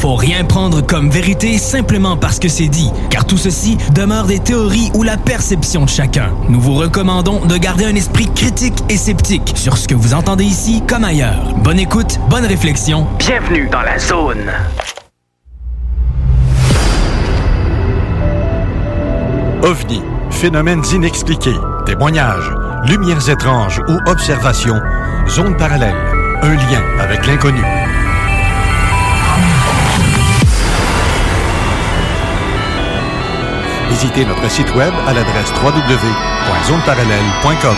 Faut rien prendre comme vérité simplement parce que c'est dit, car tout ceci demeure des théories ou la perception de chacun. Nous vous recommandons de garder un esprit critique et sceptique sur ce que vous entendez ici comme ailleurs. Bonne écoute, bonne réflexion. Bienvenue dans la zone. OVNI, phénomènes inexpliqués, témoignages, lumières étranges ou observations, zone parallèle, un lien avec l'inconnu. Visitez notre site web à l'adresse www.zoneparallèle.com.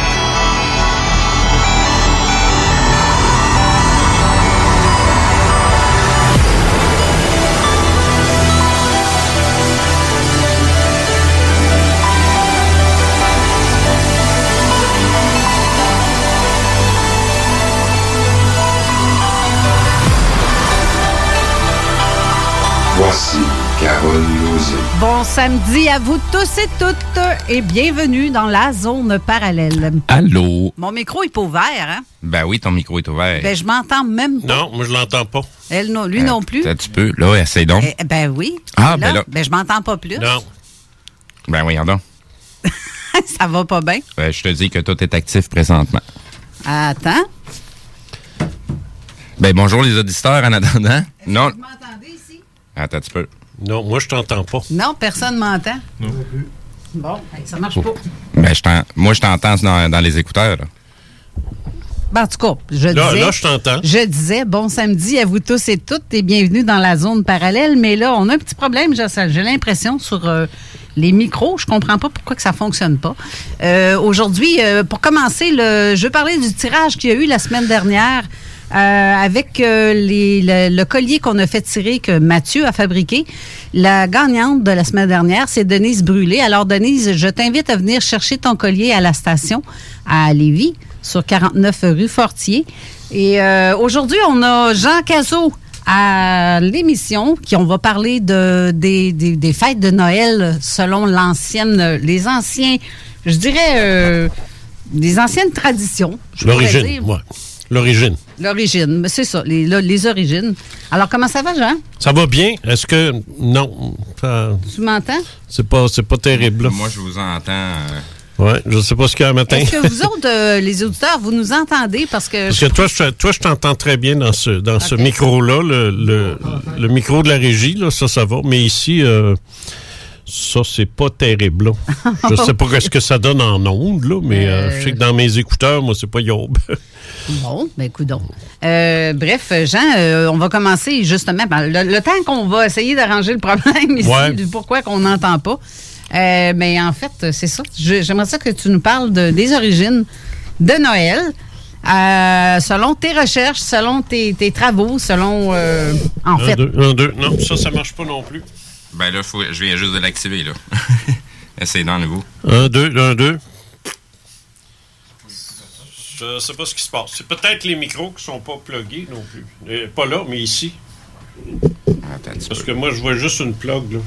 Voici Carole Lozé. Bon samedi à vous tous et toutes et bienvenue dans la zone parallèle. Allô? Mon micro est pas ouvert, hein? Ben oui, ton micro est ouvert. Ben, je m'entends même pas. Non, moi, je l'entends pas. Elle, non, lui non plus? Un petit peu. Là, essaye donc. Eh, ben oui. Ah, ben là. Ben, je m'entends pas plus. Non. Ben oui, donc. Ça va pas bien? Ben, je te dis que tout est actif présentement. Attends. Ben bonjour les auditeurs en attendant. Non. Vous m'entendez ici? Attends un petit peu. Non, moi, je t'entends pas. Non, personne m'entend. Bon, hey, ça marche pas. Ben, je t'en- moi, je t'entends dans, dans les écouteurs. là. Ben, en tout cas, je Là, disais... là, je t'entends. Je disais bon samedi à vous tous et toutes et bienvenue dans la zone parallèle. Mais là, on a un petit problème, j'ai j'ai l'impression, sur euh, les micros. Je comprends pas pourquoi que ça fonctionne pas. Euh, Aujourd'hui, euh, pour commencer, le, je veux parler du tirage qu'il y a eu la semaine dernière. Euh, avec euh, les- le, le collier qu'on a fait tirer, que Mathieu a fabriqué. La gagnante de la semaine dernière, c'est Denise Brûlé. Alors, Denise, je t'invite à venir chercher ton collier à la station à Lévis, sur 49 rue Fortier. Et euh, aujourd'hui, on a Jean Cazot à l'émission, qui on va parler de, des, des- des fêtes de Noël selon l'ancienne, les anciens, je dirais, les anciennes traditions. L'origine, ouais. L'origine. L'origine, mais c'est ça, les, là, les origines. Alors, comment ça va, Jean? Ça va bien? Est-ce que. Non. ça- Tu m'entends? C'est pas, c'est pas terrible. là. Moi, je vous entends. euh, Ouais, je sais pas ce qu'il y a un matin. Est-ce que vous autres, euh, les auditeurs, vous nous entendez? Parce que. Parce que toi, je, toi, je t'entends très bien dans ce, dans ce micro-là, le, le, le micro de la régie, là, ça, ça va. Mais ici, euh, ça, c'est pas terrible. là. Je sais pas ce que ça donne en ondes, là, mais euh, Euh. je sais que dans mes écouteurs, moi, c'est pas yob. Bon, ben écoute. Euh, bref, Jean, euh, on va commencer justement par le, le temps qu'on va essayer d'arranger le problème ici, Ouais. du pourquoi qu'on n'entend pas. Euh, mais en fait, c'est ça. J'aimerais ça que tu nous parles de- des origines de Noël. euh, selon tes recherches, selon tes, tes travaux, selon... euh, en un, fait, deux, un, deux. Non, ça, ça marche pas non plus. Ben là, faut- je viens juste de l'activer, là. Essayez dans nouveau. Un, deux, un, deux. Je sais pas ce qui se passe. C'est peut-être les micros qui sont pas plugués non plus. Euh, pas là, mais ici. Attends Parce peu. que moi, je vois juste une plug, là.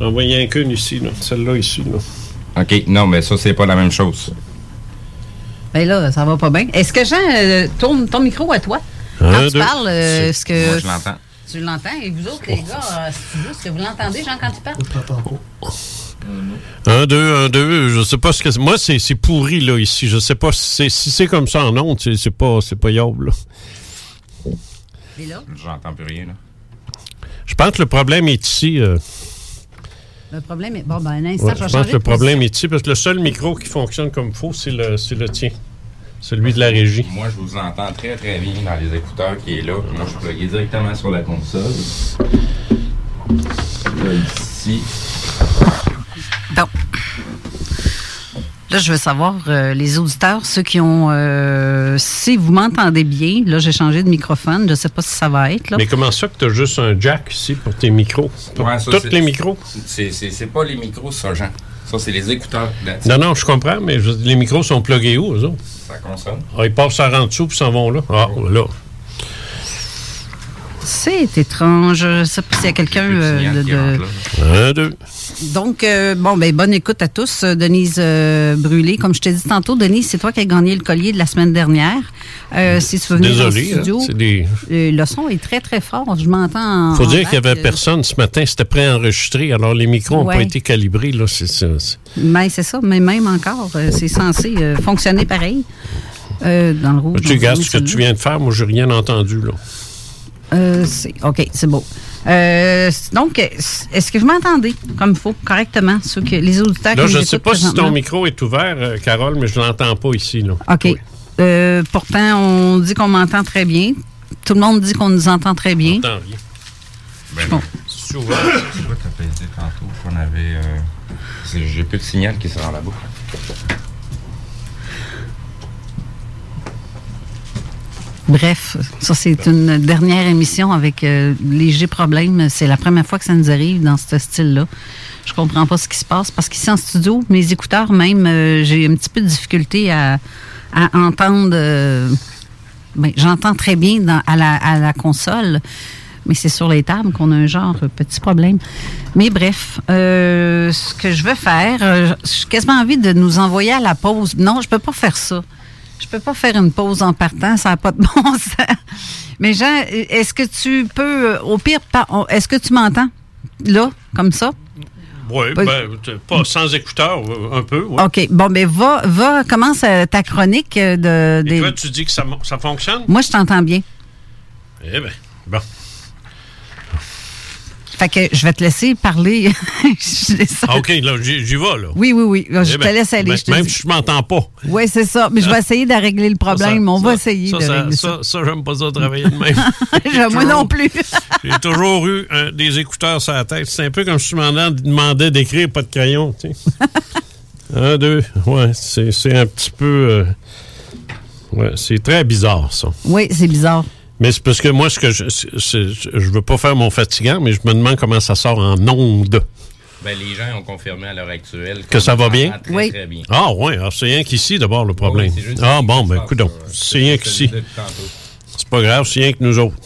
J'en vois rien qu'une ici, là. Celle-là, ici, là. OK, non, mais ça, c'est pas la même chose. ben là, ça va pas bien. Est-ce que Jean euh, tourne ton micro à toi? Un, Quand tu deux. parles, euh, est-ce que... Moi, je l'entends. Tu l'entends? Et vous autres, les gars, euh, studio, est-ce que vous l'entendez, Jean, quand il parle? Un, deux, un, deux. Je sais pas ce que c'est. Moi, c'est c'est pourri, là, ici. Je sais pas si c'est si c'est comme ça en ondes. c'est- C'est pas, c'est pas yob, là. J'entends plus rien, là. Je pense que le problème est ici. euh, Le problème est. Bon, ben, un instant, ouais, je vais je pense que le problème est ici parce que le seul micro qui fonctionne comme il faut, c'est le, c'est le tien. Celui de la régie. Moi, je vous entends très, très bien dans les écouteurs qui est là. Moi, je suis plugué directement sur la console. Là, ici. Bon. Là, je veux savoir, euh, les auditeurs, ceux qui ont. euh, si vous m'entendez bien, là, j'ai changé de microphone. Je ne sais pas si ça va être. Là. Mais comment ça que tu as juste un jack ici pour tes micros? Pour Ouais, ça, tous les micros? C'est, c'est, c'est pas les micros, ça, Jean. Ça, c'est les écouteurs. Non, non, je comprends, mais je- les micros sont plugués où, eux autres? Ça consonne. Ah, ils passent en dessous puis s'en vont là. Ah, là. C'est étrange. Je ne sais pas s'il y a quelqu'un euh, de. de-. Un, deux. Donc, euh, bon, ben, bonne écoute à tous. Euh, Denise euh, Brûlé, comme je t'ai dit tantôt, Denise, c'est toi qui as gagné le collier de la semaine dernière. Euh, si tu veux venir Désolé, en hein, studio, c'est des... euh, le son est très, très fort. Je m'entends en. faut en dire qu'il y back, avait euh, personne ce matin, c'était préenregistré, alors les micros n'ont pas été calibrés. Là, c'est, c'est- c'est- Ben, c'est ça, mais même encore, euh, c'est censé euh, fonctionner pareil. Euh, dans le rouge. tu regardes ce que tu viens de faire, moi, j'ai rien entendu. Là. Euh, c'est- OK, c'est beau. Euh, donc, est-ce que vous m'entendez? Comme il faut, correctement? Ceux que, les auditeurs Là, je ne sais pas si ton micro est ouvert, euh, Carole, mais je ne l'entends pas ici. Là. OK. Euh, pourtant, on dit qu'on m'entend très bien. Tout le monde dit qu'on nous entend très bien. J'entends rien. Ben, Bon. C'est ouvert. C'est quoi que t'as dit tantôt qu'on avait. euh, J'ai plus de signal qui sort là-bas. Bref, ça, c'est une dernière émission avec euh, léger problème. C'est la première fois que ça nous arrive dans ce style-là. Je comprends pas ce qui se passe parce qu'ici en studio, mes écouteurs même, euh, j'ai un petit peu de difficulté à, entendre. euh, ben, J'entends très bien à, la, console, mais c'est sur les tables qu'on a un genre petit problème. Mais bref, ce que je veux faire, j'ai quasiment envie de nous envoyer à la pause. Non, je peux pas faire ça. Je peux pas faire une pause en partant, ça n'a pas de bon sens. Mais Jean, est-ce que tu peux, euh, au pire, est-ce que tu m'entends? Là, comme ça? Oui, Pas- ben, pas sans écouteurs, euh, un peu. ouais. OK. Bon, ben va, va, commence euh, ta chronique de. Et des- toi, tu dis que ça, ça fonctionne? Moi, je t'entends bien. Eh bien, bon. Fait que je vais te laisser parler. Ah, OK, là, j'y vais, là. Oui, oui, oui. Je Eh te ben, laisse aller. ben, je te même dis. si je m'entends pas. Oui, c'est ça. Mais je vais essayer de régler le problème. Ça, On ça, va essayer ça, de ça, régler ça. ça, j'aime pas ça travailler de même. Moi non plus. J'ai toujours eu un- des écouteurs sur la tête. C'est un peu comme si je demandais, demandais d'écrire pas de crayon. Tu sais. un, deux. Ouais, c'est c'est un petit peu. euh, ouais, c'est très bizarre, ça. oui, c'est bizarre. Mais c'est parce que moi, ce que je, je veux pas faire mon fatigant, mais je me demande comment ça sort en ondes. Ben, les gens ont confirmé à l'heure actuelle Que ça va bien? Très, Oui. très bien. Ah, ouais, alors c'est rien qu'ici, d'abord, le problème. Oui, ah, bon, ben, écoute, passe, c'est rien qu'ici. C'est pas grave, c'est rien que nous autres.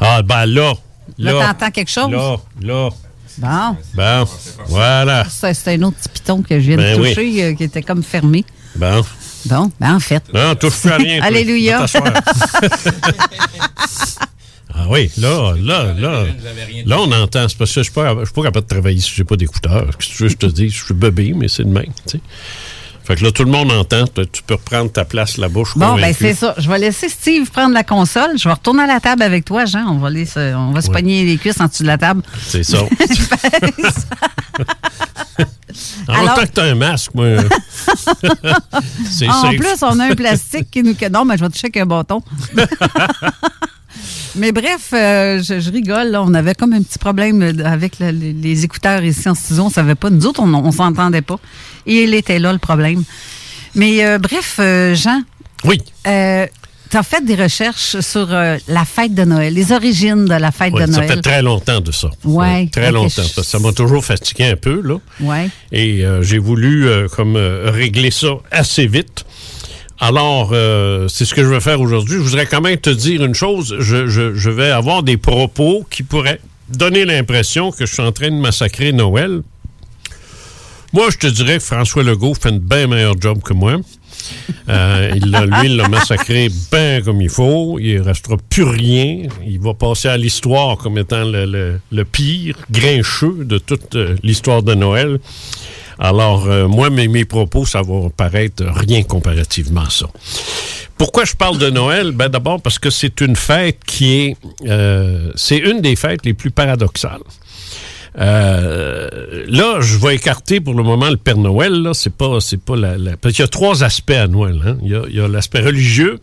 Ah, ben là. Là, Là, t'entends quelque chose? là, là. Bon. Bon, voilà. C'est un autre petit piton que je viens Ben de oui. toucher euh, qui était comme fermé. Bon. Bon, ben en fait. Non, touche plus à rien. toi. Alléluia. Ah oui, là, là, là. Là, on entend. C'est parce que je suis pas, je suis pas capable de travailler si j'ai pas d'écouteurs. Qu'est-ce que je te dis? Je suis bébé, mais c'est de même, tu sais. Fait que là, tout le monde entend. Tu peux reprendre ta place là-bas, Bon, ben c'est ça. Je vais laisser Steve prendre la console. Je vais retourner à la table avec toi, Jean. On va, aller se, on va se Ouais. pogner les cuisses en dessous de la table. C'est ça. en Alors- temps que t'as un masque, moi. c'est en safe. plus, on a un plastique qui nous... Non, mais je vais toucher avec un bâton. Mais bref, euh, je, je rigole. là. On avait comme un petit problème euh, avec le- les, les écouteurs ici en studio. On savait pas. Nous autres, on, on s'entendait pas. Et il était là, le problème. Mais euh, bref, euh, Jean, Oui. tu as fait des recherches sur la fête de Noël, les origines de la fête de ça Noël. fait très longtemps de ça. Ouais, très longtemps. je- ça m'a toujours fatigué un peu, là. Ouais. Et j'ai voulu comme régler ça assez vite. Alors, euh, c'est ce que je vais faire aujourd'hui. Je voudrais quand même te dire une chose. Je, je- je vais avoir des propos qui pourraient donner l'impression que je suis en train de massacrer Noël. Moi, je te dirais que François Legault fait un bien meilleur job que moi. Euh, il lui, il l'a massacré bien comme il faut. Il ne restera plus rien. Il va passer à l'histoire comme étant le, le- le pire grincheux de toute euh, l'histoire de Noël. Alors, euh, moi, mes, propos, ça va paraître rien comparativement à ça. Pourquoi je parle de Noël? Ben d'abord parce que c'est une fête qui est... euh, c'est une des fêtes les plus paradoxales. Euh, là, je vais écarter pour le moment le Père Noël. C'est pas, c'est pas la, parce qu'il y a trois aspects à Noël. hein. Il y a l'aspect religieux,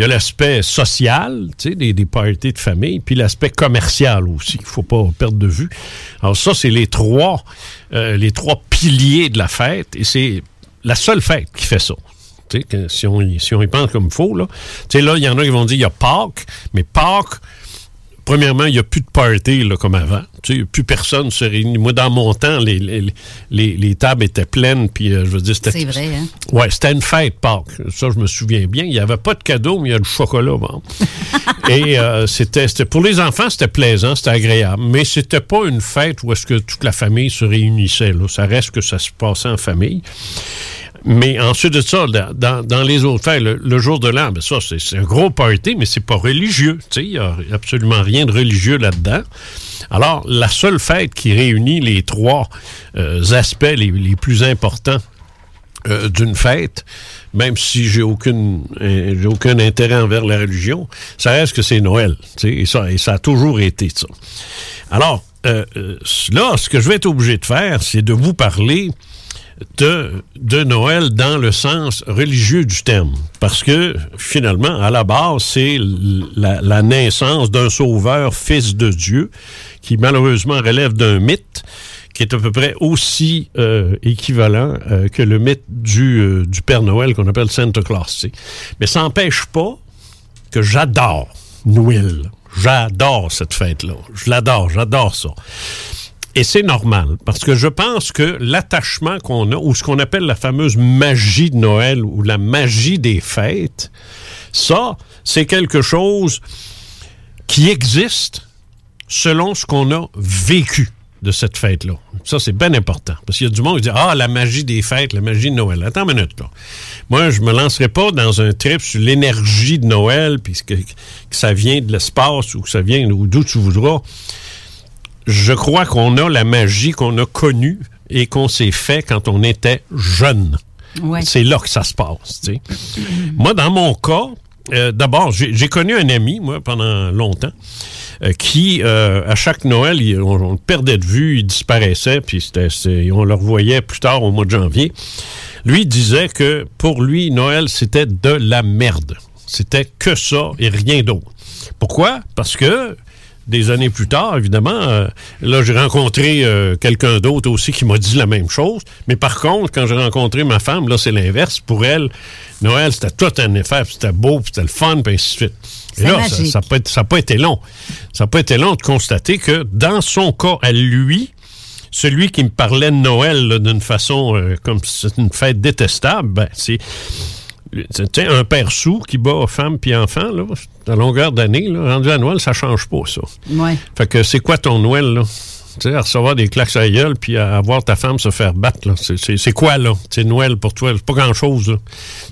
il y a l'aspect social, tu sais, des, des de famille, puis l'aspect commercial aussi. Il faut pas perdre de vue. Alors ça, c'est les trois, euh, les trois piliers de la fête, et c'est la seule fête qui fait ça. Que si on, y- si on y pense comme il faut, là. Tu sais, là, il y en a qui vont dire, il y a Pâques, mais Pâques, premièrement, il n'y a plus de party là, comme avant. Tu sais, plus personne se réunit. Moi, dans mon temps, les, les, les, les tables étaient pleines, puis euh, je veux dire, c'était... C'est vrai, hein? Ouais, c'était une fête, Pâques. Ça, je me souviens bien. Il n'y avait pas de cadeau, mais il y a du chocolat. Bon. Et euh, c'était, c'était- pour les enfants, c'était plaisant, c'était agréable. Mais c'était pas une fête où est-ce que toute la famille se réunissait. Là. Ça reste que ça se passait en famille. Mais ensuite de ça, dans, dans- les autres fêtes, le, le jour de l'an, ben ça, c'est, un gros party, mais c'est pas religieux. Il n'y a absolument rien de religieux là-dedans. Alors, la seule fête qui réunit les trois euh, aspects les, les plus importants euh, d'une fête, même si j'ai aucune euh, aucun intérêt envers la religion, ça reste que c'est Noël. Et ça, et ça a toujours été ça. Alors, euh, euh, là, ce que je vais être obligé de faire, c'est de vous parler de, Noël dans le sens religieux du terme. Parce que, finalement, à la base, c'est la, naissance d'un sauveur, fils de Dieu, qui malheureusement relève d'un mythe qui est à peu près aussi euh, équivalent euh, que le mythe du, euh, du Père Noël qu'on appelle Santa Claus. Mais ça n'empêche pas que j'adore Noël. J'adore cette fête-là. Je l'adore, j'adore ça. Et c'est normal, parce que je pense que l'attachement qu'on a, ou ce qu'on appelle la fameuse magie de Noël, ou la magie des fêtes, ça, c'est quelque chose qui existe selon ce qu'on a vécu de cette fête-là. Ça, c'est bien important. Parce qu'il y a du monde qui dit Ah, la magie des fêtes, la magie de Noël. Attends une minute, là. Moi, je me lancerai pas dans un trip sur l'énergie de Noël, puis que, que ça vient de l'espace ou que ça vient d'où tu voudras je crois qu'on a la magie qu'on a connue et qu'on s'est fait quand on était jeune. Ouais. C'est là que ça se passe. tu sais. Moi, dans mon cas, euh, d'abord, j'ai connu un ami, moi, pendant longtemps, euh, qui, euh, à chaque Noël, il- on, on le perdait de vue, il disparaissait, puis on le revoyait plus tard au mois de janvier. Lui disait que pour lui, Noël, c'était de la merde. C'était que ça et rien d'autre. Pourquoi? Parce que des années plus tard, évidemment, euh, là, j'ai rencontré euh, quelqu'un d'autre aussi qui m'a dit la même chose. Mais par contre, quand j'ai rencontré ma femme, là, c'est l'inverse. Pour elle, Noël, c'était tout un effet, puis c'était beau, puis c'était le fun, puis ainsi de suite. Et C'est là, ça n'a pas, été- ça pas été long. Ça n'a pas été long de constater que dans son cas, à lui, celui qui me parlait de Noël d'une façon euh, comme si c'était une fête détestable, ben, c'est c'est, un père sous qui bat femme puis enfant, là, à longueur d'année, rendu à Noël, ça change pas, ça. Ouais. Fait que c'est quoi ton Noël, là? Tu sais, à recevoir des claques à gueule puis à, voir ta femme se faire battre. C'est, quoi, là? C'est Noël pour toi? C'est pas grand-chose.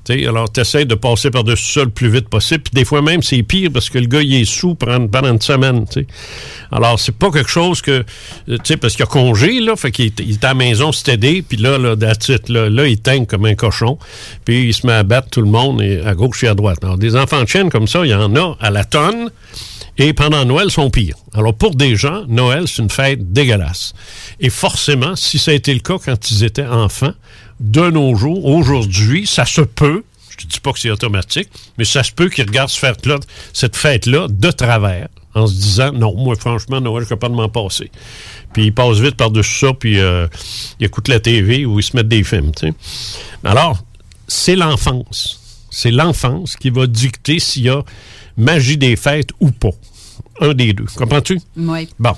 Tu sais, alors t'essayes de passer par-dessus ça le plus vite possible. Puis des fois même, c'est pire parce que le gars, il est sous pendant, pendant une semaine, tu sais. Alors, c'est pas quelque chose que... euh, Tu sais, parce qu'il a congé, là, fait qu'il est, il est à la maison, c'est aidé, puis là, là, là, là, il teigne comme un cochon, puis il se met à battre tout le monde, et à gauche et à droite. Alors, des enfants de chienne comme ça, il y en a à la tonne, et pendant Noël, sont pires. Alors, pour des gens, Noël, c'est une fête dégueulasse. Et forcément, si ça a été le cas quand ils étaient enfants, de nos jours, aujourd'hui, ça se peut, je te dis pas que c'est automatique, mais ça se peut qu'ils regardent cette fête-là, de travers, en se disant, non, moi, franchement, Noël, je ne peux pas de m'en passer. Puis ils passent vite par-dessus ça, puis euh, ils écoutent la TV ou ils se mettent des films. Alors, c'est l'enfance. C'est l'enfance qui va dicter s'il y a magie des fêtes ou pas. Un des deux. Comprends-tu? Oui. Bon.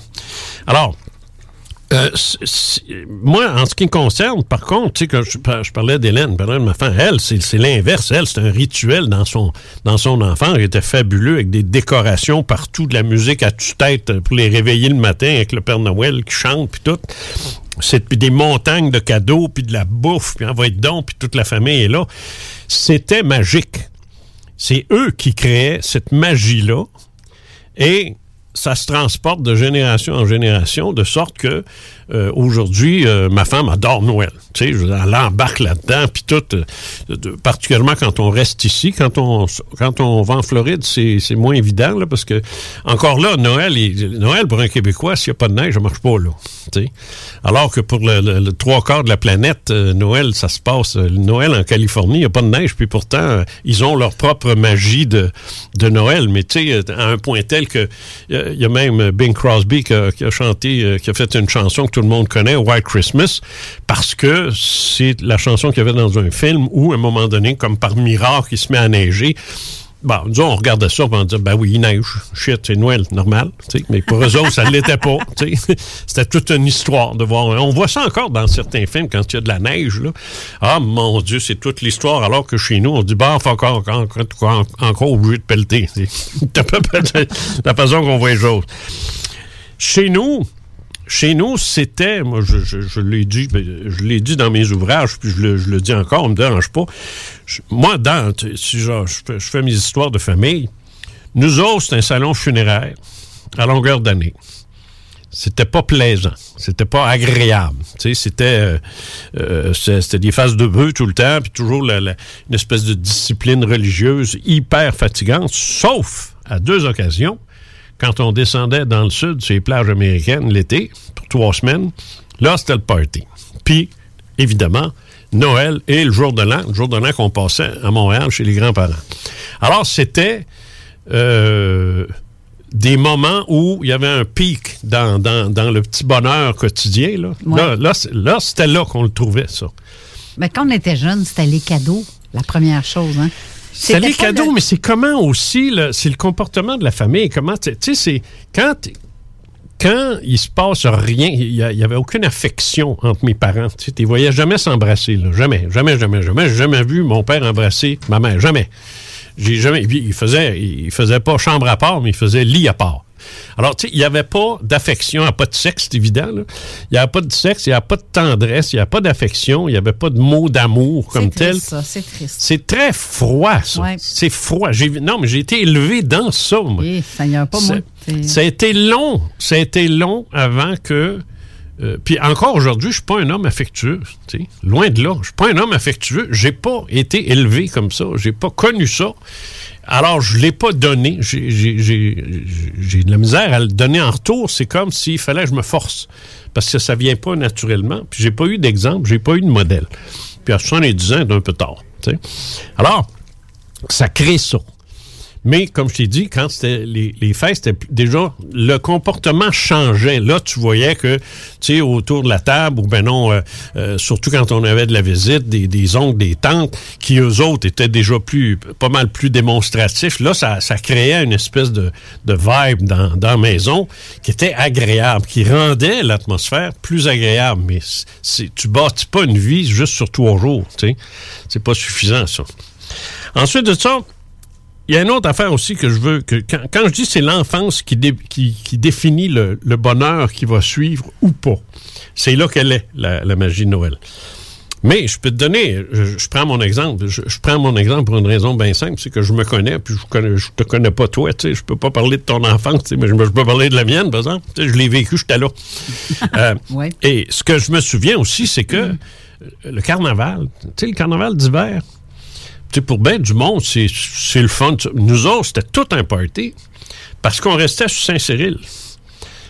Alors, euh, moi, en ce qui me concerne, par contre, tu sais, quand je, je parlais d'Hélène, de ma femme, elle, c'est c'est l'inverse. Elle, c'est un rituel dans son, dans son enfant. Il était fabuleux avec des décorations partout, de la musique à tue-tête pour les réveiller le matin avec le Père Noël qui chante, puis tout. C'est des montagnes de cadeaux, puis de la bouffe, puis envoyer de dons, puis toute la famille est là. C'était magique. C'est eux qui créaient cette magie-là. Et ça se transporte de génération en génération, de sorte que euh, aujourd'hui, euh, ma femme adore Noël. Tu sais, elle embarque là-dedans, puis tout, euh, particulièrement quand on reste ici, quand on quand on va en Floride, c'est c'est moins évident là, parce que encore là, Noël, Noël pour un Québécois, s'il n'y a pas de neige, ça marche pas là. tu sais. Alors que pour le, trois quarts de la planète, Noël, ça se passe. Noël en Californie, il n'y a pas de neige, puis pourtant, ils ont leur propre magie de, de Noël. Mais tu sais, à un point tel que il y a même Bing Crosby qui a, qui a chanté, qui a fait une chanson que tout le monde connaît, White Christmas, parce que c'est la chanson qu'il y avait dans un film où, à un moment donné, comme par miracle, il se met à neiger. Bon, disons, on regardait ça, on disait, ben oui, il neige. Shit, c'est Noël, normal. Mais pour eux autres, ça ne l'était pas. C'était toute une histoire de voir. On voit ça encore dans certains films quand il y a de la neige. Là. Ah, mon Dieu, c'est toute l'histoire. Alors que chez nous, on dit, bah, encore, encore, encore, encore obligé de pelleter. C'est la façon qu'on voit les choses. Chez nous, chez nous, c'était, moi, je, l'ai dit, ben, je l'ai dit dans mes ouvrages, puis je le, dis encore, on me dérange pas. Moi, dans, si genre, je, fais, mes histoires de famille, nous autres, c'est un salon funéraire à longueur d'année. C'était pas plaisant, c'était pas agréable. C'était, euh, euh, c'était des phases de bœuf tout le temps, puis toujours une espèce de discipline religieuse hyper fatigante, sauf à deux occasions quand on descendait dans le sud, sur les plages américaines, l'été, pour trois semaines, là, c'était le party. Puis, évidemment, Noël et le jour de l'an, le jour de l'an qu'on passait à Montréal chez les grands-parents. Alors, c'était euh, des moments où il y avait un pic dans, dans- dans le petit bonheur quotidien. Là, Ouais. là, c'était là qu'on le trouvait, ça. Ben, quand on était jeune, c'était les cadeaux, la première chose. Hein? C'est les cadeaux, de- mais c'est comment aussi, c'est le comportement de la famille. Comment, tu sais, c'est quand, quand il se passe rien, il n'y avait aucune affection entre mes parents. Tu les voyais jamais s'embrasser, jamais, jamais, jamais, jamais. J'ai jamais vu mon père embrasser ma mère, jamais. J'ai jamais. Il faisait, il faisait pas chambre à part, mais il faisait lit à part. Alors, tu sais, il n'y avait pas d'affection, il n'y a pas de sexe, c'est évident. là. Il n'y a pas de sexe, il n'y a pas de tendresse, il n'y a pas d'affection, il n'y avait pas de mots d'amour comme C'est tel. triste, ça, c'est triste. C'est très froid, ça. Ouais. C'est froid. J'ai- Non, mais j'ai été élevé dans ça, moi. Eh, Seigneur, pas moi. C'est- C'est- Ça a été long. Ça a été long avant que. euh, puis encore aujourd'hui, je suis pas un homme affectueux. Loin de là. Je suis pas un homme affectueux. J'ai pas été élevé comme ça. J'ai pas connu ça. Alors, je l'ai pas donné. J'ai- de la misère à le donner en retour. C'est comme s'il fallait que je me force. Parce que ça vient pas naturellement. Puis j'ai pas eu d'exemple. J'ai pas eu de modèle. Puis à 70 ans, c'est un peu tard. tu sais. Alors, ça crée ça. Mais comme je t'ai dit, quand c'était les, fêtes, c'était déjà le comportement changeait. Là, tu voyais que, tu sais, autour de la table, ou ben non, euh, euh, surtout quand on avait de la visite, des, des oncles, des tantes, qui eux autres étaient déjà plus, pas mal plus démonstratifs. Là, ça, créait une espèce de, vibe dans, dans la maison qui était agréable, qui rendait l'atmosphère plus agréable. Mais c'est, tu bâtis pas une vie juste sur trois jours, tu sais. C'est pas suffisant, ça. Ensuite de ça, il y a une autre affaire aussi que je veux que quand, quand je dis c'est l'enfance qui, dé- qui, qui définit le, le bonheur qui va suivre ou pas. C'est là qu'elle est, la, la magie de Noël. Mais je peux te donner, je, je prends mon exemple, je, je prends mon exemple pour une raison bien simple, c'est que je me connais, puis je, connais, je te connais pas toi, tu sais, je peux pas parler de ton enfance, tu sais, mais je, peux parler de la mienne, par exemple. Tu sais, je l'ai vécu, j'étais là. Euh, Ouais. Et ce que je me souviens aussi, c'est que euh, le carnaval, tu sais, le carnaval d'hiver, sais, pour bien du monde, c'est c'est le fun. Nous autres, c'était tout un party parce qu'on restait sur Saint-Cyril.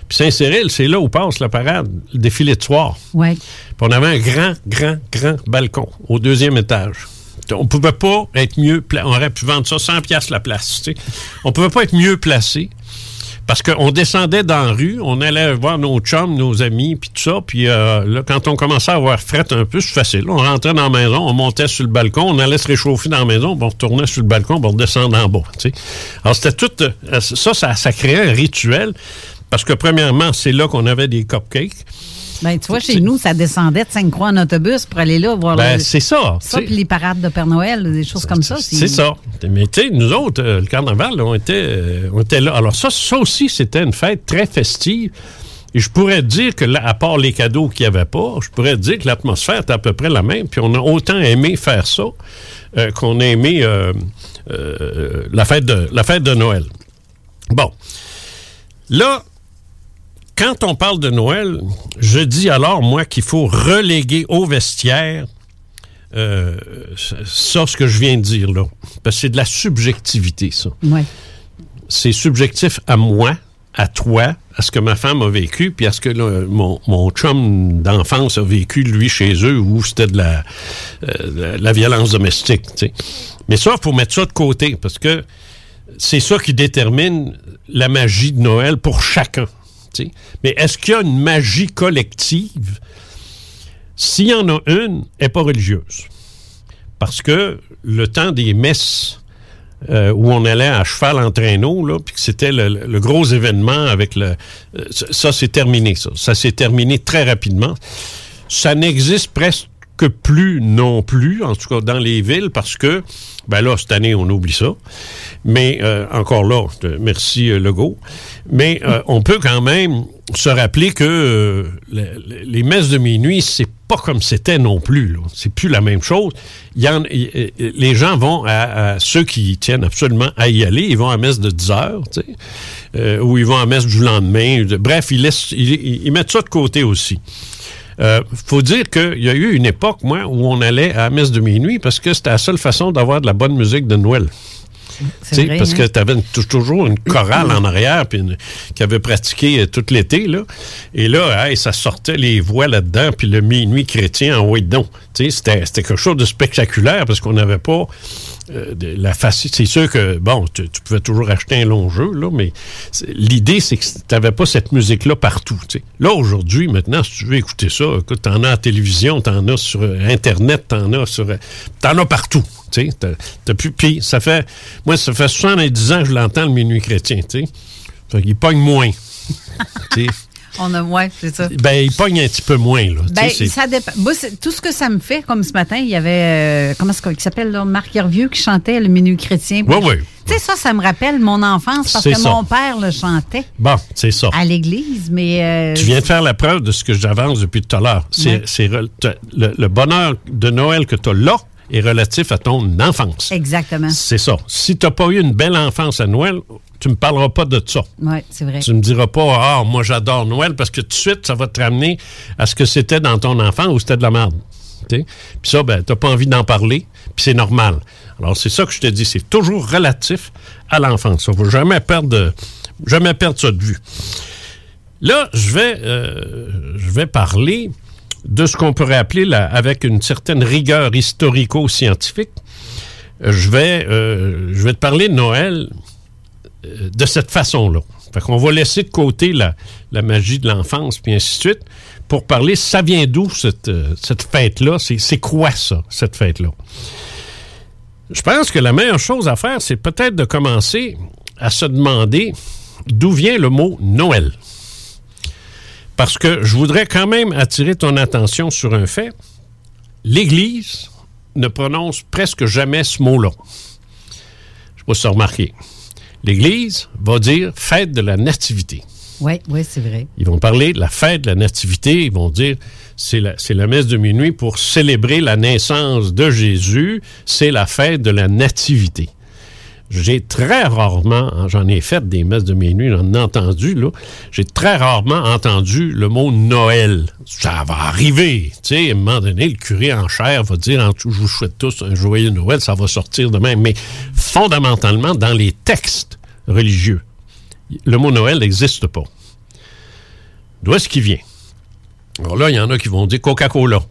Puis Saint-Cyril, c'est là où passe la parade, le défilé de soir. Ouais. Puis on avait un grand, grand, grand balcon au deuxième étage. On pouvait pas être mieux pla- On aurait pu vendre ça 100 pièces la place. On pouvait pas être mieux placé. Parce qu'on descendait dans la rue, on allait voir nos chums, nos amis, puis tout ça. Puis euh, quand on commençait à avoir fret un peu, c'est facile. On rentrait dans la maison, on montait sur le balcon, on allait se réchauffer dans la maison, on retournait sur le balcon, on redescendait en bas. Alors, c'était tout... euh, ça, ça créait un rituel. Parce que, premièrement, c'est là qu'on avait des cupcakes. Ben, tu vois, chez nous, ça descendait de Sainte-Croix en autobus pour aller là voir Ben, le- c'est ça. Ça, puis les parades de Père Noël, des choses comme ça. C'est ça. Mais tu sais, nous autres, euh, le carnaval, là, on, était, euh, on était là. Alors ça, ça aussi, c'était une fête très festive. Et je pourrais dire que, là, à part les cadeaux qu'il n'y avait pas, je pourrais dire que l'atmosphère était à peu près la même. Puis on a autant aimé faire ça euh, qu'on a aimé euh, euh, la, fête de, la fête de Noël. Bon. Là, quand on parle de Noël, je dis alors, moi, qu'il faut reléguer au vestiaire euh, ça, ce que je viens de dire là. Parce que c'est de la subjectivité, ça. Ouais. C'est subjectif à moi, à toi, à ce que ma femme a vécu, puis à ce que là, mon, mon chum d'enfance a vécu, lui, chez eux, où c'était de la, euh, de la violence domestique. Mais ça, il faut mettre ça de côté, parce que c'est ça qui détermine la magie de Noël pour chacun. Mais est-ce qu'il y a une magie collective? S'il y en a une, elle n'est pas religieuse? Parce que le temps des messes euh, où on allait à cheval en traîneau, puis que c'était le, gros événement avec le... euh, ça, ça, c'est terminé, ça. Ça s'est terminé très rapidement. Ça n'existe presque plus non plus, en tout cas dans les villes, parce que, ben là, cette année, on oublie ça. Mais euh, encore là, merci euh, Legault. Mais euh, on peut quand même se rappeler que le- le- les messes de minuit, c'est pas comme c'était non plus. C'est plus la même chose. Les gens vont à, ceux qui tiennent absolument à y aller, ils vont à messe de 10 heures, ou ils vont à messe du lendemain. Bref, ils, laissent, ils mettent ça de côté aussi. Euh, faut dire qu'il y a eu une époque, moi, où on allait à la messe de minuit parce que c'était la seule façon d'avoir de la bonne musique de Noël. Vrai, parce hein? que tu avais toujours une chorale en arrière puis qui avait pratiqué euh, tout l'été. Là. Et là, hey, ça sortait les voix là-dedans, puis le minuit chrétien en donc. Tu sais, C'était c'était quelque chose de spectaculaire parce qu'on n'avait pas euh, de. C'est sûr que, bon, tu, pouvais toujours acheter un long jeu, là, mais l'idée, c'est que tu n'avais pas cette musique-là partout. tu sais. Là, aujourd'hui, maintenant, si tu veux écouter ça, écoute, t'en as à télévision, t'en as sur euh, Internet, t'en as sur... euh, T'en as partout. tu sais. Puis ça fait... Moi, ça fait 70 ans que je l'entends, le minuit chrétien, tu sais. Fait qu'il pogne moins. Tu sais. On a, ouais, c'est ça. ben, il pogne un petit peu moins, là. Tu Ben, sais, c'est- ça dépend. C'est- tout ce que ça me fait, comme ce matin, il y avait, euh, comment est-ce qu'il s'appelle, là, Marc Hervieux qui chantait le minuit chrétien. Ouais, ouais. Tu sais, ça, ça me rappelle mon enfance parce que ça. mon père le chantait Bon, c'est ça. à l'église, mais. euh, Tu viens de faire la preuve de ce que j'avance depuis tout à l'heure. C'est, le, le bonheur de Noël que tu as là est relatif à ton enfance. Exactement. C'est ça. Si tu n'as pas eu une belle enfance à Noël, tu me parleras pas de ça. Oui, c'est vrai. Tu me diras pas, ah, moi j'adore Noël, parce que tout de suite, ça va te ramener à ce que c'était dans ton enfant ou c'était de la merde. Tu sais? Puis ça, ben, t'as pas envie d'en parler, puis c'est normal. Alors, c'est ça que je te dis, c'est toujours relatif à l'enfance. Il ne jamais perdre, de- jamais perdre ça de vue. Là, je vais, euh, je vais parler de ce qu'on pourrait appeler, avec une certaine rigueur historico-scientifique, euh, je vais, euh, je vais te parler de Noël euh, de cette façon-là. Fait qu'on va laisser de côté la, la magie de l'enfance, puis ainsi de suite, pour parler, ça vient d'où cette, cette fête-là? C'est quoi ça, cette fête-là? Je pense que la meilleure chose à faire, c'est peut-être de commencer à se demander d'où vient le mot Noël. Parce que je voudrais quand même attirer ton attention sur un fait. L'Église ne prononce presque jamais ce mot-là. Je ne sais pas si tu as remarqué. L'Église va dire fête de la nativité. Oui, oui, c'est vrai. Ils vont parler de la fête de la nativité. Ils vont dire c'est la, c'est la messe de minuit pour célébrer la naissance de Jésus. C'est la fête de la nativité. J'ai très rarement, hein, j'en ai fait des messes de minuit, j'en ai entendu, là. J'ai très rarement entendu le mot Noël. Ça va arriver. Tu sais, à un moment donné, le curé en chair va dire en tout, je vous souhaite tous un joyeux Noël, ça va sortir demain. Mais fondamentalement, dans les textes religieux, le mot Noël n'existe pas. D'où est-ce qu'il vient? Alors là, il y en a qui vont dire Coca-Cola.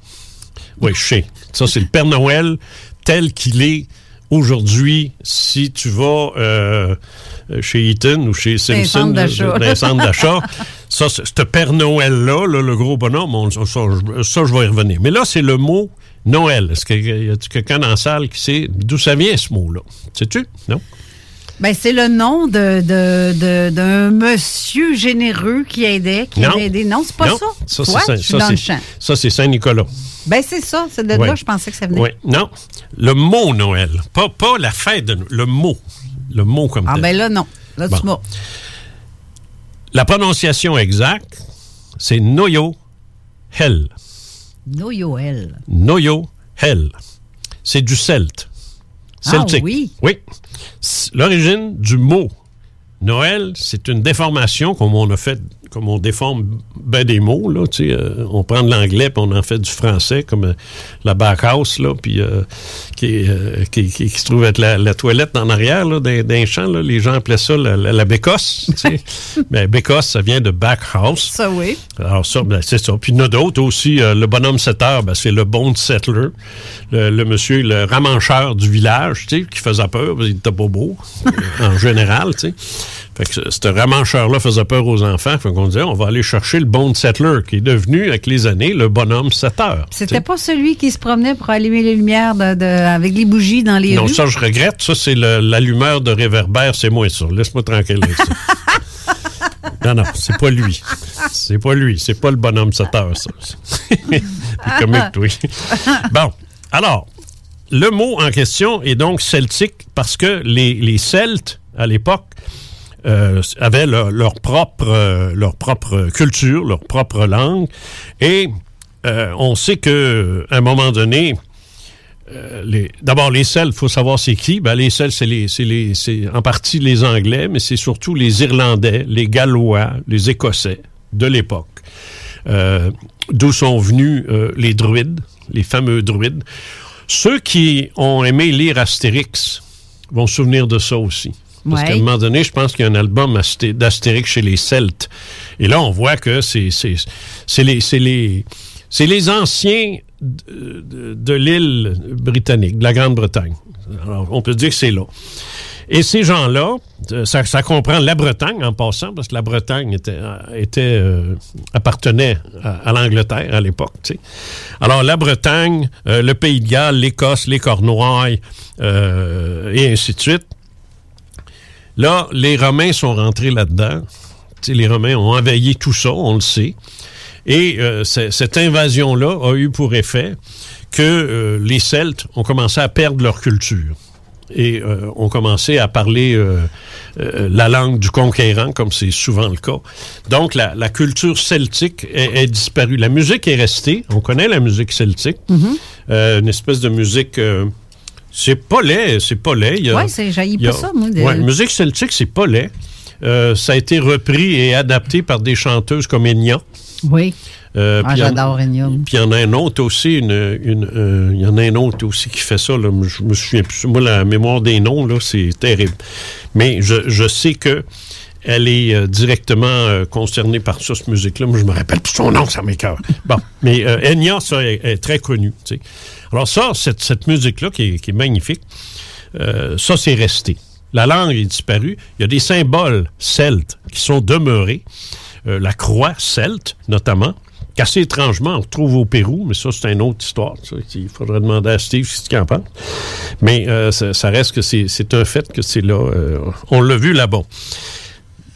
Oui, je sais. Ça, c'est le Père Noël tel qu'il est aujourd'hui. Si tu vas euh, chez Eaton ou chez Simpson, dans un centre d'achat, ça, ce Père Noël-là, là, le gros bonhomme, on- ça, ça, je vais y revenir. Mais là, c'est le mot Noël. Est-ce qu'il y a quelqu'un dans la salle qui sait d'où ça vient, ce mot-là? Sais-tu? Non? Ben, c'est le nom de, de, de- d'un monsieur généreux qui aidait, qui Non. aidé. Non, c'est pas Non. ça. Ça, c'est, suis ça, c'est- Saint-Nicolas. Ben, c'est ça. C'est de Ouais. là je pensais que ça venait. Oui. Non. Le mot Noël. Pas, pas la fête de Noël. Le mot. Le mot comme Ah, tel. ben là, non. Là, tu Bon. m'as. La prononciation exacte, c'est Noyo Hell. Noyoel. Noyo Hell. C'est du celte. Ah Celtique. oui? Oui. L'origine du mot Noël, c'est une déformation comme on a fait, comme on déforme ben des mots, là, tu sais, euh, on prend de l'anglais puis on en fait du français, comme euh, la backhouse, là, puis euh, qui, euh, qui, qui- qui se trouve être la, la toilette en arrière, là, d'un, champ, là, les gens appelaient ça la, la, la bécosse, tu sais. Mais bécosse, ça vient de backhouse. Ça, oui. Alors ça, ben, c'est ça. Puis il y en a d'autres aussi. le bonhomme 7 heures, ben, c'est le bone settler. Le, le monsieur, le ramancheur du village, tu sais, qui faisait peur, parce qu'il était pas beau, en général, tu sais. Fait que ce ramancheur-là faisait peur aux enfants. Fait qu'on disait, on va aller chercher le bone settler, qui est devenu, avec les années, le bonhomme 7 heures. C'était pas celui qui se promenait pour allumer les lumières de- de- avec les bougies dans les Non, rues? ça, je regrette. Ça, c'est l'allumeur de réverbère, c'est moins ça. Laisse-moi tranquille avec ça. non, non, c'est pas lui. C'est pas lui. C'est pas le bonhomme 7 heures, ça. Comique, oui. Bon, alors, le mot en question est donc celtique parce que les, les Celtes, à l'époque, euh, avaient leur, propre, euh, leur propre culture, leur propre langue. Et euh, on sait que à un moment donné, D'abord, les Celtes, faut savoir c'est qui. Ben, les Celtes, c'est c'est en partie les Anglais, mais c'est surtout les Irlandais, les Gallois, les Écossais de l'époque. D'où sont venus les druides, les fameux druides. Ceux qui ont aimé lire Astérix vont se souvenir de ça aussi. Parce Ouais. qu'à un moment donné, je pense qu'il y a un album Asté- d'Astérix chez les Celtes. Et là, on voit que c'est les, anciens de, de- de l'île britannique, de la Grande-Bretagne. Alors, on peut dire que c'est là. Et ces gens-là, euh, ça, ça comprend la Bretagne en passant, parce que la Bretagne était, euh, était, euh, appartenait à, à l'Angleterre à l'époque. tu sais. Alors la Bretagne, euh, le Pays de Galles, l'Écosse, les Cornouailles, euh, et ainsi de suite. Là, les Romains sont rentrés là-dedans. Les Romains ont envahi tout ça, on le sait. Et euh, cette invasion-là a eu pour effet que euh, les Celtes ont commencé à perdre leur culture et euh, ont commencé à parler euh, euh, la langue du conquérant, comme c'est souvent le cas. Donc, la, la culture celtique est, est disparue. La musique est restée. On connaît la musique celtique. Euh, une espèce de musique... c'est pas laid, c'est pas laid. Ouais, c'est- a- pas ça, moi, de- Ouais, musique celtique, c'est pas laid. Euh, ça a été repris et adapté par des chanteuses comme Enya. Oui. Euh, Ah, j'adore Enya. Puis il y en a un autre aussi, une, une, euh, il y en a un autre aussi qui fait ça. Là. Je me souviens plus. Moi, la mémoire des noms, là, c'est terrible. Mais je, je sais que elle est directement concernée par ça, cette musique-là. Moi, je me rappelle plus son nom, ça m'écoeure. Bon, mais Enya, ça, est, est très connu. tu sais. Alors ça, cette, cette musique-là, qui est, qui est magnifique, euh, ça, c'est resté. La langue est disparue. Il y a des symboles celtes qui sont demeurés. Euh, la croix celte, notamment, qu'assez étrangement, on retrouve au Pérou, mais ça, c'est une autre histoire. ça. Il faudrait demander à Steve ce qu'il en pense. Mais euh, ça, reste que c'est c'est un fait que c'est là. euh, on l'a vu là-bas.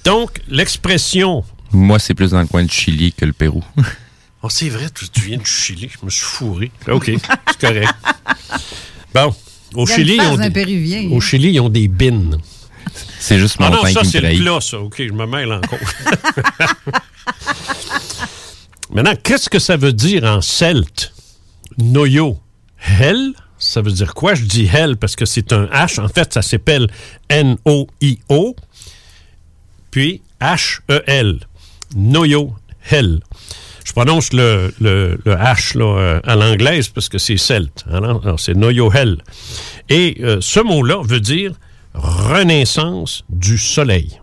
Donc, l'expression... Moi, c'est plus dans le coin du Chili que le Pérou. Oh, c'est vrai, tu, tu viens du Chili? Je me suis fourré. OK, c'est correct. Bon, au Chili, ils ont des, Péruvien, au hein. Chili, ils ont des bines. C'est juste mon Ah non, pain ça, qui me c'est le plat, ça. OK, je me mêle encore. Maintenant, qu'est-ce que ça veut dire en celte? Noyo. Hell? Ça veut dire quoi? Je dis hell parce que c'est un H. En fait, ça s'appelle N-O-I-O. Puis H-E-L. Noyo. Hell. Je prononce le, le- le H là, euh, à l'anglaise parce que c'est celte. Alors, alors, c'est Noyo Hell. Et euh, ce mot-là veut dire renaissance du soleil.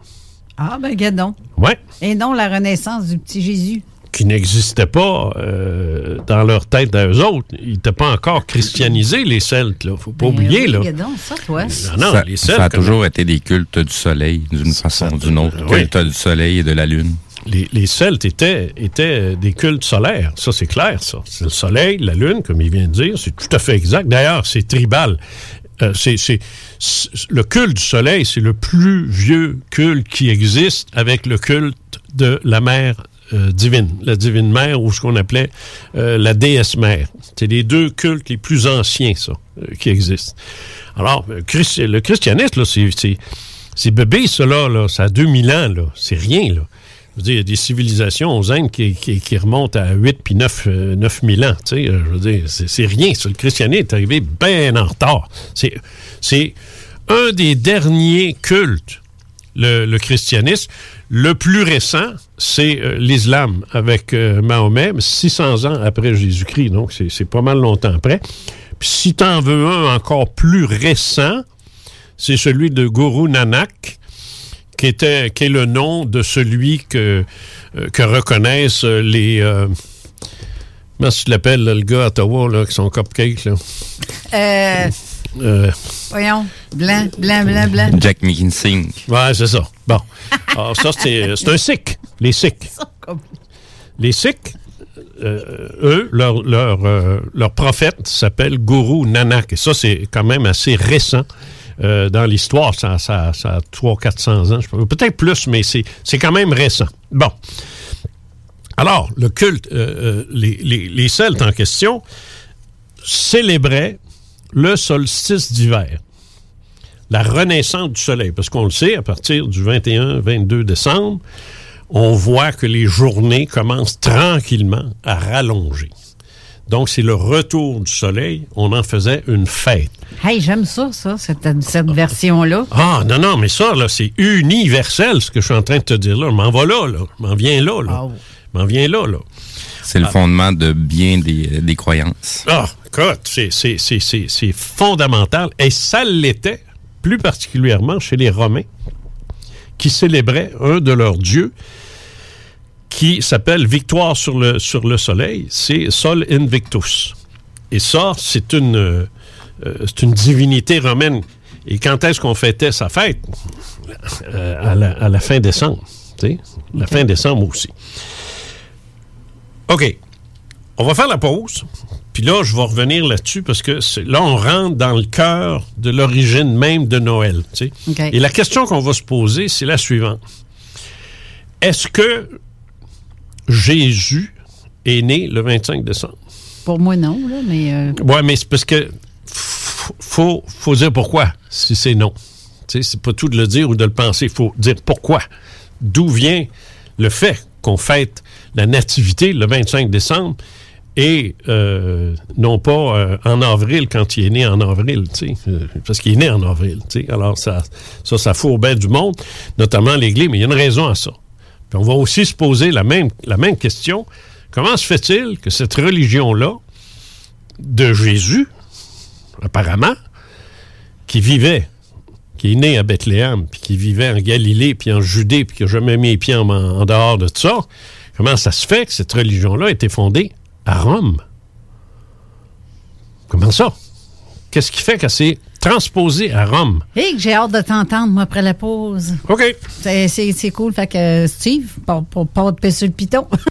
Ah, ben, gadon. Ouais. Et non la renaissance du petit Jésus. Qui n'existait pas euh, dans leur tête à eux autres. Ils n'étaient pas encore christianisés, les Celtes. Là. Faut pas Ben oublier. oui, là. gadon, ça, toi. Non, non, ça, les ça Celtes. a comme- toujours été des cultes du soleil, d'une façon ou d'une autre. oui. Culte du soleil et de la lune. Les, Celtes étaient, étaient des cultes solaires. Ça, c'est clair, ça. C'est le soleil, la lune, comme il vient de dire. C'est tout à fait exact. D'ailleurs, c'est tribal. Euh, c'est, c'est- le culte du soleil, c'est le plus vieux culte qui existe avec le culte de la mère euh, divine, la divine mère ou ce qu'on appelait euh, la déesse mère. C'est les deux cultes les plus anciens, ça, euh, qui existent. Alors, euh, le christianisme, là, c'est, c'est, c'est bébé, là, là, ça a 2000 ans, là. C'est rien, là. Je veux il y a des civilisations aux Indes qui, remontent à 8 puis 9, euh, 9000 ans. Tu sais, euh, je veux c'est rien. Le christianisme est arrivé bien en retard. C'est un des derniers cultes le, christianisme. Le plus récent, c'est euh, l'islam avec euh, Mahomet, 600 ans après Jésus-Christ. Donc, c'est pas mal longtemps après. Puis si tu en veux un encore plus récent, c'est celui de Guru Nanak, qui, était, qui est le nom de celui que, euh, que reconnaissent euh, les... Euh, comment tu l'appelles, le gars à Ottawa, là, qui sont cupcakes, là? Euh, Euh, voyons, blanc, blanc, blanc, blanc. Jack McKinsey. ouais, c'est ça. Bon. Alors, ça, c'est c'est un sikh, les sikhs. Les sikhs, euh, eux, leur, leur, euh, leur prophète s'appelle Guru Nanak. Et ça, c'est quand même assez récent euh, dans l'histoire. Ça, ça, ça a 300-400 ans, peut-être plus, mais c'est c'est quand même récent. Bon. Alors, le culte, euh, euh, les, les, les Celtes en question célébraient le solstice d'hiver la renaissance du soleil. Parce qu'on le sait, à partir du 21-22 décembre, on voit que les journées commencent tranquillement à rallonger. Donc, c'est le retour du soleil. On en faisait une fête. Hey, j'aime ça, ça, cette, cette version-là. Ah, non, non, mais ça, là, c'est universel, ce que je suis en train de te dire là. Je m'en va là, là. Je m'en viens là, là. Je m'en viens là, là. C'est le fondement de bien des, des croyances. Ah, écoute, c'est- c'est- c'est c'est- c'est fondamental. Et ça l'était, plus particulièrement chez les Romains, qui célébraient un de leurs dieux qui s'appelle Victoire sur le, sur le soleil. C'est Sol Invictus. Et ça, c'est une, euh, euh, c'est une divinité romaine. Et quand est-ce qu'on fêtait sa fête? Euh, à, la, à la fin décembre. La fin décembre aussi. OK. On va faire la pause. Puis là, je vais revenir là-dessus parce que là, on rentre dans le cœur de l'origine même de Noël. Et la question qu'on va se poser, c'est la suivante. Est-ce que Jésus est né le 25 décembre? Pour moi, non, là, mais. euh, Oui, mais c'est parce que faut, faut dire pourquoi, si c'est non. Tu sais, c'est pas tout de le dire ou de le penser. Il faut dire pourquoi. D'où vient le fait qu'on fête la nativité le 25 décembre et euh, non pas euh, en avril quand il est né en avril, tu sais, euh, parce qu'il est né en avril. tu sais. Alors, ça, ça, ça fout au bain du monde, notamment l'Église, mais il y a une raison à ça. On va aussi se poser la même, question. Comment se fait-il que cette religion-là, de Jésus, apparemment, qui vivait, qui est né à Bethléem, puis qui vivait en Galilée, puis en Judée, puis qui n'a jamais mis les pieds en, dehors de ça, comment ça se fait que cette religion-là a été fondée à Rome? Comment ça? Qu'est-ce qui fait qu'elle s'est transposée à Rome? Hey, que j'ai hâte de t'entendre, moi, après la pause. OK. C'est- cool. Fait que, Steve, pour, pour pas te sur le piton.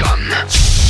Radioplay.com.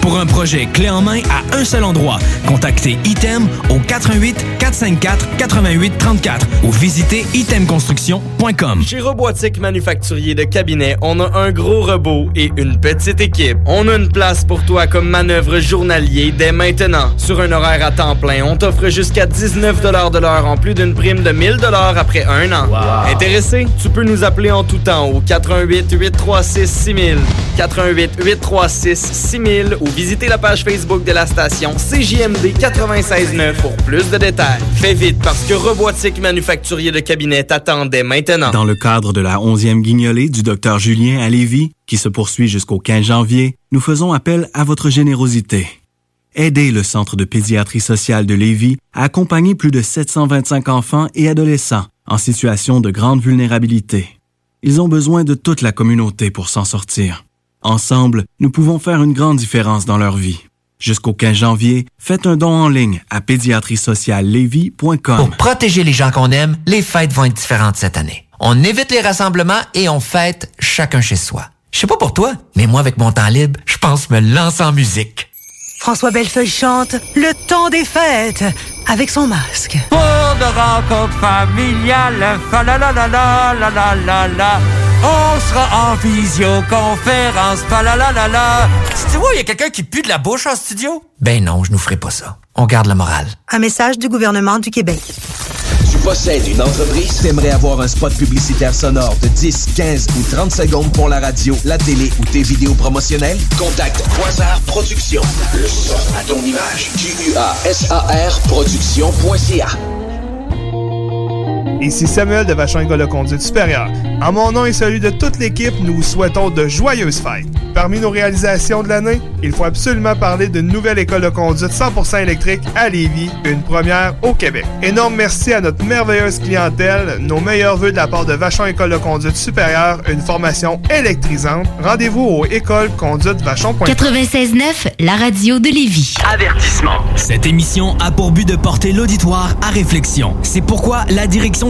Pour un projet clé en main à un seul endroit, contactez ITEM au 88 454 88 34 ou visitez itemconstruction.com. Chez Robotique Manufacturier de Cabinet, on a un gros robot et une petite équipe. On a une place pour toi comme manœuvre journalier dès maintenant. Sur un horaire à temps plein, on t'offre jusqu'à 19 de l'heure en plus d'une prime de 1000 après un an. Intéressé? Tu peux nous appeler en tout temps au 88 836 6000, 88 836 6000 ou visiter la page Facebook de la station CJMD 969 pour plus de détails. Fais vite parce que Robotique Manufacturier de Cabinet t'attendait maintenant. Dans le cadre de la 11e guignolée du Dr Julien à Lévis, qui se poursuit jusqu'au 15 janvier, nous faisons appel à votre générosité. Aidez le Centre de pédiatrie sociale de Lévis à accompagner plus de 725 enfants et adolescents en situation de grande vulnérabilité. Ils ont besoin de toute la communauté pour s'en sortir. Ensemble, nous pouvons faire une grande différence dans leur vie. Jusqu'au 15 janvier, faites un don en ligne à pédiatriesociallevy.com. Pour protéger les gens qu'on aime, les fêtes vont être différentes cette année. On évite les rassemblements et on fête chacun chez soi. Je sais pas pour toi, mais moi avec mon temps libre, je pense me lancer en musique. François Bellefeuille chante Le temps des fêtes avec son masque. Pour de rencontres familiales, fa la la la la la la la la. On sera en visioconférence, fa la la la la. Tu vois, il y a quelqu'un qui pue de la bouche en studio? Ben non, je nous ferai pas ça. On garde la morale. Un message du gouvernement du Québec. Possèdes une entreprise, t'aimerais avoir un spot publicitaire sonore de 10, 15 ou 30 secondes pour la radio, la télé ou tes vidéos promotionnelles? Contacte Quasar Productions. Le son à ton image. Q-U-A-S-A-R Productions.ca. Ici Samuel de Vachon École de conduite supérieure. En mon nom et celui de toute l'équipe, nous vous souhaitons de joyeuses fêtes. Parmi nos réalisations de l'année, il faut absolument parler d'une nouvelle école de conduite 100% électrique à Lévis, une première au Québec. Énorme merci à notre merveilleuse clientèle, nos meilleurs voeux de la part de Vachon École de conduite supérieure, une formation électrisante. Rendez-vous au école conduite vachon.com. 96.9, la radio de Lévis. Avertissement. Cette émission a pour but de porter l'auditoire à réflexion. C'est pourquoi la direction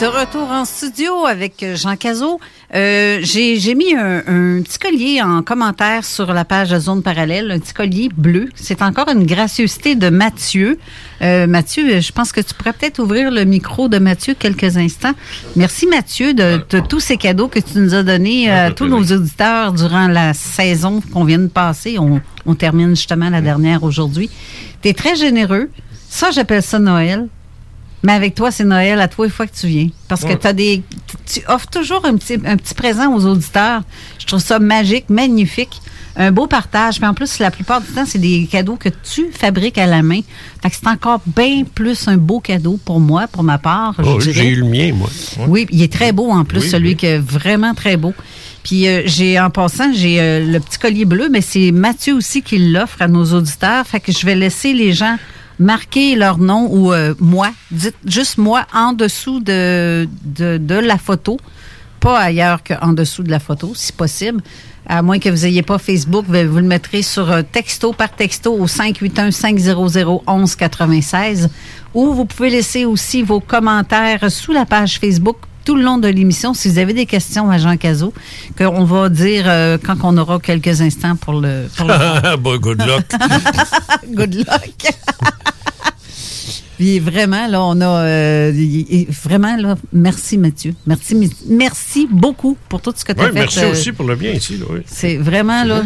De retour en studio avec Jean Cazot. Euh, J'ai mis un, un, petit collier en commentaire sur la page de Zone Parallèle, un petit collier bleu. C'est encore une gracieuseté de Mathieu. Euh, Mathieu, je pense que tu pourrais peut-être ouvrir le micro de Mathieu quelques instants. Merci Mathieu de, de tous ces cadeaux que tu nous as donnés à tous nos auditeurs durant la saison qu'on vient de passer. On, on termine justement la dernière aujourd'hui. Tu es très généreux. Ça, j'appelle ça Noël. Mais avec toi, c'est Noël à toi une fois que tu viens. Parce que as des, tu offres toujours un petit, un petit présent aux auditeurs. Je trouve ça magique, magnifique. Un beau partage. Mais en plus, la plupart du temps, c'est des cadeaux que tu fabriques à la main. Fait que c'est encore bien plus un beau cadeau pour moi, pour ma part. Oh. J'ai eu le mien, moi. Oui, il est très beau en plus, Oui, celui oui. qui est vraiment très beau. Puis euh, j'ai en passant, j'ai euh, le petit collier bleu, mais c'est Mathieu aussi qui l'offre à nos auditeurs. Fait que je vais laisser les gens marquer leur nom ou euh, moi, dites juste moi en dessous de, la photo, pas ailleurs qu'en dessous de la photo, si possible. À moins que vous n'ayez pas Facebook, vous vous le mettrez sur euh, texto par texto au 581-500-1196 ou vous pouvez laisser aussi vos commentaires sous la page Facebook tout le long de l'émission si vous avez des questions à Jean Cazot, qu'on va dire euh, quand on aura quelques instants pour le... Pour le bon, good luck. Good luck. Puis vraiment, là, on a euh, vraiment là, merci Mathieu. Merci, merci beaucoup pour tout ce que tu as Ouais, fait. merci euh, aussi pour le bien ici. Là, oui. C'est vraiment là.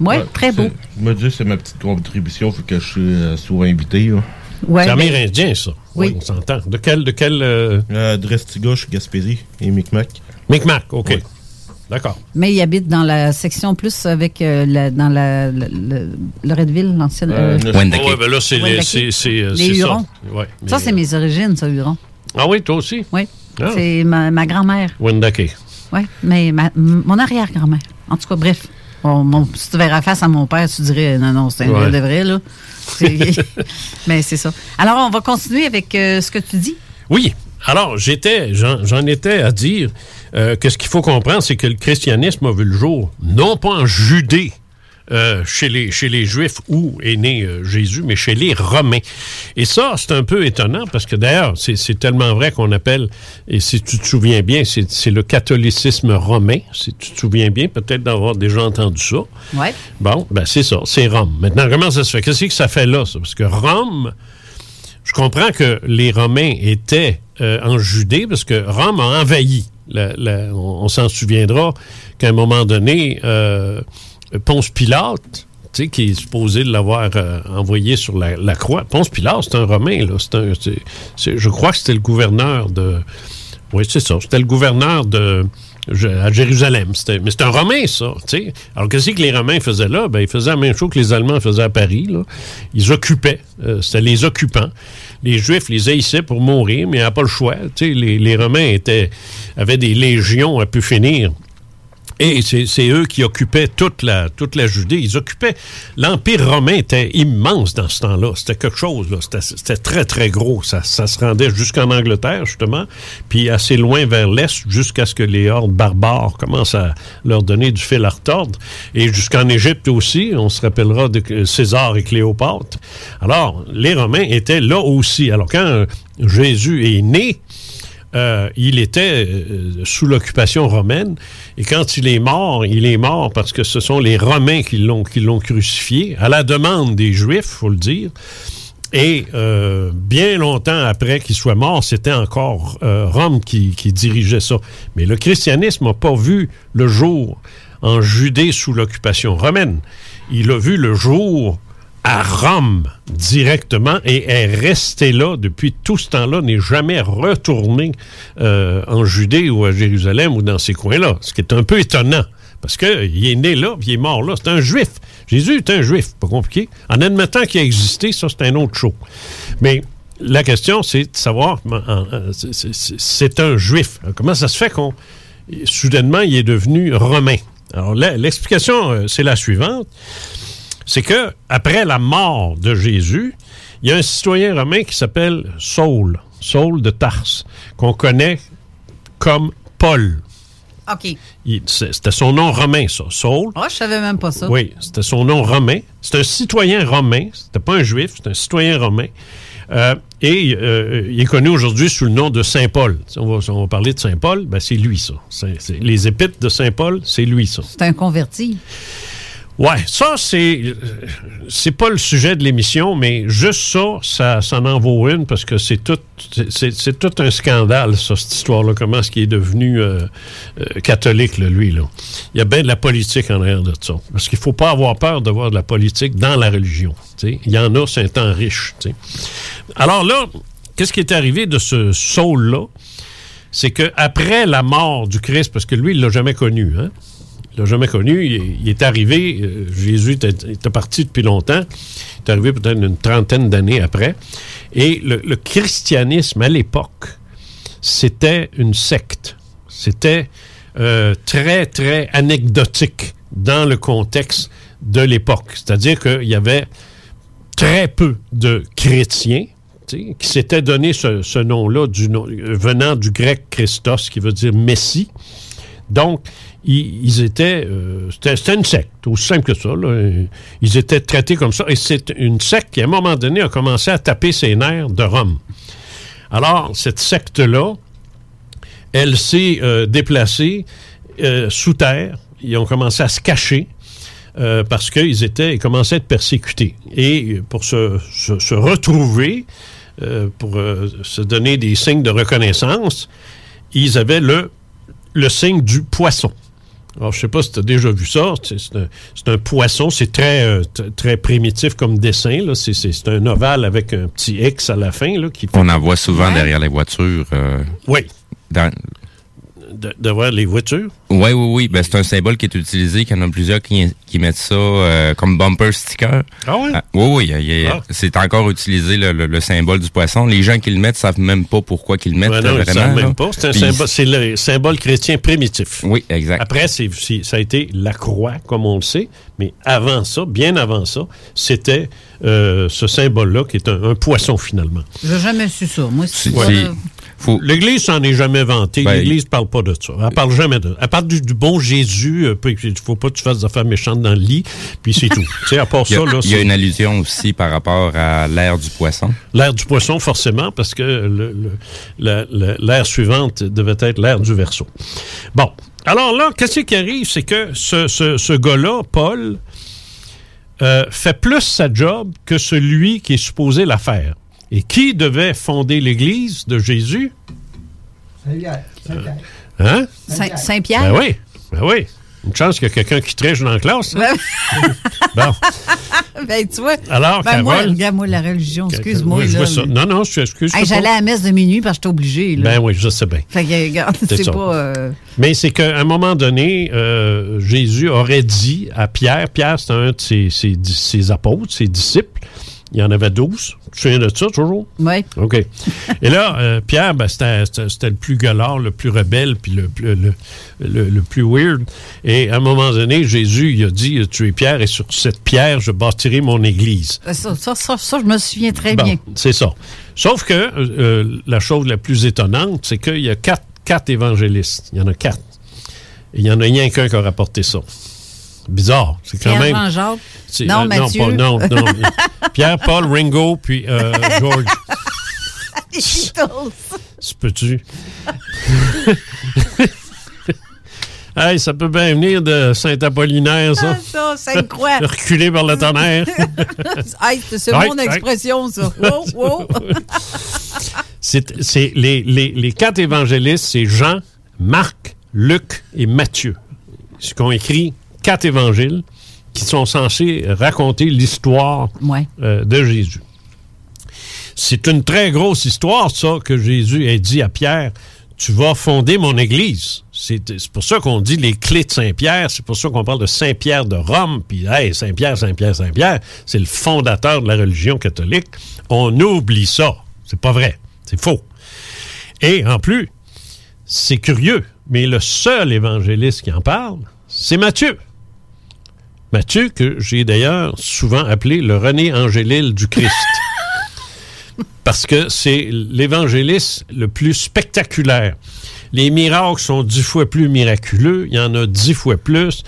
Oui, très beau. Je me dis, c'est ma petite contribution, faut que je suis souvent invité. Là. Ouais, c'est ben- amérindien, ça. Oui. on s'entend. De quel. De quel euh... Je suis Gaspésie et Micmac. Micmac, OK. D'accord. Mais il habite dans la section plus avec euh, la- dans la, le, le- Loretteville, l'ancienne. euh, Ouais, ben là, c'est les, c'est, c'est, euh, Les c'est ça. Ouais, Ça, mais, c'est mes origines, ça, Huron. Ah oui, toi aussi? Oui. Ah. C'est ma, ma grand-mère. Wendake. Oui, mais ma- m- mon arrière-grand-mère. En tout cas, bref. Bon, mon- si tu verras face à mon père, tu dirais non, non, c'est un Ouais. de vrai, là. Mais c'est ça. Alors, on va continuer avec euh, ce que tu dis. Oui. Alors, j'étais, j'en, j'en étais à dire euh, que ce qu'il faut comprendre, c'est que le christianisme a vu le jour, non pas en Judée, euh, chez, les, chez les Juifs où est né euh, Jésus, mais chez les Romains. Et ça, c'est un peu étonnant parce que d'ailleurs, c'est, c'est tellement vrai qu'on appelle, et si tu te souviens bien, c'est, c'est le catholicisme romain. Si tu te souviens bien, peut-être d'avoir déjà entendu ça. Ouais. Bon, ben c'est ça, c'est Rome. Maintenant, comment ça se fait? Qu'est-ce que ça fait là, ça? Parce que Rome, je comprends que les Romains étaient euh, en Judée parce que Rome a envahi. la- la- on on s'en souviendra qu'à un moment donné, euh, Ponce Pilate, tu qui est supposé l'avoir euh, envoyé sur la, croix. Ponce Pilate, c'est un Romain, là. C'est un- je crois que c'était le gouverneur de. Oui, c'est ça. C'était le gouverneur de à Jérusalem. Mais c'est un Romain, ça. Alors, qu'est-ce que les Romains faisaient là? Ben, ils faisaient la même chose que les Allemands faisaient à Paris. Ils occupaient. Euh, C'était les occupants. Les Juifs les haïssaient pour mourir, mais ils n'avaient pas le choix. Les, les Romains étaient, avaient des légions à pu finir. Et c'est eux qui occupaient toute la, toute la Judée. Ils occupaient. L'Empire romain était immense dans ce temps-là. C'était quelque chose. C'était très, très gros. Ça, ça se rendait jusqu'en Angleterre, justement, puis assez loin vers l'Est, jusqu'à ce que les hordes barbares commencent à leur donner du fil à retordre. Et jusqu'en Égypte aussi. On se rappellera de César et Cléopâtre. Alors, les Romains étaient là aussi. Alors, quand Jésus est né, euh, il était euh, sous l'occupation romaine. Et quand il est mort, il est mort parce que ce sont les Romains qui l'ont, crucifié, à la demande des Juifs, faut le dire. Et euh, bien longtemps après qu'il soit mort, c'était encore Rome qui, qui dirigeait ça. Mais le christianisme n'a pas vu le jour en Judée sous l'occupation romaine. Il a vu le jour à Rome directement et est resté là depuis tout ce temps-là, n'est jamais retourné euh, en Judée ou à Jérusalem ou dans ces coins-là, ce qui est un peu étonnant. Parce qu'il est né là, puis il est mort là. C'est un juif. Jésus est un juif, pas compliqué. En admettant qu'il a existé, ça, c'est un autre show. Mais la question, c'est de savoir, en- c'est- un juif. Comment ça se fait qu'on, soudainement, il est devenu romain? Alors, l'explication, euh, c'est la suivante c'est que après la mort de Jésus, il y a un citoyen romain qui s'appelle Saul, Saul de Tarse, qu'on connaît comme Paul. OK. C'était son nom romain, ça, Saul. Oh, je savais même pas ça. Oui, c'était son nom romain. C'est un citoyen romain. C'était pas un juif, c'est un citoyen romain. Euh, et euh, il est connu aujourd'hui sous le nom de Saint Paul. On va, si on va parler de Saint Paul, ben c'est lui ça. Les épîtres de Saint Paul, c'est lui ça. C'est un converti. Ouais, ça, c'est euh, c'est pas le sujet de l'émission, mais juste ça, ça, ça en vaut une parce que c'est tout, c'est- tout un scandale, ça, cette histoire-là. Comment est-ce qu'il est devenu euh, euh, catholique, lui, là? Il y a bien de la politique en arrière de ça. Parce qu'il faut pas avoir peur de voir de la politique dans la religion. tu sais. Il y en a, c'est un temps riche. tu sais. Alors là, qu'est-ce qui est arrivé de ce Saul-là? C'est que après la mort du Christ, parce que lui, il l'a jamais connu, hein? Il l'a jamais connu. Il, est arrivé, euh, Jésus était, parti depuis longtemps. Il est arrivé peut-être une trentaine d'années après. Et le, christianisme, à l'époque, c'était une secte. C'était euh, très, très anecdotique dans le contexte de l'époque. C'est-à-dire qu'il y avait très peu de chrétiens qui s'étaient donné ce, nom-là euh, venant du grec Christos, qui veut dire Messie. Donc, ils, étaient. euh, c'était c'était une secte, aussi simple que ça. là. Ils étaient traités comme ça. Et c'est une secte qui, à un moment donné, a commencé à taper ses nerfs de Rome. Alors, cette secte-là, elle s'est euh, déplacée euh, sous terre. Ils ont commencé à se cacher. euh, parce qu'ils étaient, ils commençaient à être persécutés. Et pour se, se- se retrouver, euh, pour euh, se donner des signes de reconnaissance, ils avaient le, le signe du poisson. Alors, je sais pas si tu as déjà vu ça. C'est un, poisson. C'est très, euh, très primitif comme dessin. là. C'est- un ovale avec un petit X à la fin. Là, qui fait On en voit souvent derrière les voitures. euh, Oui. dans- de, de voir les voitures. Oui, oui, oui. Ben, c'est un symbole qui est utilisé, qu'il y en a plusieurs qui, qui mettent ça euh, comme bumper sticker. Ah oui? oui, oui. il Ah. C'est encore utilisé le, le- le symbole du poisson. Les gens qui le mettent savent même pas pourquoi qu'ils le mettent. Ouais, non, là, ils vraiment. savent même pas. C'est un Puis- symbole, c'est le symbole chrétien primitif. Oui, exact. Après, c'est, c'est- ça a été la croix, comme on le sait, mais avant ça, bien avant ça, c'était euh, ce symbole-là qui est un, un poisson finalement. J'ai jamais su ça. Moi, c'est. L'Église s'en est jamais vantée. Ben, L'Église parle pas de ça. Elle parle jamais de. Elle parle du, du bon Jésus. euh, Il faut pas que tu fasses des affaires méchantes dans le lit. Puis c'est tout. tu sais, à part Il y a, ça, là, il y a une allusion aussi par rapport à l'ère du poisson. l'ère du poisson, forcément, parce que le- le- la- la- l'ère suivante devait être l'ère du verso. Bon. Alors là, qu'est-ce qui arrive? C'est que ce, ce- ce gars-là, Paul, euh, fait plus sa job que celui qui est supposé la faire. Et qui devait fonder l'Église de Jésus? Hein? Saint- Saint-Pierre? Ben oui, ben oui. Une chance qu'il y a quelqu'un qui triche dans la classe. hein? bon. ben, tu vois. Alors, ben, moi, Carole? regarde, moi, la religion, excuse-moi. Oui, je là, vois ça. mais- Non, non, je excuse. Hey, J'allais à la messe de minuit parce que j'étais obligé. Ben oui, je sais bien. Fait que, regarde, C'est c'est pas. euh, Mais c'est qu'à un moment donné, euh, Jésus aurait dit à Pierre, Pierre, c'était un de ses, ses- ses apôtres, ses disciples, il y en avait douze. Tu te souviens de ça toujours? Oui. OK. Et là, euh, Pierre, ben, c'était le plus galard, le plus rebelle, puis le, plus- le, le- le plus weird. Et à un moment donné, Jésus, il a dit, tu es Pierre, et sur cette pierre, je bâtirai mon église. Ça, ça, ça, ça, je me souviens très Bon, bien. C'est ça. Sauf que euh, euh, la chose la plus étonnante, c'est qu'il y a quatre, quatre évangélistes. Il y en a quatre. Et il n'y en a rien qu'un qui a rapporté ça. Bizarre. C'est quand Pierre même. Jean-Jacques? c'est- Non, euh, Mathieu. pas- non, non. Pierre, Paul, Ringo, puis euh, George. Se peux-tu? hey, ça peut bien venir de Saint-Apollinaire, ça. Ça, Sainte-Croix. Reculé par le tonnerre. Hey, c'est c'est mon ouais. expression, ça. Wow, wow. C'est c'est les, les- les quatre évangélistes, c'est Jean, Marc, Luc et Matthieu. Ce qu'ont écrit quatre évangiles qui sont censés raconter l'histoire euh, de Jésus. C'est une très grosse histoire, ça, que Jésus a dit à Pierre, tu vas fonder mon Église. C'est c'est pour ça qu'on dit les clés de Saint-Pierre, c'est pour ça qu'on parle de Saint-Pierre de Rome, puis hey, Saint-Pierre, Saint-Pierre, Saint-Pierre, c'est le fondateur de la religion catholique. On oublie ça. C'est pas vrai. C'est faux. Et en plus, c'est curieux, mais le seul évangéliste qui en parle, c'est Matthieu. Matthieu, que j'ai d'ailleurs souvent appelé le René Angélil du Christ. Parce que c'est l'évangéliste le plus spectaculaire. Les miracles sont dix fois plus miraculeux, il y en a dix fois plus.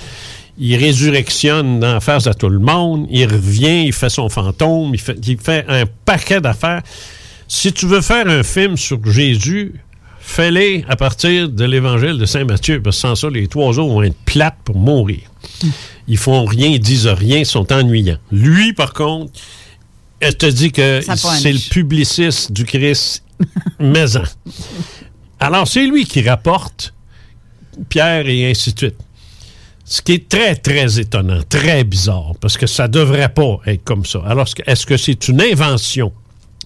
Il résurrectionne en face à tout le monde, il revient, il fait son fantôme, il fait, il fait un paquet d'affaires. Si tu veux faire un film sur Jésus, fais-le à partir de l'évangile de Saint Matthieu, parce que sans ça, les trois autres vont être plates pour mourir. Ils font rien, ils disent rien, ils sont ennuyants. Lui, par contre, elle te dit que c'est le publiciste du Christ maison. Alors, c'est lui qui rapporte Pierre et ainsi de suite. Ce qui est très, très étonnant, très bizarre, parce que ça devrait pas être comme ça. Alors, est-ce que- est-ce que c'est une invention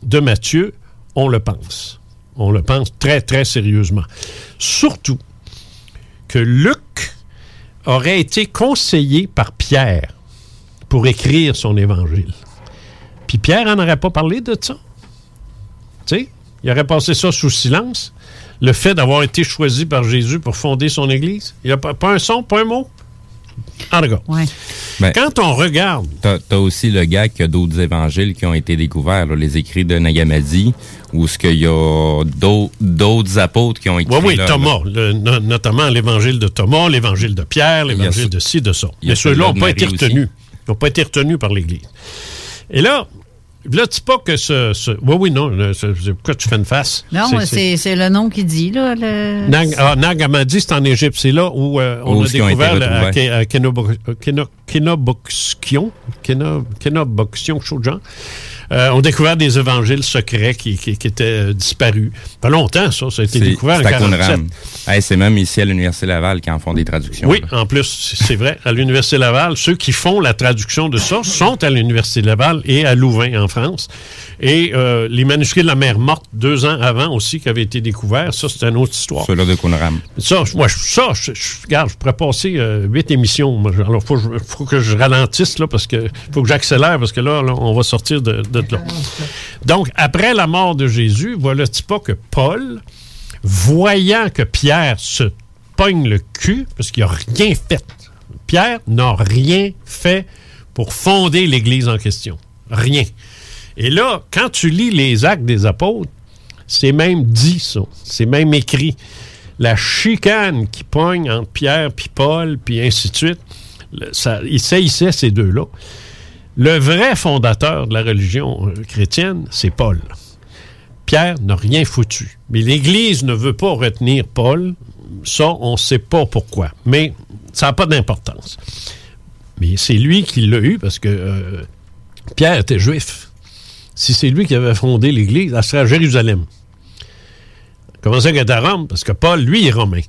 de Matthieu? On le pense. On le pense très, très sérieusement. Surtout que Luc aurait été conseillé par Pierre pour écrire son évangile. Puis Pierre n'en aurait pas parlé de ça. Tu sais, il aurait passé ça sous silence. Le fait d'avoir été choisi par Jésus pour fonder son Église. Il n'y a pas, pas un son, pas un mot? En tout cas, Ben, quand on regarde... T'as as aussi le gars qui a d'autres évangiles qui ont été découverts, là, les écrits de Nagamadi, où ce qu'il y a d'au- d'autres apôtres qui ont écrit... Oui, oui, là, Thomas, le- no- notamment l'évangile de Thomas, l'évangile de Pierre, y l'évangile de ci, de ça. y Mais ceux-là n'ont pas été retenus. Ils n'ont pas été retenus par l'Église. Et là, là, dis pas que ce... ce- oui, oui, non, le- ce- ce- pourquoi tu fais une face? Non, C'est- le nom qui dit, là. Le... Nag, ah, Nag Hammadi, c'est en Égypte. C'est là où euh, on Où a découvert le- Kenoboxion, Keno- Kenoboxion, chose de genre, euh, ont découvert des évangiles secrets qui, qui- qui étaient euh, disparus. Pas longtemps, ça. Ça a été découvert en c'est à 47. Qumran. Hey, c'est même ici à l'Université Laval qui en font des traductions. Oui, en plus, c'est vrai. À l'Université Laval, ceux qui font la traduction de ça sont à l'Université Laval et à Louvain, en France. Et euh, les manuscrits de la mer morte, deux ans avant aussi, qui avaient été découverts, ça, c'est une autre histoire. Ceux-là de Qumran. Ça, moi, ça, je, je- regarde, je pourrais passer huit émissions. Moi, alors, il faut, que je ralentisse, là, parce que faut que j'accélère, parce que là, là, on va sortir de, de Donc, après la mort de Jésus, voilà-t-il pas que Paul, voyant que Pierre se pogne le cul, parce qu'il n'a rien fait, Pierre n'a rien fait pour fonder l'Église en question. Rien. Et là, quand tu lis les actes des apôtres, c'est même dit ça. C'est même écrit. La chicane qui pogne entre Pierre puis Paul, puis ainsi de suite, ça, il saillissait ces deux-là. Le vrai fondateur de la religion euh, chrétienne, c'est Paul. Pierre n'a rien foutu. Mais l'Église ne veut pas retenir Paul. Ça, on ne sait pas pourquoi. Mais ça n'a pas d'importance. Mais c'est lui qui l'a eu parce que euh, Pierre était juif. Si c'est lui qui avait fondé l'Église, elle serait à Jérusalem. Comment ça qu'elle à Rome? Parce que Paul, lui, est romain.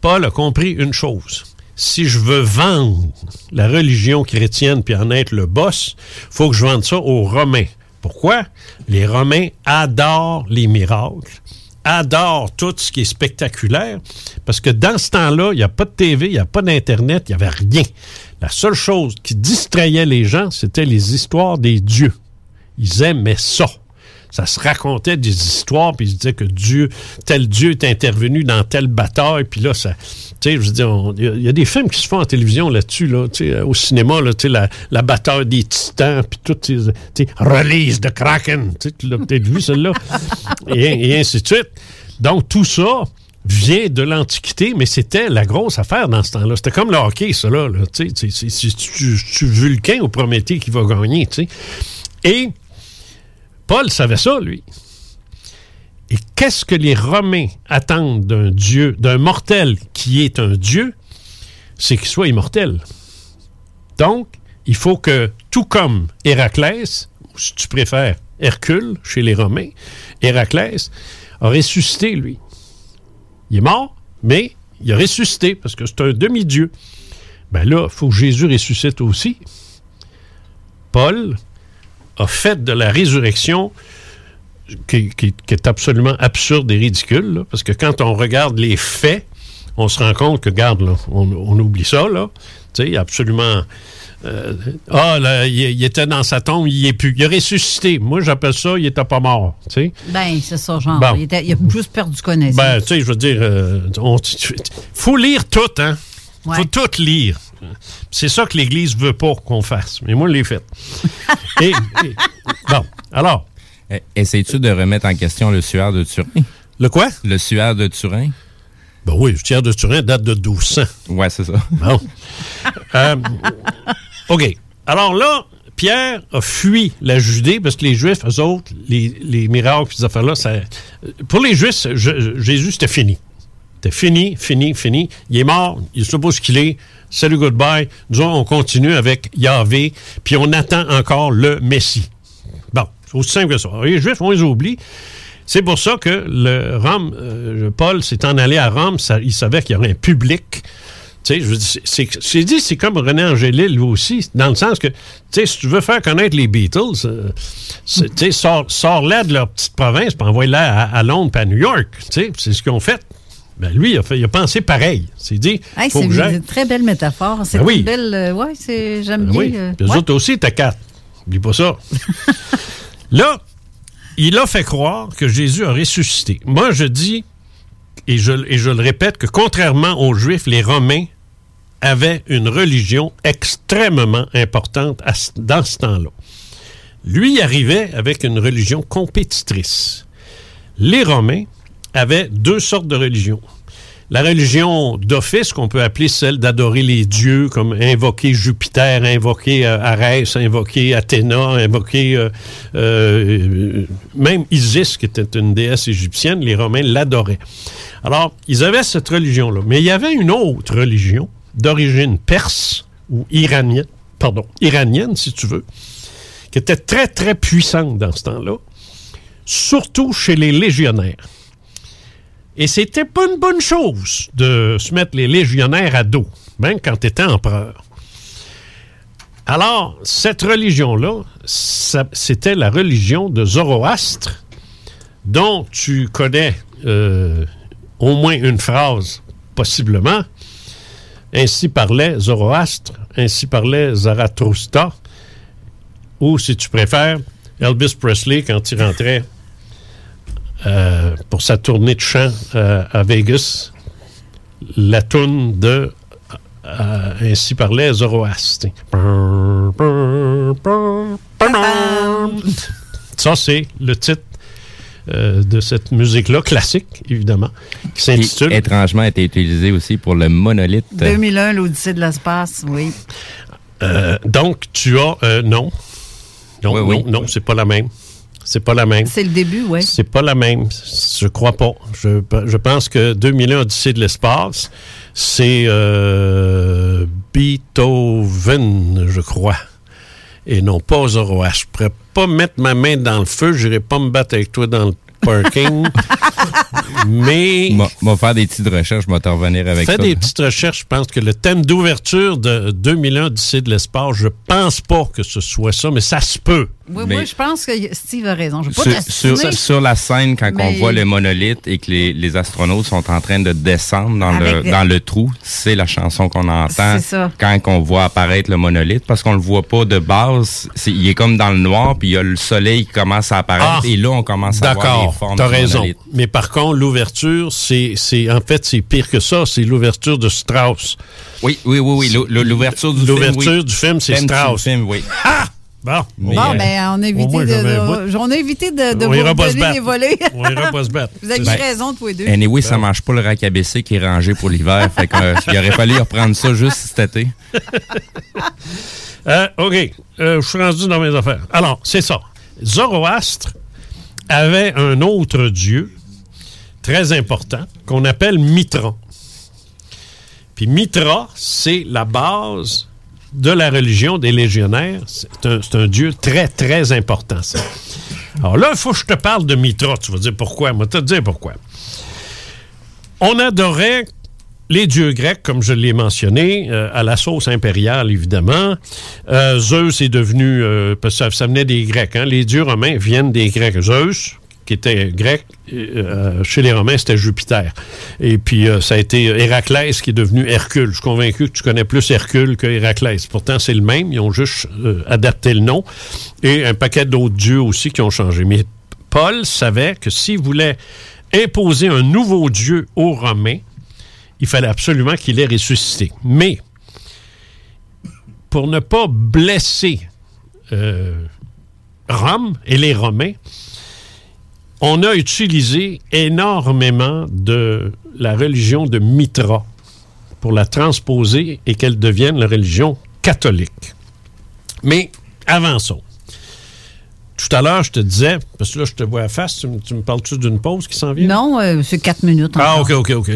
Paul a compris une chose. Si je veux vendre la religion chrétienne puis en être le boss, faut que je vende ça aux Romains. Pourquoi? Les Romains adorent les miracles, adorent tout ce qui est spectaculaire, parce que dans ce temps-là, il n'y a pas de TV, il n'y a pas d'Internet, il n'y avait rien. La seule chose qui distrayait les gens, c'était les histoires des dieux. Ils aimaient ça. Ça se racontait des histoires, puis ils disaient que Dieu, tel Dieu est intervenu dans telle bataille, puis là, ça. Tu sais, je veux dire, il y a- des films qui se font en télévision là-dessus, là, au cinéma, là, la, la bataille des titans, puis tout, tu sais, release de Kraken, tu l'as peut-être vu, celle-là, et, ainsi de suite. Donc, tout ça vient de l'Antiquité, mais c'était la grosse affaire dans ce temps-là. C'était comme le hockey, ça, là. là, tu sais, c'est- Vulcain ou Prométhée qui va gagner, tu sais. Et Paul savait ça, lui. Et qu'est-ce que les Romains attendent d'un Dieu, d'un mortel qui est un Dieu? C'est qu'il soit immortel. Donc, il faut que, tout comme Héraclès, ou si tu préfères Hercule chez les Romains, Héraclès a ressuscité, lui. Il est mort, mais il a ressuscité parce que c'est un demi-dieu. Ben là, il faut que Jésus ressuscite aussi. Paul a fait de la résurrection qui, qui- qui est absolument absurde et ridicule, là, parce que quand on regarde les faits, on se rend compte que, regarde, là, on, on oublie ça, là. Tu sais, absolument. euh, ah, là, il, il était dans sa tombe, il est plus. Il a ressuscité. Moi, j'appelle ça, il était pas mort. Tu sais. Ben, c'est ça, genre. Bon. Il, était- il a juste perdu connaissance. Ben, tu sais, je veux dire, euh, on- faut lire tout, hein? Ouais. Faut tout lire. C'est ça que l'Église veut pas qu'on fasse. Mais moi, je l'ai fait. Et- et- bon, alors. Eh, Essayes-tu de remettre en question le suaire de Turin? Le quoi? Le suaire de Turin? Ben oui, le suaire de Turin date de 1200. Ouais, c'est ça. Bon. Euh, OK. Alors là, Pierre a fui la Judée parce que les Juifs, eux autres, les, les miracles, ces affaires-là, ça, pour les Juifs, je- Jésus, c'était fini. C'était fini, fini, fini. Il est mort, il sait pas ce qu'il est. Salut, goodbye. Nous, on continue avec Yahvé, puis on attend encore le Messie. Bon, c'est aussi simple que ça. Les Juifs, on les oublie. C'est pour ça que le Rome, euh, Paul s'est en allé à Rome, il savait qu'il y aurait un public. Tu sais, c'est dit, c'est comme René Angélil, lui aussi, dans le sens que, tu sais, si tu veux faire connaître les Beatles, euh, tu sais, sors- sors-les de leur petite province, puis envoie-les à, à Londres, puis à New York. Tu sais, c'est ce qu'ils ont fait. Ben lui, il a, fait, il a pensé pareil. C'est dit, Hey, c'est une très belle métaphore. C'est Ben oui. une belle. euh, ouais, c'est. J'aime Ben bien. oui. euh, ouais. autres aussi, t'as quatre. Oublie pas ça. Là, il a fait croire que Jésus a ressuscité. Moi, je dis, et je, et je le répète, que contrairement aux Juifs, les Romains avaient une religion extrêmement importante à dans ce temps-là. Lui arrivait avec une religion compétitrice. Les Romains avaient deux sortes de religions. La religion d'office, qu'on peut appeler celle d'adorer les dieux, comme invoquer Jupiter, invoquer euh, Arès, invoquer Athéna, invoquer euh, euh, même Isis, qui était une déesse égyptienne, les Romains l'adoraient. Alors, ils avaient cette religion-là. Mais il y avait une autre religion d'origine perse ou iranienne, pardon, iranienne, si tu veux, qui était très, très puissante dans ce temps-là, surtout chez les légionnaires. Et c'était pas une bonne chose de se mettre les légionnaires à dos, même quand tu étais empereur. Alors, cette religion-là, c'était la religion de Zoroastre, dont tu connais euh, au moins une phrase, possiblement. Ainsi parlait Zoroastre, ainsi parlait Zarathustra, ou si tu préfères, Elvis Presley quand il rentrait euh, pour sa tournée de chant euh, à Vegas, la tourne de euh, Ainsi parlait Zoroastre. Ça, c'est le titre euh, de cette musique-là, classique, évidemment, qui s'intitule Qui, étrangement, a été utilisé aussi pour le monolithe. 2001, l'Odyssée de l'espace, oui. Euh, donc, tu as. euh, non. Non, Oui, oui. non, non, c'est pas la même. C'est pas la même. C'est le début, oui. C'est pas la même. Je crois pas. Je, je pense que 2001 Odyssée de l'espace, c'est euh, Beethoven, je crois. Et non pas Zoroastre. Je pourrais pas mettre ma main dans le feu. J'irai pas me battre avec toi dans le parking. mais. M'a faire des petites recherches, je vais te revenir avec Fais ça. des petites recherches. Je pense que le thème d'ouverture de 2001 Odyssée de l'espace, je pense pas que ce soit ça, mais ça se peut. Oui, Mais- moi, je pense que Steve a raison. Je ne veux Sur, pas sur- t'assiner. sur la scène, quand Mais- on voit le monolithe et que les, les astronautes sont en train de descendre dans, le, Avec- dans le trou, c'est la chanson qu'on entend ça. quand on voit apparaître le monolithe, parce qu'on le voit pas de base. C'est- il est comme dans le noir, puis il y a le soleil qui commence à apparaître, Ah! et là, on commence à voir les D'accord, formes t'as du raison. monolithe. Mais par contre, l'ouverture, c'est, en fait, c'est pire que ça. C'est l'ouverture de Strauss. Oui, oui, oui, oui. l'ou- l'ou- L'ouverture du film, L'ouverture oui. du film, c'est du Strauss. film, oui. Ah! Bon, Mais, Bon, euh, ben, on a au évité moins, de, j'avais un de- on a évité de, de On vous ira pas se donner battre. les volets. On ira pas se battre. Vous avez Ben, raison, tous les deux. Anyway, ça mange pas le rack ABC qui est rangé pour l'hiver. fait que, euh, il aurait fallu reprendre ça juste cet été. Euh, OK. Euh, je suis rendu dans mes affaires. Alors, c'est ça. Zoroastre avait un autre dieu très important qu'on appelle Mitra. Puis Mitra, c'est la base de la religion des légionnaires. C'est un, un dieu très, très important, ça. Alors là, il faut que je te parle de Mitra. Tu vas dire pourquoi? Moi, te dire pourquoi. On adorait les dieux grecs, comme je l'ai mentionné, euh, à la sauce impériale, évidemment. Euh, Zeus est devenu, euh, parce que ça venait des Grecs, hein. les dieux romains viennent des Grecs. Zeus, qui était grec, euh, chez les Romains, c'était Jupiter. Et puis, euh, ça a été Héraclès qui est devenu Hercule. Je suis convaincu que tu connais plus Hercule que Héraclès. Pourtant, c'est le même. Ils ont juste euh, adapté le nom. Et un paquet d'autres dieux aussi qui ont changé. Mais Paul savait que s'il voulait imposer un nouveau dieu aux Romains, il fallait absolument qu'il ait ressuscité. Mais, pour ne pas blesser Rome et les Romains, on a utilisé énormément de la religion de Mitra pour la transposer et qu'elle devienne la religion catholique. Mais avançons. Tout à l'heure, je te disais, parce que là, je te vois à face, tu, me- tu me parles-tu d'une pause qui s'en vient? Non, euh, c'est quatre minutes. Ah. OK, OK, OK.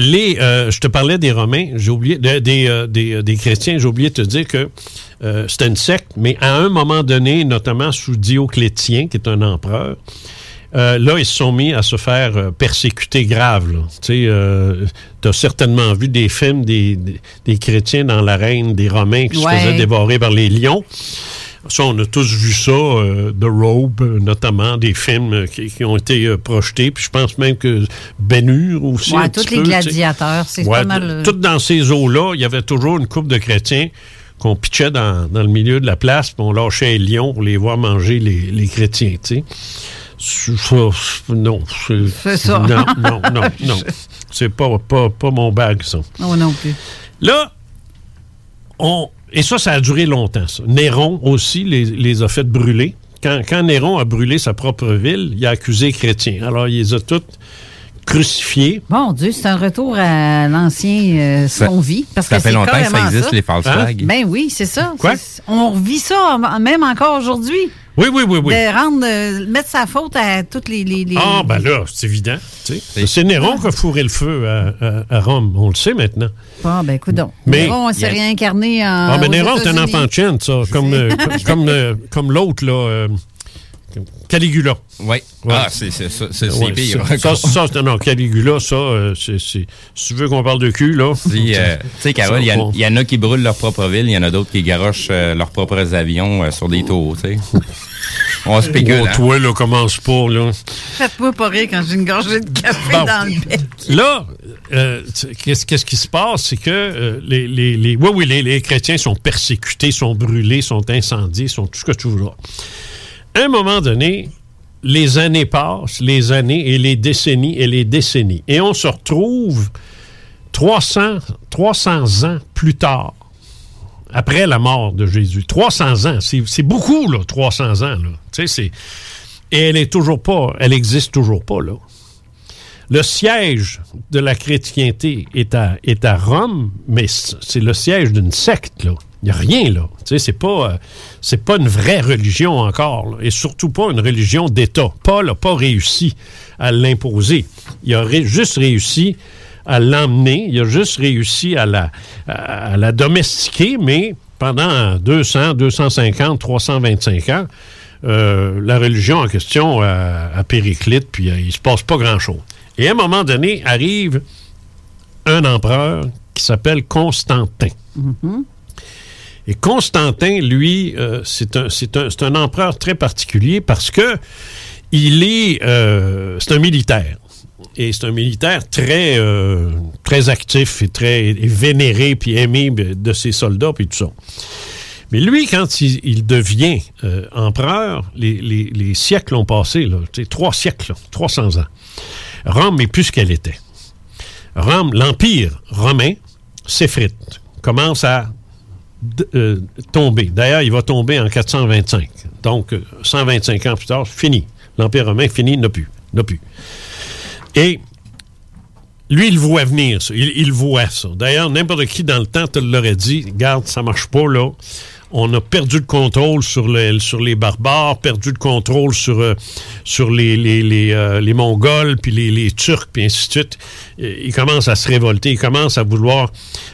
Les, euh, je te parlais des Romains, j'ai oublié, de- des, euh, des, euh, des chrétiens, j'ai oublié de te dire que euh, c'était une secte, mais à un moment donné, notamment sous Dioclétien, qui est un empereur, euh, là, ils se sont mis à se faire euh, persécuter grave. là. Tu sais, tu as certainement vu des films des, des, des chrétiens dans l'arène des Romains qui Ouais. se faisaient dévorer par les lions. Ça, on a tous vu ça, euh, The Robe, euh, notamment, des films euh, qui, qui ont été euh, projetés. Puis je pense même que Hur aussi. Un tous les peu, gladiateurs, c'est Ouais, pas mal. Tout dans ces eaux-là, il y avait toujours une coupe de chrétiens qu'on pitchait dans, dans le milieu de la place, puis on lâchait les lions pour les voir manger les, les chrétiens, tu sais. Non. C'est ça. Non, non, non, non. C'est pas, pas, pas mon bag, ça. Non, non plus. Là, on. Et ça, ça a duré longtemps, ça. Néron aussi les, a fait brûler. Quand, quand Néron a brûlé sa propre ville, il a accusé les chrétiens. Alors, il les a tous crucifiés. Bon Dieu, c'est un retour à l'ancien euh, ce Ça- qu'on vit. Parce ça que fait longtemps que ça existe, ça. les false Hein? flags. Ben oui, c'est ça. Quoi? On revit ça même encore aujourd'hui. Oui, oui, oui, oui. De rendre, euh, mettre sa faute à toutes les. les, les- Ah, ben là, c'est évident. tu sais. C'est Néron qui a fourré le feu à, à- à Rome. On le sait maintenant. Bon, ben, écoute donc. Mais- Néron, on s'est a- réincarné en. Ah, mais aux Néron, c'est un enfant de ça. Comme, euh, comme, comme, euh, comme l'autre, là. Caligula. Oui. Ah, c'est ça. Ouais, pire. ça, ça, ça, non, Caligula, ça, euh, c'est. Si tu veux qu'on parle de cul, là. Si, euh, tu sais, Carole, il y, en- y a qui brûlent leur propre ville, il y en a d'autres qui garochent euh, leurs propres avions euh, sur des tours, tu sais. On spécule. Oh, hein. toi, là, commence pas, là. Faites-moi pas rire quand j'ai une gorgée de café Bon. dans le bec. Là, euh, qu'est-ce qui se passe? C'est que euh, les, les, les- oui, oui, les, les chrétiens sont persécutés, sont brûlés, sont incendiés, sont tout ce que tu voudras. À un moment donné, les années passent, les années et les décennies et les décennies. Et on se retrouve 300, 300 ans plus tard, après la mort de Jésus. 300 ans, c'est beaucoup, là, 300 ans. Tu Et elle est toujours pas, elle existe toujours pas, là. Le siège de la chrétienté est à, est à Rome, mais c'est le siège d'une secte, là. Il n'y a rien, là. Tu sais, c'est pas, euh, c'est pas une vraie religion encore, et surtout pas une religion d'État. Paul n'a pas réussi à l'imposer. Il a juste réussi à l'emmener, il a juste réussi à la, à, la domestiquer, mais pendant 200, 250, 325 ans, euh, la religion en question a, périclite, puis euh, il se passe pas grand-chose. Et à un moment donné, arrive un empereur qui s'appelle Constantin. Et Constantin, lui, euh, c'est un, un- empereur très particulier parce que il est, euh, c'est un militaire. Et c'est un militaire très, euh, très actif et très vénéré puis aimé de ses soldats puis tout ça. Mais lui, quand il, devient empereur, les, les- les siècles ont passé, là, trois siècles, là, 300 ans. Rome n'est plus ce qu'elle était. Rome, l'Empire romain s'effrite, commence à euh, tomber. D'ailleurs, il va tomber en 425. Donc, euh, 125 ans plus tard, fini. L'Empire romain fini, n'a plus. N'a plus. Et lui, il voit venir ça. Il, voit ça. D'ailleurs, n'importe qui dans le temps te l'aurait dit, garde, ça marche pas là. On a perdu le contrôle sur, le- sur les barbares, perdu le contrôle sur, euh, les, les, euh, Mongols, puis les, Turcs, puis ainsi de suite. Et Il commence à se révolter, il commence à vouloir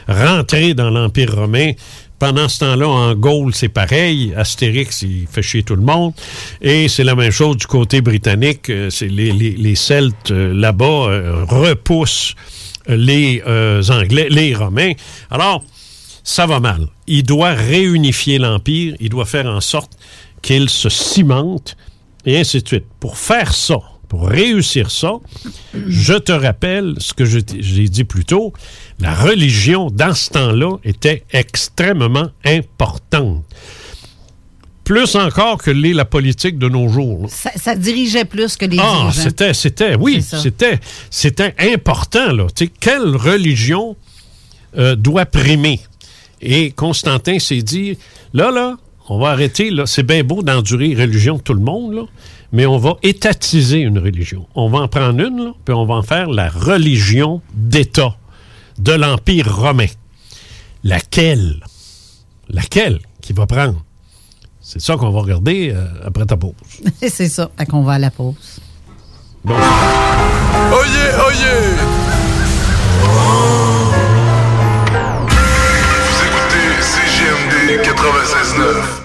rentrer dans l'Empire romain. Pendant ce temps-là, en Gaule, c'est pareil. Astérix, il fait chier tout le monde. Et c'est la même chose du côté britannique. Euh, C'est les, les- les Celtes euh, là-bas euh, repoussent les Anglais, les Romains. Alors, ça va mal. Il doit réunifier l'Empire. Il doit faire en sorte qu'il se cimente et ainsi de suite. Pour faire ça, pour réussir ça, je te rappelle ce que j'ai dit plus tôt, la religion dans ce temps-là était extrêmement importante. Plus encore que l'est la politique de nos jours. Ça, ça dirigeait plus que les Ah, c'était, c'était, oui, c'était, c'était important, là. Quelle religion euh, doit primer? Et Constantin s'est dit, là, là, on va arrêter, là. C'est bien beau d'endurer religion de tout le monde, là, mais on va étatiser une religion. On va en prendre une, là, puis on va en faire la religion d'État de l'Empire romain. Laquelle? Laquelle qui va prendre? C'est ça qu'on va regarder euh, après ta pause. c'est ça. Fait qu'on va à la pause. Donc, Oyez, oyez! Vous écoutez CGMD 96.9.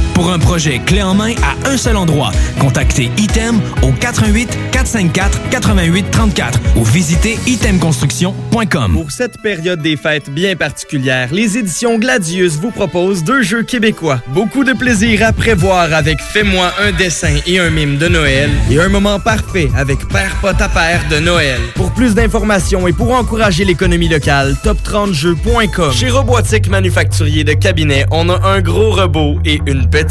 Pour un projet clé en main à un seul endroit, contactez Item au 88 454 88 34 ou visitez itemconstruction.com. Pour cette période des fêtes bien particulière, les éditions Gladius vous proposent deux jeux québécois. Beaucoup de plaisir à prévoir avec Fais-moi un dessin et un mime de Noël et un moment parfait avec Père Pot à Père de Noël. Pour plus d'informations et pour encourager l'économie locale, top30jeux.com. Chez Robotique Manufacturier de Cabinet, on a un gros robot et une petite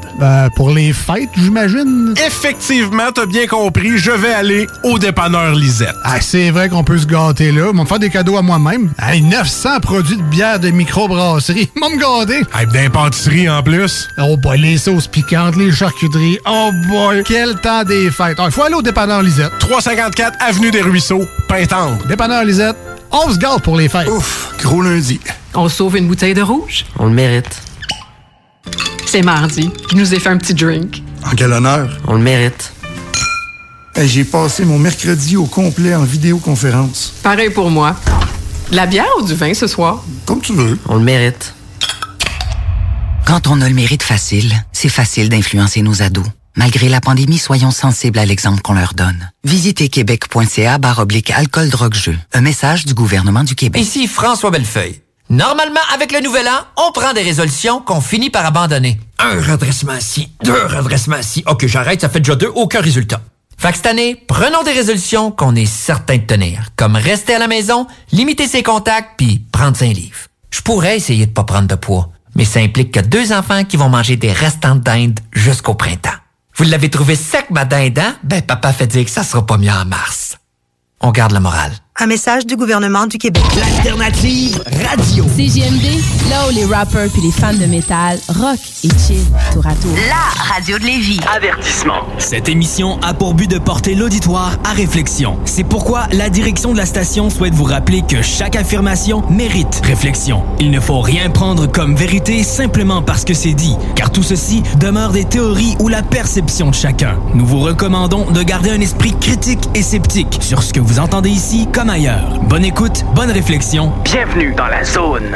Ben, pour les fêtes, j'imagine. Effectivement, t'as bien compris, je vais aller au dépanneur Lisette. Ah, c'est vrai qu'on peut se gâter là. M'en faire des cadeaux à moi-même. Hey, 900 produits de bière de microbrasserie. M'en me gâter. Hey, d'impantisserie en plus. Oh boy, les sauces piquantes, les charcuteries. Oh boy, quel temps des fêtes. Il faut aller au dépanneur Lisette. 354 Avenue des Ruisseaux, Pintendre. Dépanneur Lisette, on se gâte pour les fêtes. Ouf, gros lundi. On sauve une bouteille de rouge? On le mérite. C'est mardi. Je nous ai fait un petit drink. En quel honneur? On le mérite. Hey, J'ai passé mon mercredi au complet en vidéoconférence. Pareil pour moi. De la bière ou du vin ce soir? Comme tu veux. On le mérite. Quand on a le mérite facile, c'est facile d'influencer nos ados. Malgré la pandémie, soyons sensibles à l'exemple qu'on leur donne. Visitez québec.ca barre oblique alcool drogue jeu. Un message du gouvernement du Québec. Ici François Bellefeuille. Normalement, avec le nouvel an, on prend des résolutions qu'on finit par abandonner. Un redressement ici, deux redressements ici. Ok, j'arrête, ça fait déjà deux, aucun résultat. Fait que cette année, prenons des résolutions qu'on est certain de tenir, comme rester à la maison, limiter ses contacts, puis prendre un livre. Je pourrais essayer de pas prendre de poids, mais ça implique que deux enfants qui vont manger des restants de dinde jusqu'au printemps. Vous l'avez trouvé sec, ma dinde, hein? Ben, papa fait dire que ça sera pas mieux en mars. On garde la morale. Un message du gouvernement du Québec. L'alternative radio. CGMD, là où les rappers puis les fans de métal rock et chill tour à tour. La radio de Lévis. Avertissement. Cette émission a pour but de porter l'auditoire à réflexion. C'est pourquoi la direction de la station souhaite vous rappeler que chaque affirmation mérite réflexion. Il ne faut rien prendre comme vérité simplement parce que c'est dit, car tout ceci demeure des théories ou la perception de chacun. Nous vous recommandons de garder un esprit critique et sceptique sur ce que vous entendez ici comme ailleurs. Bonne écoute, bonne réflexion. Bienvenue dans la zone.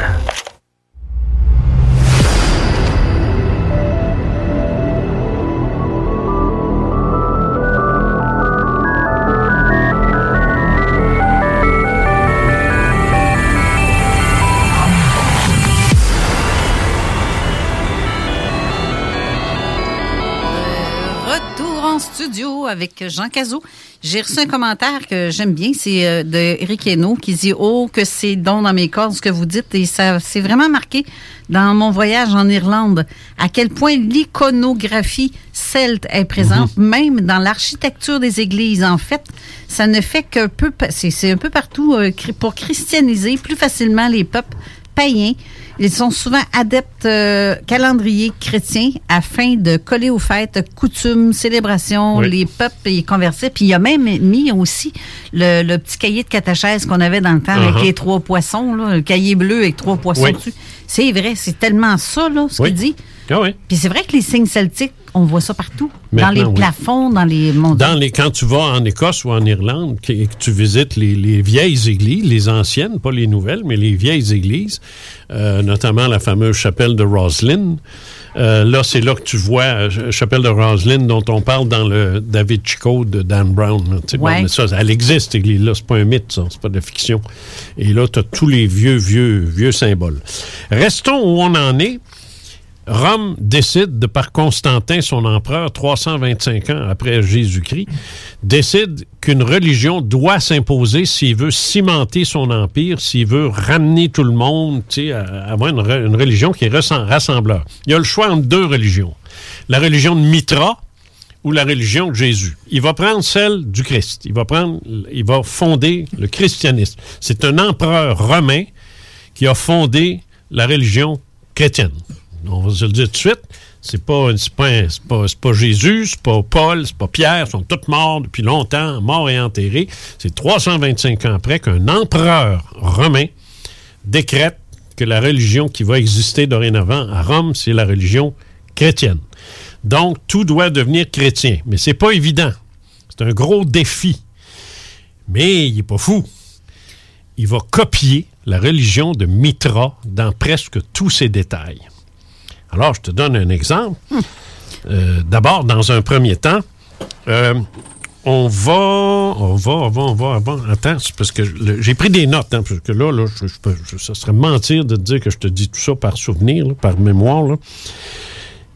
Avec Jean Cazot. J'ai reçu un commentaire que j'aime bien, c'est euh, de Eric Hainaut qui dit Oh, que c'est don dans mes cordes ce que vous dites. Et ça s'est vraiment marqué dans mon voyage en Irlande à quel point l'iconographie celte est présente, même dans l'architecture des églises. En fait, ça ne fait qu'un peu, c'est c'est un peu partout euh, pour christianiser plus facilement les peuples païens. Ils sont souvent adeptes euh, calendrier chrétien afin de coller aux fêtes, coutumes, célébrations, Oui. les peuples y conversaient. Puis il a même mis aussi le, le petit cahier de catéchèse qu'on avait dans le temps avec Uh-huh. les trois poissons, là, le cahier bleu avec trois poissons Oui. dessus. C'est vrai, c'est tellement ça, là, ce Oui. qu'il dit. Ah oui. Puis c'est vrai que les signes celtiques, on voit ça partout. dans les oui. plafonds, dans les mondes. Dans les, quand tu vas en Écosse ou en Irlande que- et que tu visites les, les vieilles églises, les anciennes, pas les nouvelles, mais les vieilles églises, euh, notamment la fameuse chapelle de Roslyn, euh, là, c'est là que tu vois euh, chapelle de Roslyn dont on parle dans le David Chico de Dan Brown. là. Bon, Ouais. mais ça, elle existe, cette église-là. C'est pas un mythe, ça. C'est pas de la fiction. Et là, tu as tous les vieux, vieux, vieux symboles. Restons où on en est. Rome décide, de par Constantin, son empereur, 325 ans après Jésus-Christ, décide qu'une religion doit s'imposer s'il veut cimenter son empire, s'il veut ramener tout le monde, à- avoir une, re- une religion qui est rassembleur. Il y a le choix entre deux religions. La religion de Mitra ou la religion de Jésus. Il va prendre celle du Christ. Il va prendre, il va fonder le christianisme. C'est un empereur romain qui a fondé la religion chrétienne. On va se le dire tout de suite. C'est pas, pas, pas Jésus, c'est pas Paul, c'est pas Pierre. Ils sont tous morts depuis longtemps, morts et enterrés. C'est 325 ans après qu'un empereur romain décrète que la religion qui va exister dorénavant à Rome, c'est la religion chrétienne. Donc, tout doit devenir chrétien. Mais c'est pas évident. C'est un gros défi. Mais il n'est pas fou. Il va copier la religion de Mitra dans presque tous ses détails. Alors, je te donne un exemple. Euh, D'abord, dans un premier temps, euh, on va, on va, on va, on va, on va. Attends, c'est parce que j'ai pris des notes, hein, parce que là, là je, ça serait mentir de te dire que je te dis tout ça par souvenir, là, par mémoire. là.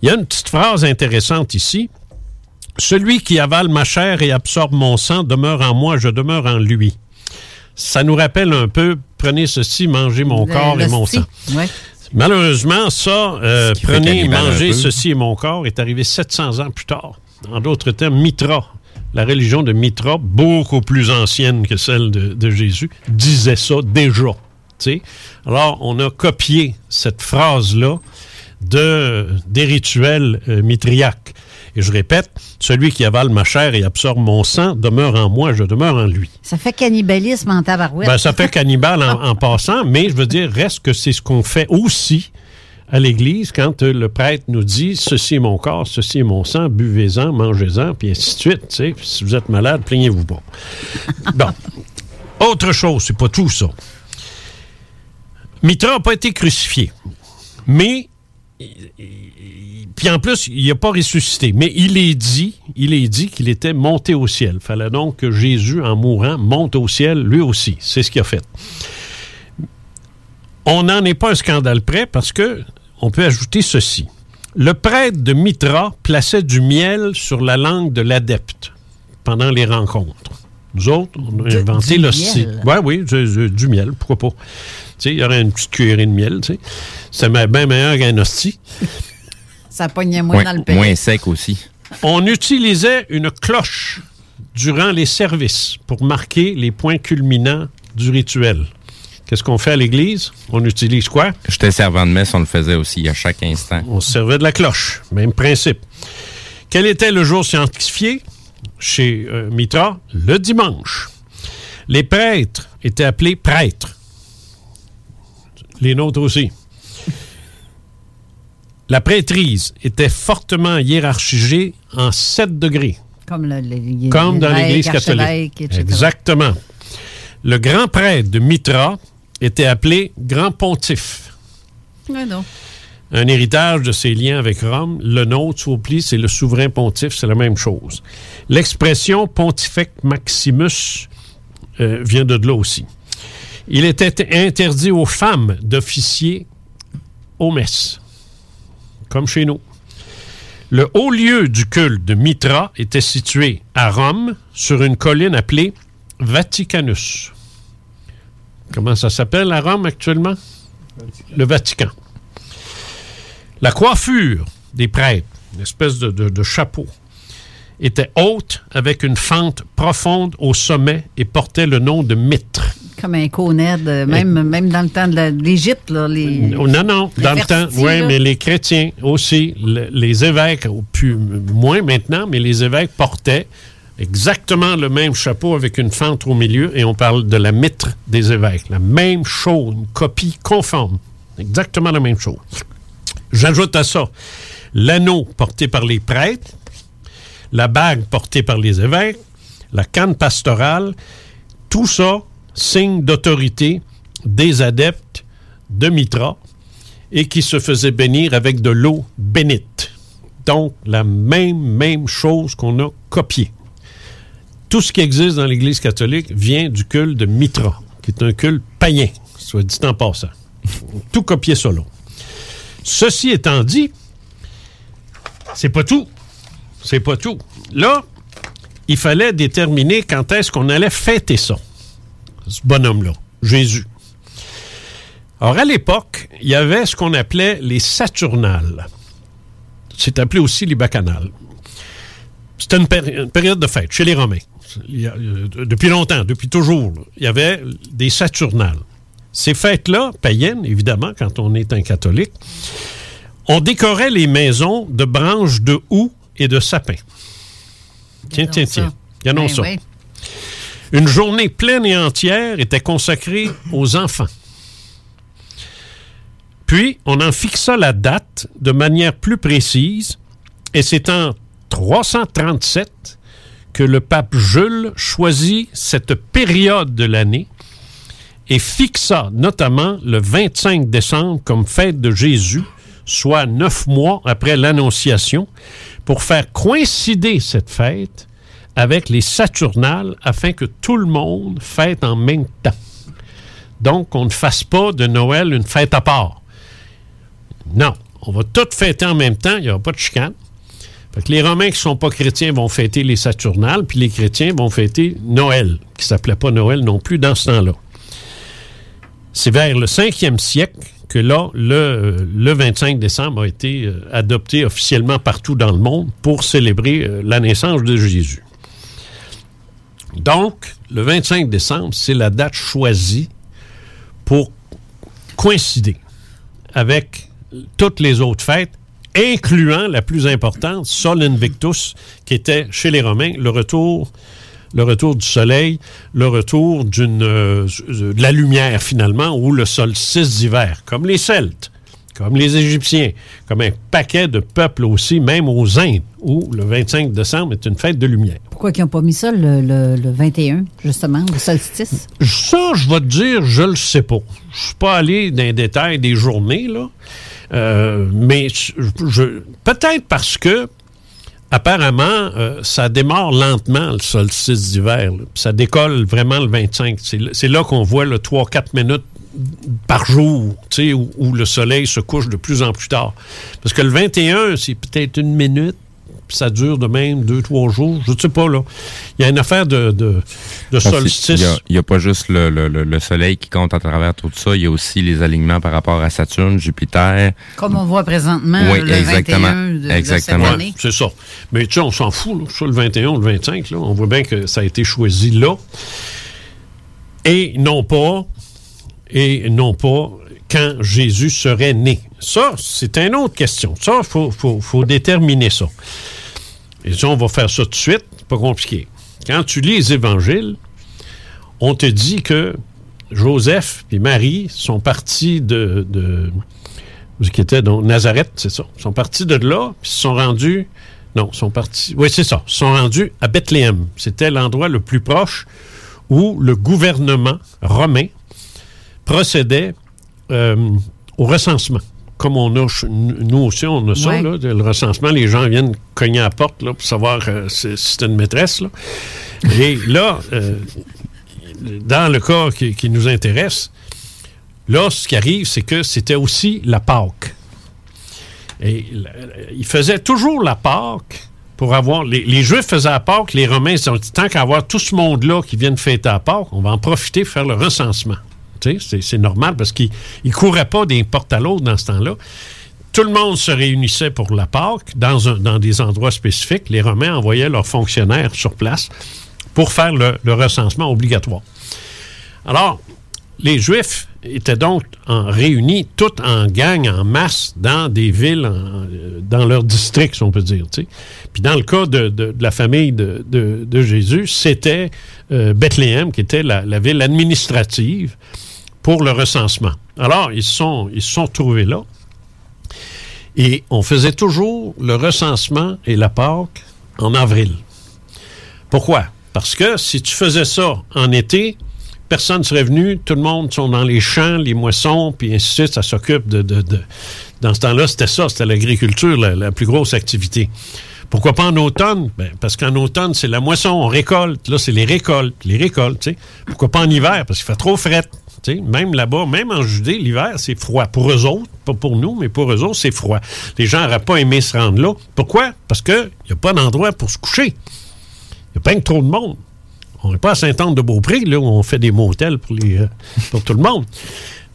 Il y a une petite phrase intéressante ici. Celui qui avale ma chair et absorbe mon sang demeure en moi, je demeure en lui. Ça nous rappelle un peu, prenez ceci, mangez mon Le- corps et mon sang. Ouais. Malheureusement, ça, euh, prenez, mangez ceci et mon corps, est arrivé 700 ans plus tard. En d'autres termes, Mitra, la religion de Mitra, beaucoup plus ancienne que celle de, de Jésus, disait ça déjà. Alors, on a copié cette phrase-là de, des rituels euh, mitriaques. Et je répète, celui qui avale ma chair et absorbe mon sang demeure en moi, je demeure en lui. Ça fait cannibalisme en tabarouette. Ben, ça fait cannibale en, en passant, mais je veux dire, reste que c'est ce qu'on fait aussi à l'Église quand euh, le prêtre nous dit ceci est mon corps, ceci est mon sang, buvez-en, mangez-en, puis ainsi de suite. Si vous êtes malade, plaignez-vous pas. Bon. Autre chose, c'est pas tout ça. Mitra n'a pas été crucifié, mais puis en plus, il n'a pas ressuscité. Mais il est dit, il est dit qu'il était monté au ciel. Fallait donc que Jésus, en mourant, monte au ciel, lui aussi. C'est ce qu'il a fait. On n'en est pas un scandale près parce que on peut ajouter ceci. Le prêtre de Mitra plaçait du miel sur la langue de l'adepte pendant les rencontres. Nous autres, on a inventé du le miel? Oui, oui, du, miel, pourquoi pas. Il y aurait une petite cuillerée de miel, tu sais. C'est bien meilleur qu'un hostie. Ça pognait moins dans le pays. moins sec aussi. On utilisait une cloche durant les services pour marquer les points culminants du rituel. Qu'est-ce qu'on fait à l'église? On utilise quoi? J'étais servant de messe, on le faisait aussi à chaque instant. On se servait de la cloche. Même principe. Quel était le jour scientifié chez euh, Mitra? Le dimanche. Les prêtres étaient appelés prêtres. Les nôtres aussi. La prêtrise était fortement hiérarchisée en 7 degrés. Comme, le, le- Comme dans l'Église catholique. etc. Exactement. Le grand prêtre de Mitra était appelé grand pontife. Non. Un héritage de ses liens avec Rome. Le nôtre, Soupli, c'est le souverain pontife, c'est la même chose. L'expression pontifex maximus euh, vient de là aussi. Il était interdit aux femmes d'officier aux messes, comme chez nous. Le haut lieu du culte de Mitra était situé à Rome, sur une colline appelée Vaticanus. Comment ça s'appelle à Rome actuellement? Le Vatican. La coiffure des prêtres, une espèce de, de- de chapeau, était haute avec une fente profonde au sommet et portait le nom de mitre. Comme un coned, euh, même, même dans le temps de l'Égypte, là, les... Oh, Non, non, les dans le temps, oui, mais les chrétiens aussi, le- les évêques, plus, moins maintenant, mais les évêques portaient exactement le même chapeau avec une fente au milieu et on parle de la mitre des évêques. La même chose, une copie conforme. Exactement la même chose. J'ajoute à ça l'anneau porté par les prêtres, la bague portée par les évêques, la canne pastorale, tout ça signe d'autorité des adeptes de Mitra et qui se faisaient bénir avec de l'eau bénite. Donc, la même, même chose qu'on a copiée. Tout ce qui existe dans l'Église catholique vient du culte de Mitra, qui est un culte païen, soit dit en passant. Tout copié là. Ceci étant dit, c'est pas tout. C'est pas tout. Là, il fallait déterminer quand est-ce qu'on allait fêter ça. Ce bonhomme-là, Jésus. Alors, à l'époque, il y avait ce qu'on appelait les Saturnales. C'est appelé aussi les Bacchanales. C'était une, péri- une période de fête chez les Romains. Il y a, euh, depuis longtemps, depuis toujours, là, il y avait des Saturnales. Ces fêtes-là, païennes, évidemment, quand on est un catholique, On décorait les maisons de branches de houx et de sapin. Tiens, tiens, tiens. Regardons Ben ça. oui. Une journée pleine et entière était consacrée aux enfants. Puis, on en fixa la date de manière plus précise, et c'est en 337 que le pape Jules choisit cette période de l'année et fixa notamment le 25 décembre comme fête de Jésus, soit neuf mois après l'Annonciation, pour faire coïncider cette fête avec les Saturnales afin que tout le monde fête en même temps. Donc, on ne fasse pas de Noël une fête à part. Non, on va tout fêter en même temps, il n'y aura pas de chicane. Que les Romains qui ne sont pas chrétiens vont fêter les Saturnales, puis les chrétiens vont fêter Noël, qui ne s'appelait pas Noël non plus dans ce temps-là. C'est vers le 5e siècle que là, le, le 25 décembre a été euh, adopté officiellement partout dans le monde pour célébrer euh, la naissance de Jésus. Donc, le 25 décembre, c'est la date choisie pour coïncider avec toutes les autres fêtes, incluant la plus importante, Sol Invictus, qui était chez les Romains le retour, le retour du soleil, le retour d'une, euh, de la lumière finalement, ou le solstice d'hiver, comme les Celtes, comme les Égyptiens, comme un paquet de peuples aussi, même aux Indes, où le 25 décembre est une fête de lumière. Pourquoi ils n'ont pas mis ça le, le- le 21, justement, le solstice? Ça, je vais te dire, je le sais pas. Je suis pas allé dans les détails des journées, là. Euh, mais peut-être parce que, apparemment, euh, ça démarre lentement, le solstice d'hiver. Ça décolle vraiment le 25. C'est là- qu'on voit le 3-4 minutes par jour, où le soleil se couche de plus en plus tard. Parce que le 21, c'est peut-être une minute, puis ça dure de même deux, trois jours. Je ne sais pas, là. Il y a une affaire de, de, solstice. Il n'y a, pas juste le, le- le- le soleil qui compte à travers tout ça, il y a aussi les alignements par rapport à Saturne, Jupiter. Comme on voit présentement Oui, le exactement. 21 de, de Exactement. cette année. Ouais, c'est ça. Mais tu sais, on s'en fout, là. Sur le 21 ou le 25, là, on voit bien que ça a été choisi là. Et non pas, et non pas quand Jésus serait né. Ça, c'est une autre question. Ça, il faut, faut- faut déterminer ça. Et ça, on va faire ça tout de suite. Pas compliqué. Quand tu lis les évangiles, on te dit que Joseph et Marie sont partis de, de qui était donc Nazareth, c'est ça. Ils sont partis de là, puis ils se sont rendus. Non, ils sont partis. Oui, c'est ça. Ils sont rendus à Bethléem. C'était l'endroit le plus proche où le gouvernement romain procédait euh, au recensement. Comme on a, nous aussi, on a ça, Ouais. là, le recensement. Les gens viennent cogner à la porte là, pour savoir euh, si c'est une maîtresse. Là. Et là, euh, dans le cas qui, qui nous intéresse, là, ce qui arrive, c'est que c'était aussi la Pâque. Et ils faisaient toujours la Pâque pour avoir. Les, les Juifs faisaient la Pâque, les Romains, ils ont dit tant qu'à avoir tout ce monde-là qui vient de fêter la Pâque, on va en profiter pour faire le recensement. C'est- normal parce qu'ils ne couraient pas d'un porte à l'autre dans ce temps-là. Tout le monde se réunissait pour la Pâque dans, des endroits spécifiques. Les Romains envoyaient leurs fonctionnaires sur place pour faire le, recensement obligatoire. Alors, les Juifs étaient donc réunis, tout en gang, en masse, dans des villes, euh, dans leur district, si on peut dire. Puis dans le cas de, la famille de, Jésus, c'était euh, Bethléem, qui était la ville administrative pour le recensement. Alors, ils se sont, ils trouvés là. Et on faisait toujours le recensement et la Pâque en avril. Pourquoi? Parce que si tu faisais ça en été, personne ne serait venu, tout le monde sont dans les champs, les moissons, puis ainsi de suite, ça s'occupe de, Dans ce temps-là, c'était ça, c'était l'agriculture, la, la plus grosse activité. Pourquoi pas en automne? Ben, parce qu'en automne, c'est la moisson, on récolte. Là, c'est les récoltes, les récoltes, tu sais. Pourquoi pas en hiver? Parce qu'il fait trop fret. Même là-bas, même en Judée, l'hiver, c'est froid. Pour eux autres, pas pour nous, mais pour eux autres, c'est froid. Les gens n'auraient pas aimé se rendre là. Pourquoi? Parce qu'il n'y a pas d'endroit pour se coucher. Il n'y a pas trop de monde. On n'est pas à Saint-Anne-de-Beaupré, là, où on fait des motels pour, euh, tout le monde.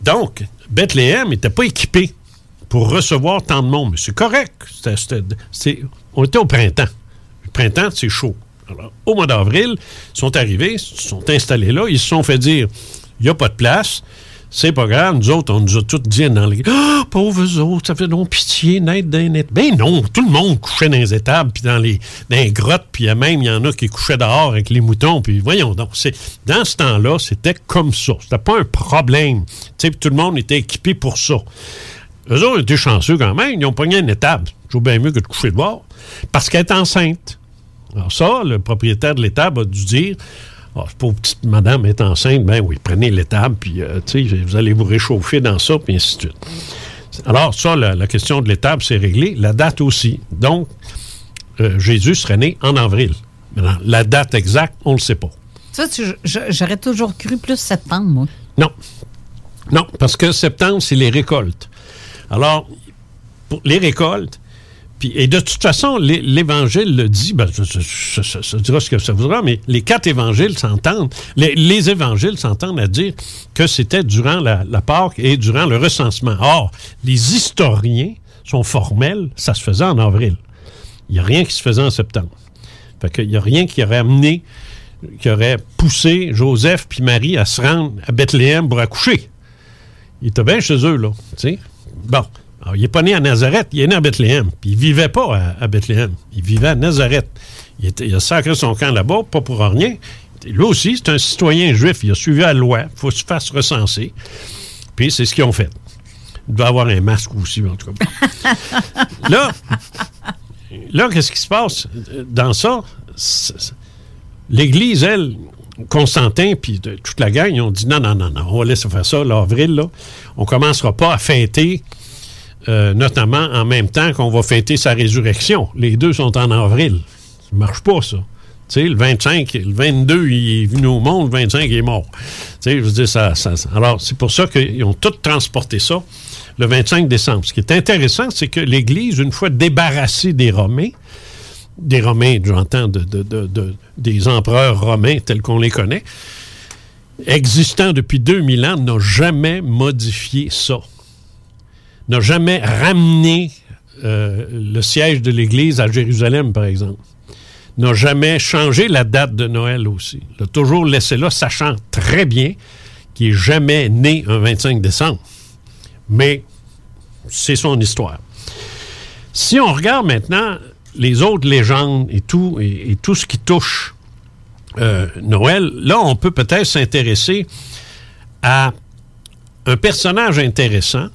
Donc, Bethléem n'était pas équipé pour recevoir tant de monde. Mais c'est correct. On était au printemps. Le printemps, c'est chaud. Au mois d'avril, ils sont arrivés, ils se sont installés là, ils se sont fait dire il n'y a pas de place, C'est pas grave, nous autres, on nous a tous dit dans les. Ah, pauvres autres, ça fait donc pitié, net d'un net. Ben non, tout le monde couchait dans les étables, puis dans les, dans les grottes, puis même, il y en a qui couchaient dehors avec les moutons, puis voyons donc. c'est Dans ce temps-là, c'était comme ça. C'était pas un problème. Tu sais, tout le monde était équipé pour ça. Eux autres étaient chanceux quand même, ils ont pogné une étable. C'est bien mieux que de coucher dehors, parce qu'elle est enceinte. Alors ça, le propriétaire de l'étable a dû dire ah, pauvre petite madame est enceinte, ben oui, prenez l'étable, puis euh, vous allez vous réchauffer dans ça, puis ainsi de suite. Alors, ça, la, question de l'étable, c'est réglé. La date aussi. Donc, euh, Jésus serait né en avril. Maintenant, la date exacte, on ne le sait pas. Ça, j'aurais toujours cru plus septembre, moi. Non. Non, parce que septembre, c'est les récoltes. Alors, pour les récoltes, et de toute façon, l'Évangile le dit, ben, ça, dira ce que ça voudra, mais les quatre évangiles s'entendent, les, évangiles s'entendent à dire que c'était durant la, la Pâque et durant le recensement. Or, les historiens sont formels, ça se faisait en avril. Il n'y a rien qui se faisait en septembre. Fait qu'il n'y a rien qui aurait amené, qui aurait poussé Joseph puis Marie à se rendre à Bethléem pour accoucher. Il était bien chez eux, là. Bon. Il n'est pas né à Nazareth, il est né à Bethléem. Puis il vivait pas à, Bethléem. Il vivait à Nazareth. Il, a sacré son camp là-bas, pas pour rien. Lui aussi, c'est un citoyen juif. Il a suivi la loi. Il faut se faire recenser. Puis c'est ce qu'ils ont fait. Il doit avoir un masque aussi, en tout cas. là, là qu'est-ce qui se passe? Dans ça? L'Église, elle, Constantin puis toute la gang, ils ont dit non, non, non, non, on va laisser faire ça l'avril, là. On commencera pas à fêter euh, notamment en même temps qu'on va fêter sa résurrection. Les deux sont en avril. Ça marche pas, ça. Le 25, le 22, il est venu au monde, le 25, il est mort. Je ça, alors, c'est pour ça qu'ils ont tous transporté ça le 25 décembre. Ce qui est intéressant, c'est que l'Église, une fois débarrassée des Romains, des Romains, j'entends, de, des empereurs romains tels qu'on les connaît, existant depuis 2000 ans, n'a jamais modifié ça n'a jamais ramené euh, le siège de l'Église à Jérusalem, par exemple. N'a jamais changé la date de Noël aussi. L'a toujours laissé là, sachant très bien qu'il n'est jamais né un 25 décembre. Mais c'est son histoire. Si on regarde maintenant les autres légendes et tout, ce qui touche euh, Noël, là, on peut peut-être s'intéresser à un personnage intéressant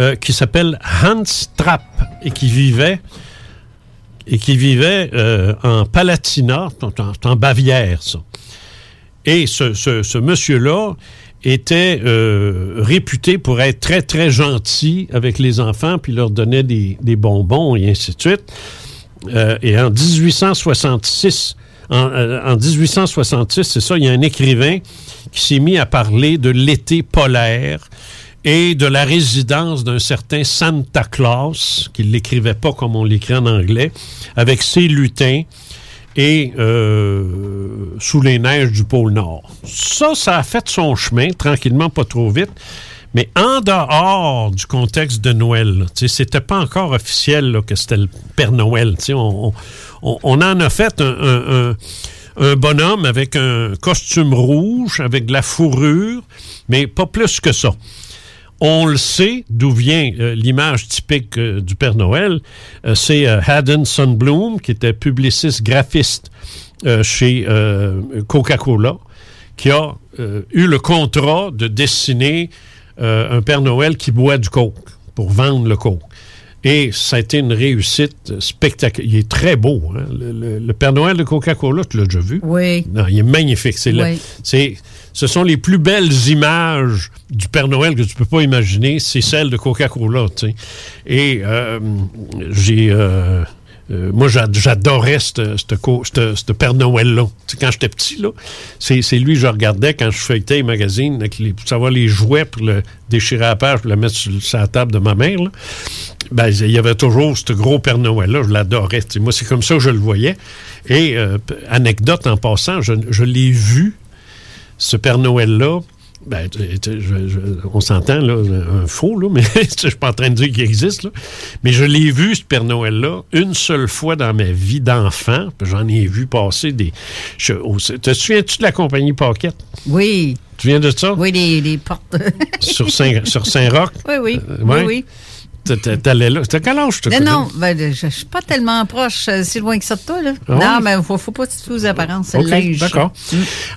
euh, qui s'appelle Hans Trapp et qui vivait et qui vivait euh, en Palatinat, en, Bavière, ça. Et ce, monsieur-là était euh, réputé pour être très, très gentil avec les enfants, puis leur donnait des, bonbons et ainsi de suite. et en 1866, en, en 1866, c'est ça, il y a un écrivain qui s'est mis à parler de l'été polaire et de la résidence d'un certain Santa Claus, qui l'écrivait pas comme on l'écrit en anglais, avec ses lutins et euh, sous les neiges du pôle Nord. Ça, ça a fait son chemin, tranquillement, pas trop vite. Mais en dehors du contexte de Noël, c'était pas encore officiel que c'était le Père Noël. On, on, on, en a fait un, un bonhomme avec un costume rouge, avec de la fourrure, mais pas plus que ça. On le sait d'où vient euh, l'image typique euh, du Père Noël. Euh, c'est Haddon Sunbloom, qui était publiciste graphiste chez Coca-Cola, qui a eu le contrat de dessiner un Père Noël qui boit du coke pour vendre le coke. Et ça a été une réussite spectaculaire. Il est très beau. Hein? Le, Père Noël de Coca-Cola, tu l'as déjà vu? Oui. Non, il est magnifique. C'est c'est ce sont les plus belles images du Père Noël que tu peux pas imaginer, c'est celles de Coca-Cola. Et euh, j'ai... Euh, euh, moi, j'adorais ce Père Noël-là. Quand j'étais petit, là, c'est lui que je regardais quand je feuilletais les magazines pour savoir les jouets pour le déchirer à la page, pour le mettre sur, la table de ma mère. Ben, il y avait toujours ce gros Père Noël-là. Je l'adorais. Moi, c'est comme ça que je le voyais. Et, anecdote en passant, je l'ai vu ce Père Noël-là Ben, je- je- on s'entend, là, un faux, là, mais je suis pas en train de dire qu'il existe, là. Mais je l'ai vu, ce Père Noël-là, une seule fois dans ma vie d'enfant. J'en ai vu passer des. je- au- te souviens-tu de la compagnie Pocket? Oui. Tu viens de ça? Oui, les, les portes. Sur Saint- sur Saint-Roch? Oui, oui. Euh, oui, ouais. oui. T'allais là. T'as quel âge, toi? Non, non, ben, je, je suis pas tellement proche, euh, si loin que ça de toi, là. Ah non, mais faut, faut pas fier aux apparences, c'est OK, le linge. D'accord.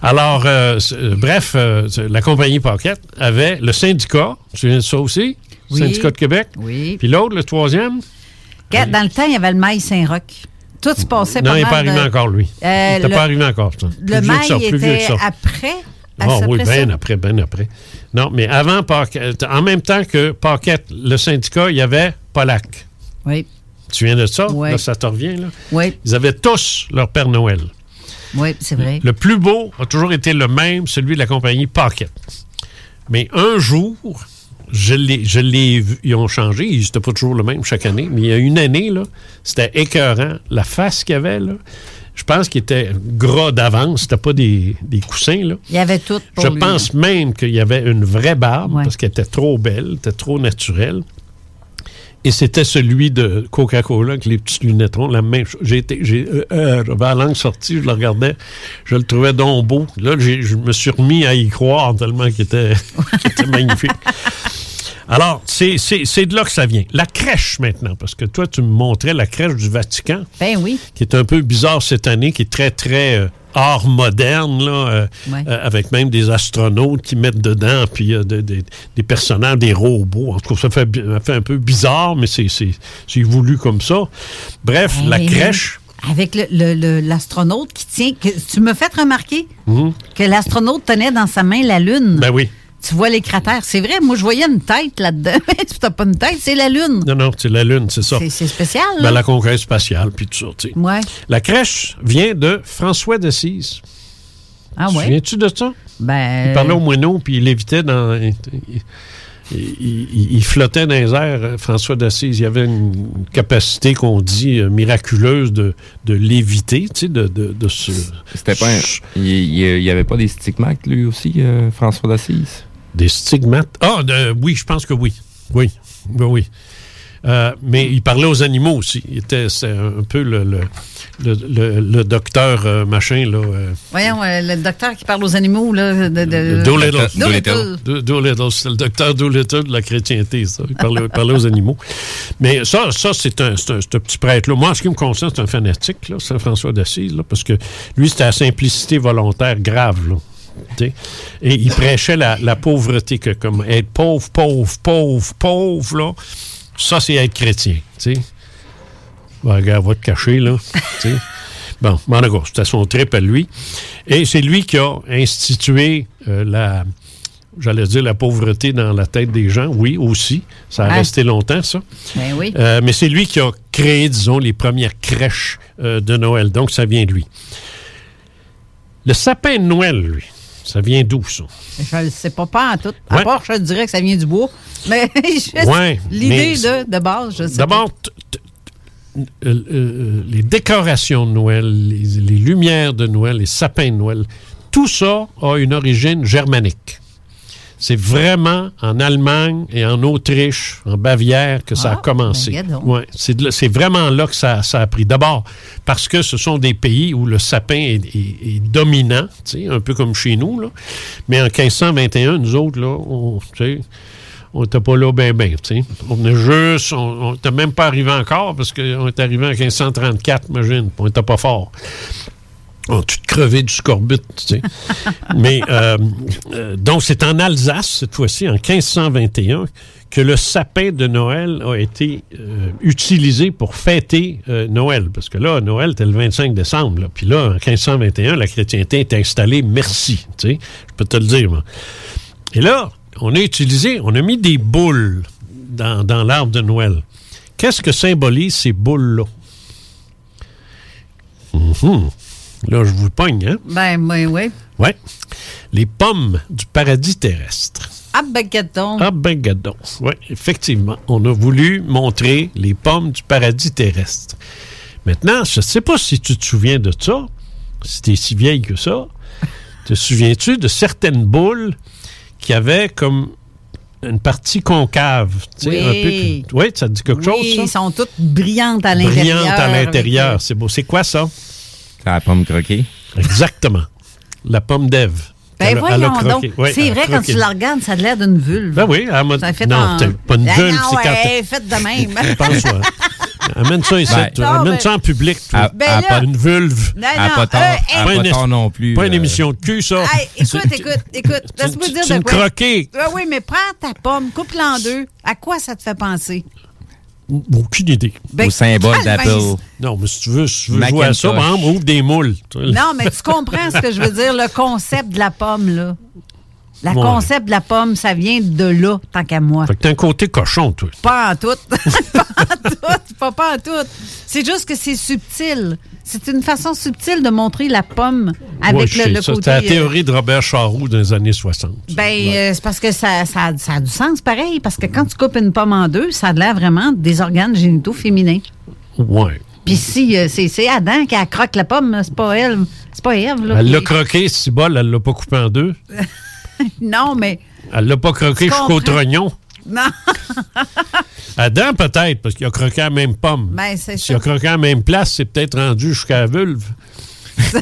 Alors, euh, bref, euh, la compagnie Pocket avait le syndicat. Tu viens de ça aussi? Oui. Syndicat de Québec? Oui. Puis l'autre, le troisième? Dans le temps, il y avait le mail Saint-Roch. Tout se passait Non, pas il n'est pas arrivé de- encore, lui. Euh, il n'est pas arrivé encore. ça. Le mail plus vieux que était ça. après. Ah après oui, bien après, bien après. Non, mais avant Pocket, en même temps que Pocket, le syndicat, il y avait Polac. Oui. Tu viens de ça? Oui. Là, ça te revient, là? Oui, Ils avaient tous leur Père Noël. oui, c'est vrai. Le plus beau a toujours été le même, celui de la compagnie Pocket. Mais un jour, je l'ai, je l'ai vu, ils ont changé, ils n'étaient pas toujours le même chaque année, mais il y a une année, là, c'était écœurant. La face qu'il y avait, là, je pense qu'il était gras d'avance, c'était pas des, des coussins, là. Il y avait tout pour Je lui, pense même qu'il y avait une vraie barbe, parce qu'elle était trop belle, était trop naturelle. Et c'était celui de Coca-Cola avec les petites lunettes rondes, la même chose. J'ai été, j'ai, euh, euh, j'avais la langue sortie, je le regardais, je le trouvais donc beau. Là, j'ai- je me suis remis à y croire tellement qu'il était, qu'il était magnifique. Alors, c'est, de là que ça vient. La crèche maintenant, parce que toi, tu me montrais la crèche du Vatican Ben oui. qui est un peu bizarre cette année, qui est très, très euh, art moderne, là, euh, Ouais. euh, avec même des astronautes qui mettent dedans, puis de- de- des personnages, des robots. En tout cas, ça fait, bi- ça fait un peu bizarre, mais c'est, voulu comme ça. Bref, la Hey, crèche. Avec le- le- le- l'astronaute qui tient. Que, tu me fais remarquer Mhm. que l'astronaute tenait dans sa main la Lune. Ben oui. Tu vois les cratères. C'est vrai, moi, je voyais une tête là-dedans. tu n'as pas une tête, c'est la Lune. Non, non, c'est la Lune, c'est ça. C'est- spécial, Ben, la conquête spatiale, puis tout ça, tu sais. Ouais. La crèche vient de François d'Assise. Ah ouais? Souviens-tu de ça? Ben. Il parlait au moineau, puis il lévitait dans. Il, il- il- il flottait dans les airs, euh, François d'Assise. Il avait une capacité qu'on dit euh, miraculeuse de, de léviter, tu sais, de, de, de se. C'était pas un- Il il- il y avait pas des stigmates, lui aussi, euh, François d'Assise? Des stigmates? Ah, de- oui, je pense que oui. Oui, oui, oui. Euh, mais il parlait aux animaux aussi. Il était c'est un peu le, le, le, le- le docteur euh, machin, là. euh, Voyons, euh, le docteur qui parle aux animaux, là. De, de- Doolittle. Doolittle. Do- Doolittle, c'est le docteur Doolittle de la chrétienté, ça. Il parlait, il parlait aux animaux. Mais ça, ça c'est un, c'est un, petit prêtre-là. Moi, en ce qui me concerne, c'est un fanatique, là, Saint-François d'Assise, là, parce que lui, c'était la simplicité volontaire grave, là. Et il prêchait la, la pauvreté, que comme être pauvre, pauvre, pauvre, pauvre, là, ça, c'est être chrétien, tu sais. Ben, regarde, va te cacher, là. tu sais. Bon, en cas, c'était son trip à lui. Et c'est lui qui a institué euh, la, j'allais dire, la pauvreté dans la tête des gens. Oui, aussi. Ça a resté longtemps, ça. Ben oui. Euh, mais c'est lui qui a créé, disons, les premières crèches euh, de Noël. Donc, ça vient de lui. Le sapin de Noël, lui, ça vient d'où, ça? Je ne sais pas, pas en tout. À Ouais. part, je dirais que ça vient du bois. Mais Ouais, l'idée de, de base, je sais D'abord, euh, euh, les décorations de Noël, les, les lumières de Noël, les sapins de Noël, tout ça a une origine germanique. C'est vraiment en Allemagne et en Autriche, en Bavière, que ça a Ah, commencé. ben. Ouais, c'est vraiment là que ça, ça a pris. D'abord, parce que ce sont des pays où le sapin est, est- est dominant, un peu comme chez nous. Là. Mais en 1521, nous autres, là, on, n'était pas là ben ben, tu sais. On venait juste, on n'était même pas arrivé encore parce qu'on est arrivé en 1534, imagine, on n'était pas fort. On a tout crevé du scorbut, tu sais. Mais, euh, euh, donc, c'est en Alsace, cette fois-ci, en 1521, que le sapin de Noël a été euh, utilisé pour fêter euh, Noël. Parce que là, Noël, c'était le 25 décembre. là. Puis là, en 1521, la chrétienté est installée, merci, tu sais. Je peux te le dire, moi. Et là, on a utilisé, on a mis des boules dans, dans l'arbre de Noël. Qu'est-ce que symbolisent ces boules-là? Mhm. Là, je vous pogne, hein? Ben, oui, oui. Ouais. Les pommes du paradis terrestre. Ah, ben, gadon. Ah ben gadon. Oui, effectivement. On a voulu montrer les pommes du paradis terrestre. Maintenant, je ne sais pas si tu te souviens de ça, si tu es si vieille que ça. Te souviens-tu de certaines boules qui avait comme une partie concave. Oui. un peu que- oui, ça te dit quelque chose, Oui, ça? ils sont toutes brillantes à l'intérieur. Brillante à l'intérieur. C'est beau. C'est quoi ça? C'est la pomme croquée? Exactement. La pomme d'Ève. Ben Elle a- elle a voyons donc. Oui, c'est elle vrai, quand tu la regardes, ça a l'air d'une vulve. Ben oui, elle m'a- Ça fait non, en- pas une Ben vulve, c'est quand ouais, faite de même. Pense-moi. Amène ça ici. Ben, toi. Non, Amène mais- ça en public. toi. Ah, Ben Ah, là- pas une vulve. Non, Elle a non, pas tort, euh, elle pas une- tort non plus. Pas une euh, émission de cul, ça. Hey, écoute, écoute, écoute, laisse-moi c'est- dire c'est de une quoi. croquée. Ouais, oui, mais prends ta pomme, coupe-la en deux. À quoi ça te fait penser? Aucune idée. Ben, Au symbole d'Apple. Non, mais si tu veux, si tu veux jouer à ça, par exemple, ouvre des moules. Non, mais tu comprends ce que je veux dire, le concept de la pomme, là. Le Ouais. concept de la pomme, ça vient de là, tant qu'à moi. Fait que t'as un côté cochon, toi. Pas en tout. pas en tout. Pas, pas en tout. C'est juste que c'est subtil. C'est une façon subtile de montrer la pomme avec Ouais, le, le ça. côté. C'était la euh, théorie de Robert Charroux dans les années 60. Ben, euh, c'est parce que ça, ça, ça a du sens pareil. Parce que quand tu coupes une pomme en deux, ça a l'air vraiment des organes génitaux féminins. Ouais. Puis si euh, c'est c'est Adam qui a croque la pomme, c'est pas elle. C'est pas Ève. Là, Elle l'a croqué, si bol, elle l'a pas coupé en deux. non, mais. Elle l'a pas croqué jusqu'au trognon. Non. Adam, peut-être, parce qu'il a croqué à la même pomme. Ben, c'est S'il ça. a croqué à la même place, c'est peut-être rendu jusqu'à la vulve.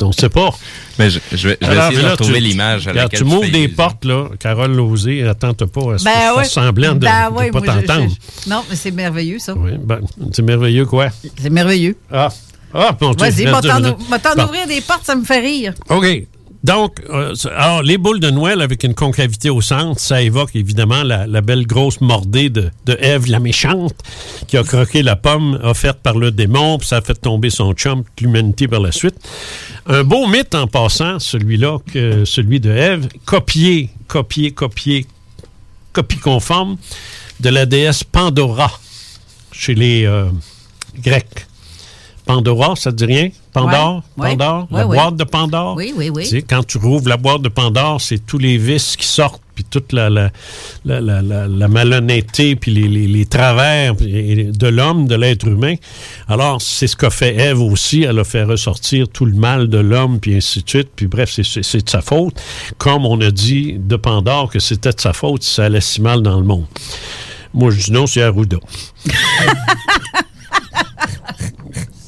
On sait pas. Mais je, je vais, je vais Alors, essayer de retrouver tu- l'image à laquelle Tu m'ouvres des portes, là. Carole Lozé, attends-toi pas à ce Ben que ouais. semblant de Ben ne pas moi, je- t'entendre? je- Non, mais c'est merveilleux, ça. Oui, ben, c'est merveilleux, quoi? C'est merveilleux. Ah, ah bon, tu- Vas-y, t'en Bon. ouvrir des portes, ça me fait rire. OK. Donc, euh, les boules de Noël avec une concavité au centre, ça évoque évidemment la, belle grosse mordée de, Ève la méchante qui a croqué la pomme offerte par le démon, puis ça a fait tomber son chum, l'humanité par la suite. Un beau mythe en passant, celui-là, que celui de Ève, copié, copié, copié, copie conforme de la déesse Pandora chez les euh, Grecs. Pandora, ça te dit rien? Pandore? Ouais, ouais. Pandore? Ouais, la ouais. boîte de Pandore? Oui, oui, oui. Tu sais, quand tu rouvres la boîte de Pandore, c'est tous les vices qui sortent, puis toute la, la, la, malhonnêteté, puis les, les, les travers de l'homme, de l'être humain. Alors, c'est ce qu'a fait Ève aussi. Elle a fait ressortir tout le mal de l'homme, puis ainsi de suite. Puis bref, c'est de sa faute. Comme on a dit de Pandore que c'était de sa faute si ça allait si mal dans le monde. Moi, je dis non, c'est Arruda.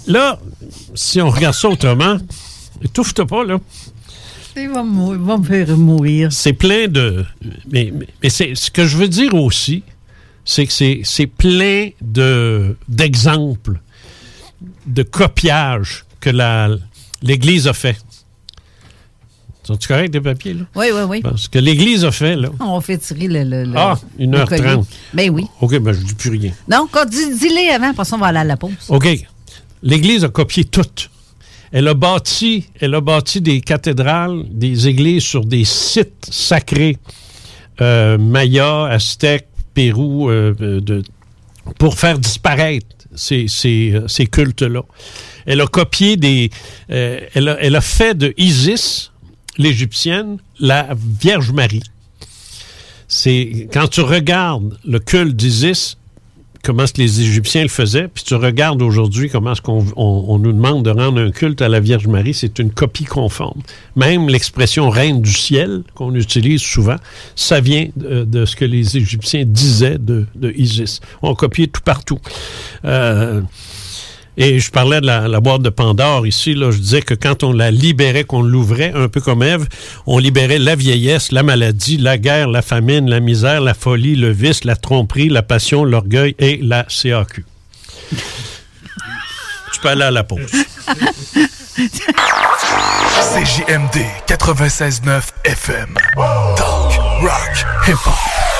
Là, si on regarde ça autrement, étouffe-toi pas, là. Il va, il va me faire mourir. C'est plein de. Mais, mais- mais c'est, ce que je veux dire aussi, c'est que c'est, c'est plein de, d'exemples, de copiages que la, l'Église a fait. Sont-tu correct des papiers, là? Oui, oui, oui. Ce que l'Église a fait, là. On fait tirer le. le, le- Ah, le 1h30. collier. Ben oui. OK, ben je dis plus rien. Dis- dis-les avant, parce qu'on va aller à la pause. OK. L'Église a copié tout. Elle a bâti, elle a bâti des cathédrales, des églises sur des sites sacrés, euh, Maya, Aztèque, Pérou, euh, euh, de- pour faire disparaître ces, ces, euh, ces cultes-là. Elle a copié des, euh, elle, a, elle a fait de Isis, l'égyptienne, la Vierge Marie. C'est quand tu regardes le culte d'Isis, comment est-ce que les Égyptiens le faisaient, puis tu regardes aujourd'hui comment est-ce qu'on on- nous demande de rendre un culte à la Vierge Marie, c'est une copie conforme. Même l'expression reine du ciel, qu'on utilise souvent, ça vient de, ce que les Égyptiens disaient de, de Isis. On copiait tout partout. Euh, et je parlais de la, boîte de Pandore ici. Je disais que quand on la libérait, qu'on l'ouvrait, un peu comme Ève, on libérait la vieillesse, la maladie, la guerre, la famine, la misère, la folie, le vice, la tromperie, la passion, l'orgueil et la CAQ. tu peux aller à la pause. CJMD 96.9 FM. Talk, rock, hip-hop.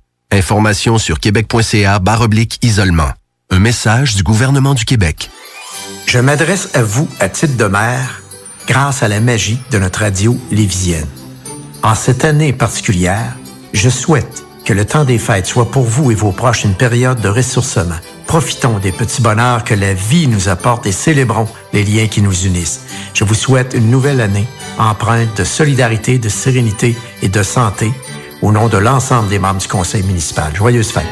Information sur québec.ca barre oblique isolement. Un message du gouvernement du Québec. Je m'adresse à vous à titre de maire grâce à la magie de notre radio lévisienne. En cette année particulière, je souhaite que le temps des fêtes soit pour vous et vos proches une période de ressourcement. Profitons des petits bonheurs que la vie nous apporte et célébrons les liens qui nous unissent. Je vous souhaite une nouvelle année empreinte de solidarité, de sérénité et de santé au nom de l'ensemble des membres du conseil municipal. Joyeuses fêtes!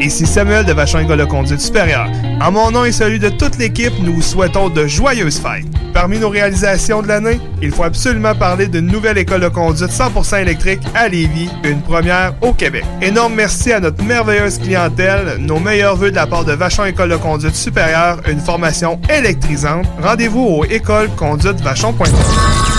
Ici Samuel de Vachon École de Conduite Supérieure. En mon nom et celui de toute l'équipe, nous vous souhaitons de joyeuses fêtes. Parmi nos réalisations de l'année, il faut absolument parler d'une nouvelle école de conduite 100% électrique à Lévis, une première au Québec. Énorme merci à notre merveilleuse clientèle, nos meilleurs voeux de la part de Vachon École de Conduite Supérieure, une formation électrisante. Rendez-vous au écoleconduitevachon.com.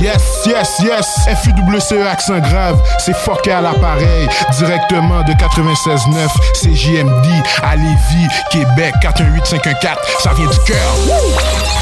Yes, yes, yes. FUWCE accent grave, c'est fucké à l'appareil. Directement de 96.9, CJMD à Lévis, Québec, 418-514. Ça vient du cœur.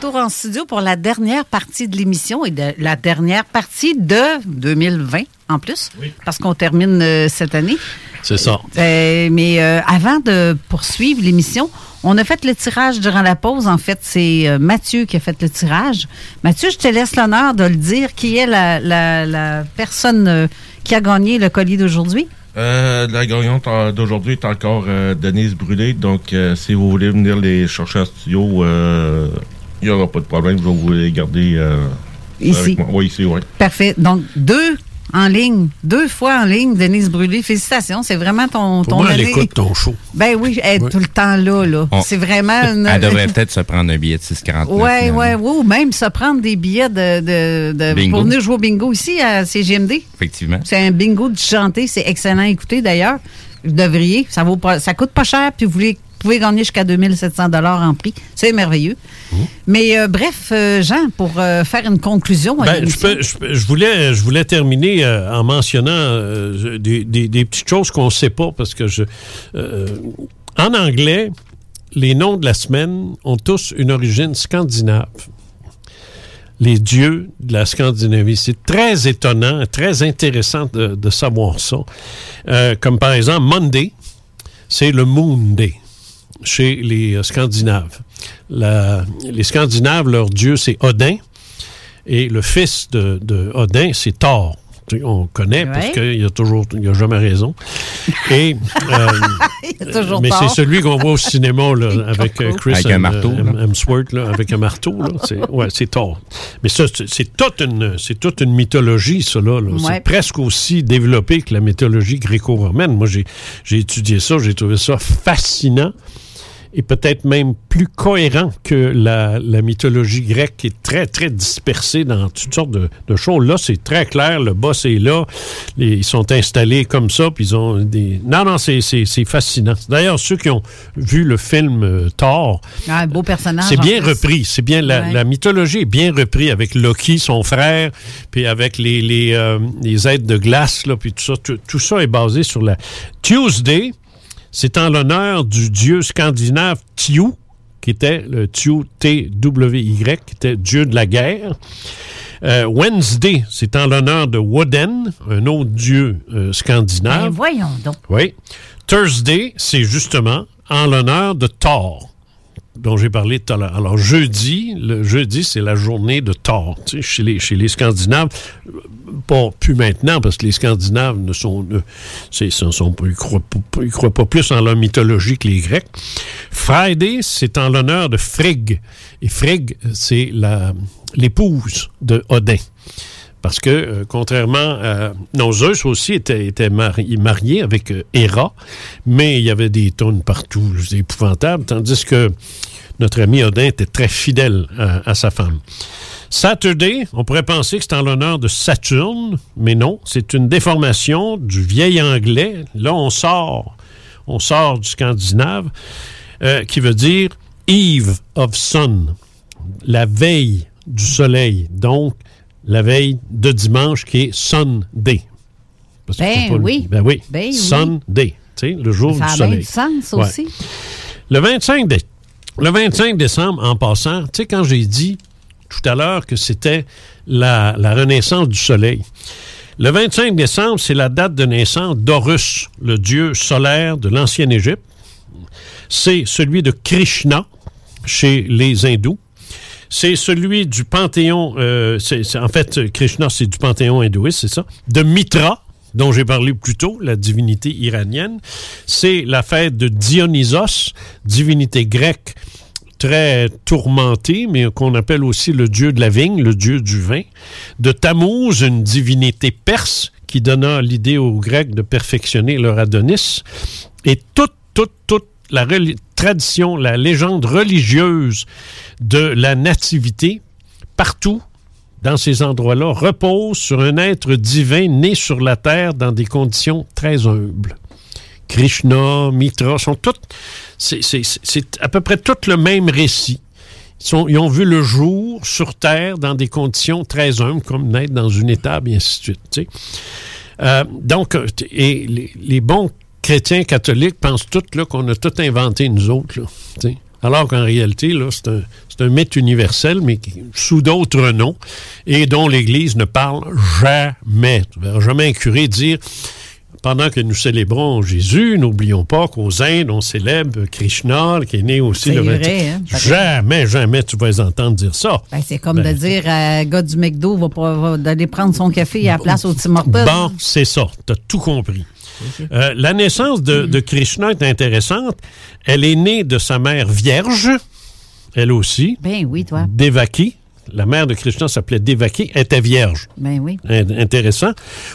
Retour en studio pour la dernière partie de l'émission et de la dernière partie de 2020 en plus, parce qu'on termine euh, cette année. C'est ça. Euh, mais euh, avant de poursuivre l'émission, on a fait le tirage durant la pause. En fait, c'est euh, Mathieu qui a fait le tirage. Mathieu, je te laisse l'honneur de le dire. Qui est la, la- la personne euh, qui a gagné le collier d'aujourd'hui? Euh, la gagnante d'aujourd'hui est encore euh, Denise Brûlé. Donc, euh, si vous voulez venir les chercher en studio, euh, il n'y aura pas de problème. Je vais vous les garder euh, Ici. avec moi. Oui, ici, oui. Parfait. Donc, deux en ligne, deux fois en ligne, Denise Brûlé. Félicitations, c'est vraiment ton, Pour ton moi, elle écoute ton show. Ben oui, elle est Oui. tout le temps là, C'est vraiment une... Elle devrait peut-être se prendre un billet de 6,49. Ouais, finalement. ouais, ouais, ou même se prendre des billets de, de, de- Bingo. pour venir jouer au bingo ici à CGMD. Effectivement. C'est un bingo du chanté, c'est excellent à écouter d'ailleurs. Vous devriez, ça vaut pas, ça coûte pas cher, puis vous voulez- pouvez gagner jusqu'à 2700 dollars en prix. C'est merveilleux. Mais euh, bref, euh, Jean, pour euh, faire une conclusion, à Ben, je, l'émission- peux- je peux- je voulais, je voulais terminer en mentionnant des, des- des petites choses qu'on ne sait pas parce que je. en anglais, les noms de la semaine ont tous une origine scandinave. Les dieux de la Scandinavie. C'est très étonnant, très intéressant de, de savoir ça. Comme par exemple, Monday, c'est le Moon Day chez les euh, Scandinaves. La- les Scandinaves, leur dieu, c'est Odin. Et le fils de, de Odin, c'est Thor. On connaît parce qu'il a toujours, il a jamais raison. Et, euh, Il y a toujours mais c'est celui qu'on voit au cinéma là, avec euh, Chris Avec un marteau. Hemsworth, là, avec un marteau. Là, c'est, ouais, c'est Thor. Mais ça, c'est, toute une, c'est toute une mythologie, là. Ouais. C'est presque aussi développé que la mythologie gréco-romaine. Moi, j'ai, j'ai étudié ça, j'ai trouvé ça fascinant et peut-être même plus cohérent que la, la mythologie grecque qui est très, très dispersée dans toutes sortes de, de choses. Là, c'est très clair, le boss est là, les- ils sont installés comme ça, puis ils ont des... Non, non, c'est, fascinant. D'ailleurs, ceux qui ont vu le film euh, Thor, Ah, un beau personnage. c'est en bien repris. C'est bien la, Ouais. la mythologie est bien repris avec Loki, son frère, puis avec les les, euh, les êtres de glace là, puis tout ça. Tout, tout ça est basé sur la Tuesday. C'est en l'honneur du dieu scandinave Tiu, qui était le Tiu T-W-Y, qui était dieu de la guerre. Euh, Wednesday, c'est en l'honneur de Woden, un autre dieu euh, scandinave. Ben, voyons donc. Oui. Thursday, c'est justement en l'honneur de Thor, dont j'ai parlé tout à l'heure. Alors, jeudi, le jeudi, c'est la journée de Thor. Tu sais, chez, les, chez les Scandinaves, pas plus maintenant, parce que les Scandinaves ne sont, ne, c'est- sont, ils croient, croient pas plus en leur mythologie que les Grecs. Friday, c'est en l'honneur de Frigg. Et Frigg, c'est la- l'épouse de Odin. Parce que, euh, contrairement à... Non, aussi était, était mari- marié avec euh, Héra, mais il y avait des tonnes partout, c'est épouvantable, tandis que notre ami Odin était très fidèle à, à sa femme. Saturday, on pourrait penser que c'est en l'honneur de Saturne, mais non, c'est une déformation du vieil anglais. Là, on sort, on sort du scandinave, euh, qui veut dire Eve of Sun, la veille du soleil. Donc, la veille de dimanche qui est Sunday. Parce Ben c'est pas le- oui. Ben oui. Ben oui. Sunday. Tu sais, le jour Ça du a soleil. du sens Ouais. aussi. Le 25, dé- le 25 décembre, en passant, tu sais, quand j'ai dit tout à l'heure que c'était la, la renaissance du soleil, le 25 décembre, c'est la date de naissance d'Horus, le dieu solaire de l'ancienne Égypte. C'est celui de Krishna chez les hindous. C'est celui du panthéon, euh, en fait, Krishna, c'est du panthéon hindouiste, c'est ça, de Mitra, dont j'ai parlé plus tôt, la divinité iranienne. C'est la fête de Dionysos, divinité grecque très tourmentée, mais qu'on appelle aussi le dieu de la vigne, le dieu du vin. De Tammuz, une divinité perse qui donna l'idée aux Grecs de perfectionner leur Adonis. Et toute, toute, toute la tradition, la légende religieuse de la nativité, partout dans ces endroits-là, repose sur un être divin né sur la terre dans des conditions très humbles. Krishna, Mitra, sont toutes. C'est à peu près tout le même récit. Ils, ont vu le jour sur Terre dans des conditions très humbles, comme naître dans une étable, et ainsi de suite. Euh, donc, les, bons chrétiens catholiques pensent tous qu'on a tout inventé, nous autres. Alors qu'en réalité, c'est un, un mythe universel, mais qui- sous d'autres noms, et dont l'Église ne parle jamais. Tu verras jamais un curé dire pendant que nous célébrons Jésus, n'oublions pas qu'aux Indes, on célèbre Krishna, qui est né aussi le vrai, 20. hein, pareil. Jamais, jamais tu vas les entendre dire ça. Ben, c'est comme Ben, de dire à un gars du McDo va, pas- va d'aller prendre son café à la place au Tim Hortons. Bon, c'est ça. Tu as tout compris. Euh, la naissance de, de Krishna est intéressante. Elle est née de sa mère vierge, elle aussi, Ben oui, toi. Devaki, la mère de Krishna s'appelait Devaki, était vierge. Ben oui. In- Intéressant.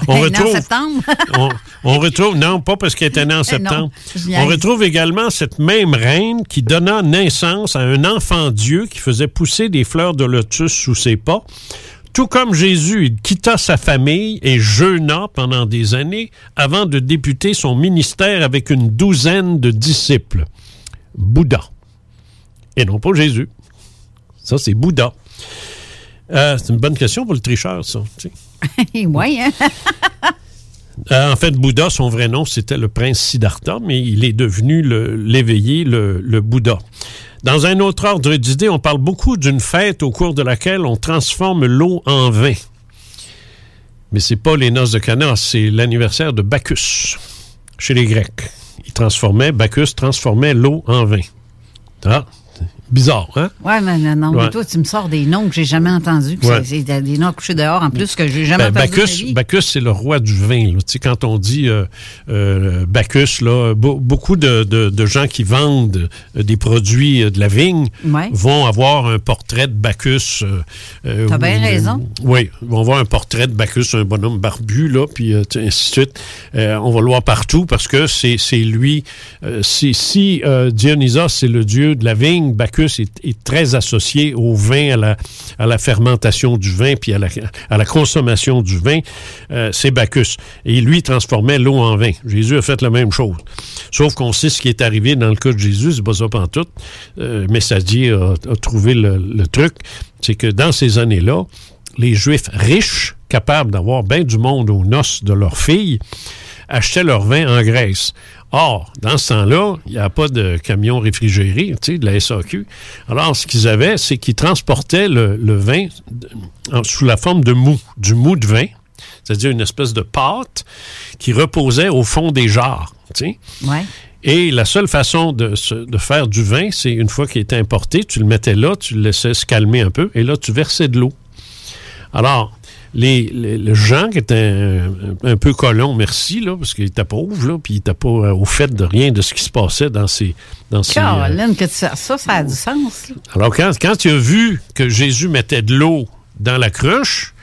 On Elle est née en retrouve, septembre. on, on retrouve, non, pas parce qu'elle était née en Eh septembre. non, on retrouve également cette même reine qui donna naissance à un enfant Dieu qui faisait pousser des fleurs de lotus sous ses pas. Tout comme Jésus, il quitta sa famille et jeûna pendant des années avant de débuter son ministère avec une douzaine de disciples. Bouddha. Et non pas Jésus. Ça, c'est Bouddha. Euh, c'est une bonne question pour le tricheur, ça. oui, hein? Euh, en fait, Bouddha, son vrai nom, c'était le prince Siddhartha, mais il est devenu le- l'éveillé, le, le Bouddha. Dans un autre ordre d'idée, on parle beaucoup d'une fête au cours de laquelle on transforme l'eau en vin. Mais c'est pas les noces de Cana, c'est l'anniversaire de Bacchus, chez les Grecs. Ils transformaient, Bacchus transformait l'eau en vin. Ah, bizarre, hein? Oui, mais non, non, Ouais. toi, tu me sors des noms que j'ai jamais entendus. Ouais. C'est des noms couchés dehors, en plus, que j'ai jamais Ben, entendus. de ma Bacchus, vie. Bacchus, c'est le roi du vin. là. Tu sais, quand on dit euh, euh, Bacchus, là, be- beaucoup de, de- de gens qui vendent euh, des produits de la vigne Ouais. vont avoir un portrait de Bacchus. euh, T'as bien raison. Oui, ils vont avoir un portrait de Bacchus, un bonhomme barbu, là, puis ainsi de suite. On va le voir partout parce que c'est lui. si si Dionysos, c'est le dieu de la vigne, Bacchus est, très associé au vin, à la, fermentation du vin, puis à la, consommation du vin. Euh, c'est Bacchus. Et lui transformait l'eau en vin. Jésus a fait la même chose. Sauf qu'on sait ce qui est arrivé dans le cas de Jésus, c'est pas ça pantoute. Euh, Messager a, a trouvé le, le truc. C'est que dans ces années-là, les Juifs riches, capables d'avoir bien du monde aux noces de leurs filles, achetaient leur vin en Grèce. Or, dans ce temps-là, il n'y a pas de camion réfrigéré, tu sais, de la SAQ. Alors, ce qu'ils avaient, c'est qu'ils transportaient le, le vin sous la forme de mou, du mou de vin, c'est-à-dire une espèce de pâte qui reposait au fond des jarres, tu sais. Ouais. Et la seule façon de, de faire du vin, c'est une fois qu'il était importé, tu le mettais là, tu le laissais se calmer un peu, et là, tu versais de l'eau. Alors, les, les, gens qui étaient un, un peu colons, merci, là, parce qu'ils étaient pauvres, là, puis ils n'étaient pas euh, au fait de rien de ce qui se passait dans ces... Dans ces euh, Caroline, que tu ça, ça a du sens. là. alors, quand, quand tu as vu que Jésus mettait de l'eau dans la cruche,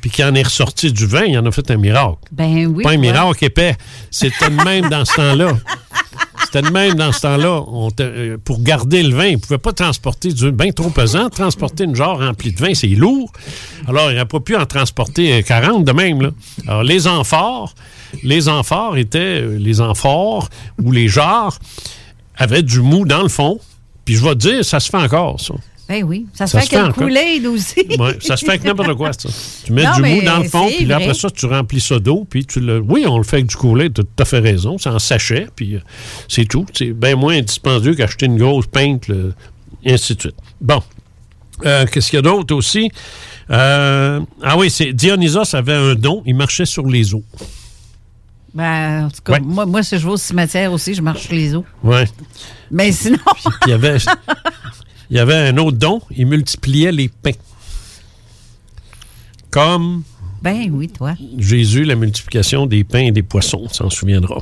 puis qu'il en est ressorti du vin, il en a fait un miracle. Ben oui. pas un miracle épais. C'était même dans ce temps-là. C'était de même dans ce temps-là. Euh, pour garder le vin, ils ne pouvaient pas transporter du vin trop pesant. Transporter une jarre remplie de vin, c'est lourd. Alors, il n'aurait pas pu en transporter euh, 40 de même. Alors, les amphores, les amphores étaient, euh, les amphores ou les jarres avaient du mou dans le fond. Puis je vais te dire, ça se fait encore, ça. Ben oui. Ça se Ça fait le encore. Kool-Aid aussi. Ouais, ça se fait avec n'importe quoi, ça. Tu mets Non, du mou dans le fond, puis là, après ça, tu remplis ça d'eau, puis tu le. Oui, on le fait avec du Kool-Aid, tu as tout à fait raison. C'est en sachet, puis euh, c'est tout. C'est bien moins dispendieux qu'acheter une grosse pinte, là, et ainsi de suite. Bon. Euh, Qu'est-ce qu'il y a d'autre aussi? Euh, ah oui, c'est Dionysos avait un don, il marchait sur les eaux. Ben, en tout cas, Ouais. moi, moi, si je vais au cimetière aussi, je marche sur les os. Ouais. Mais sinon. il y avait, il y avait un autre don, il multipliait les pains. Comme Ben oui, toi. Jésus, la multiplication des pains et des poissons, on s'en souviendra.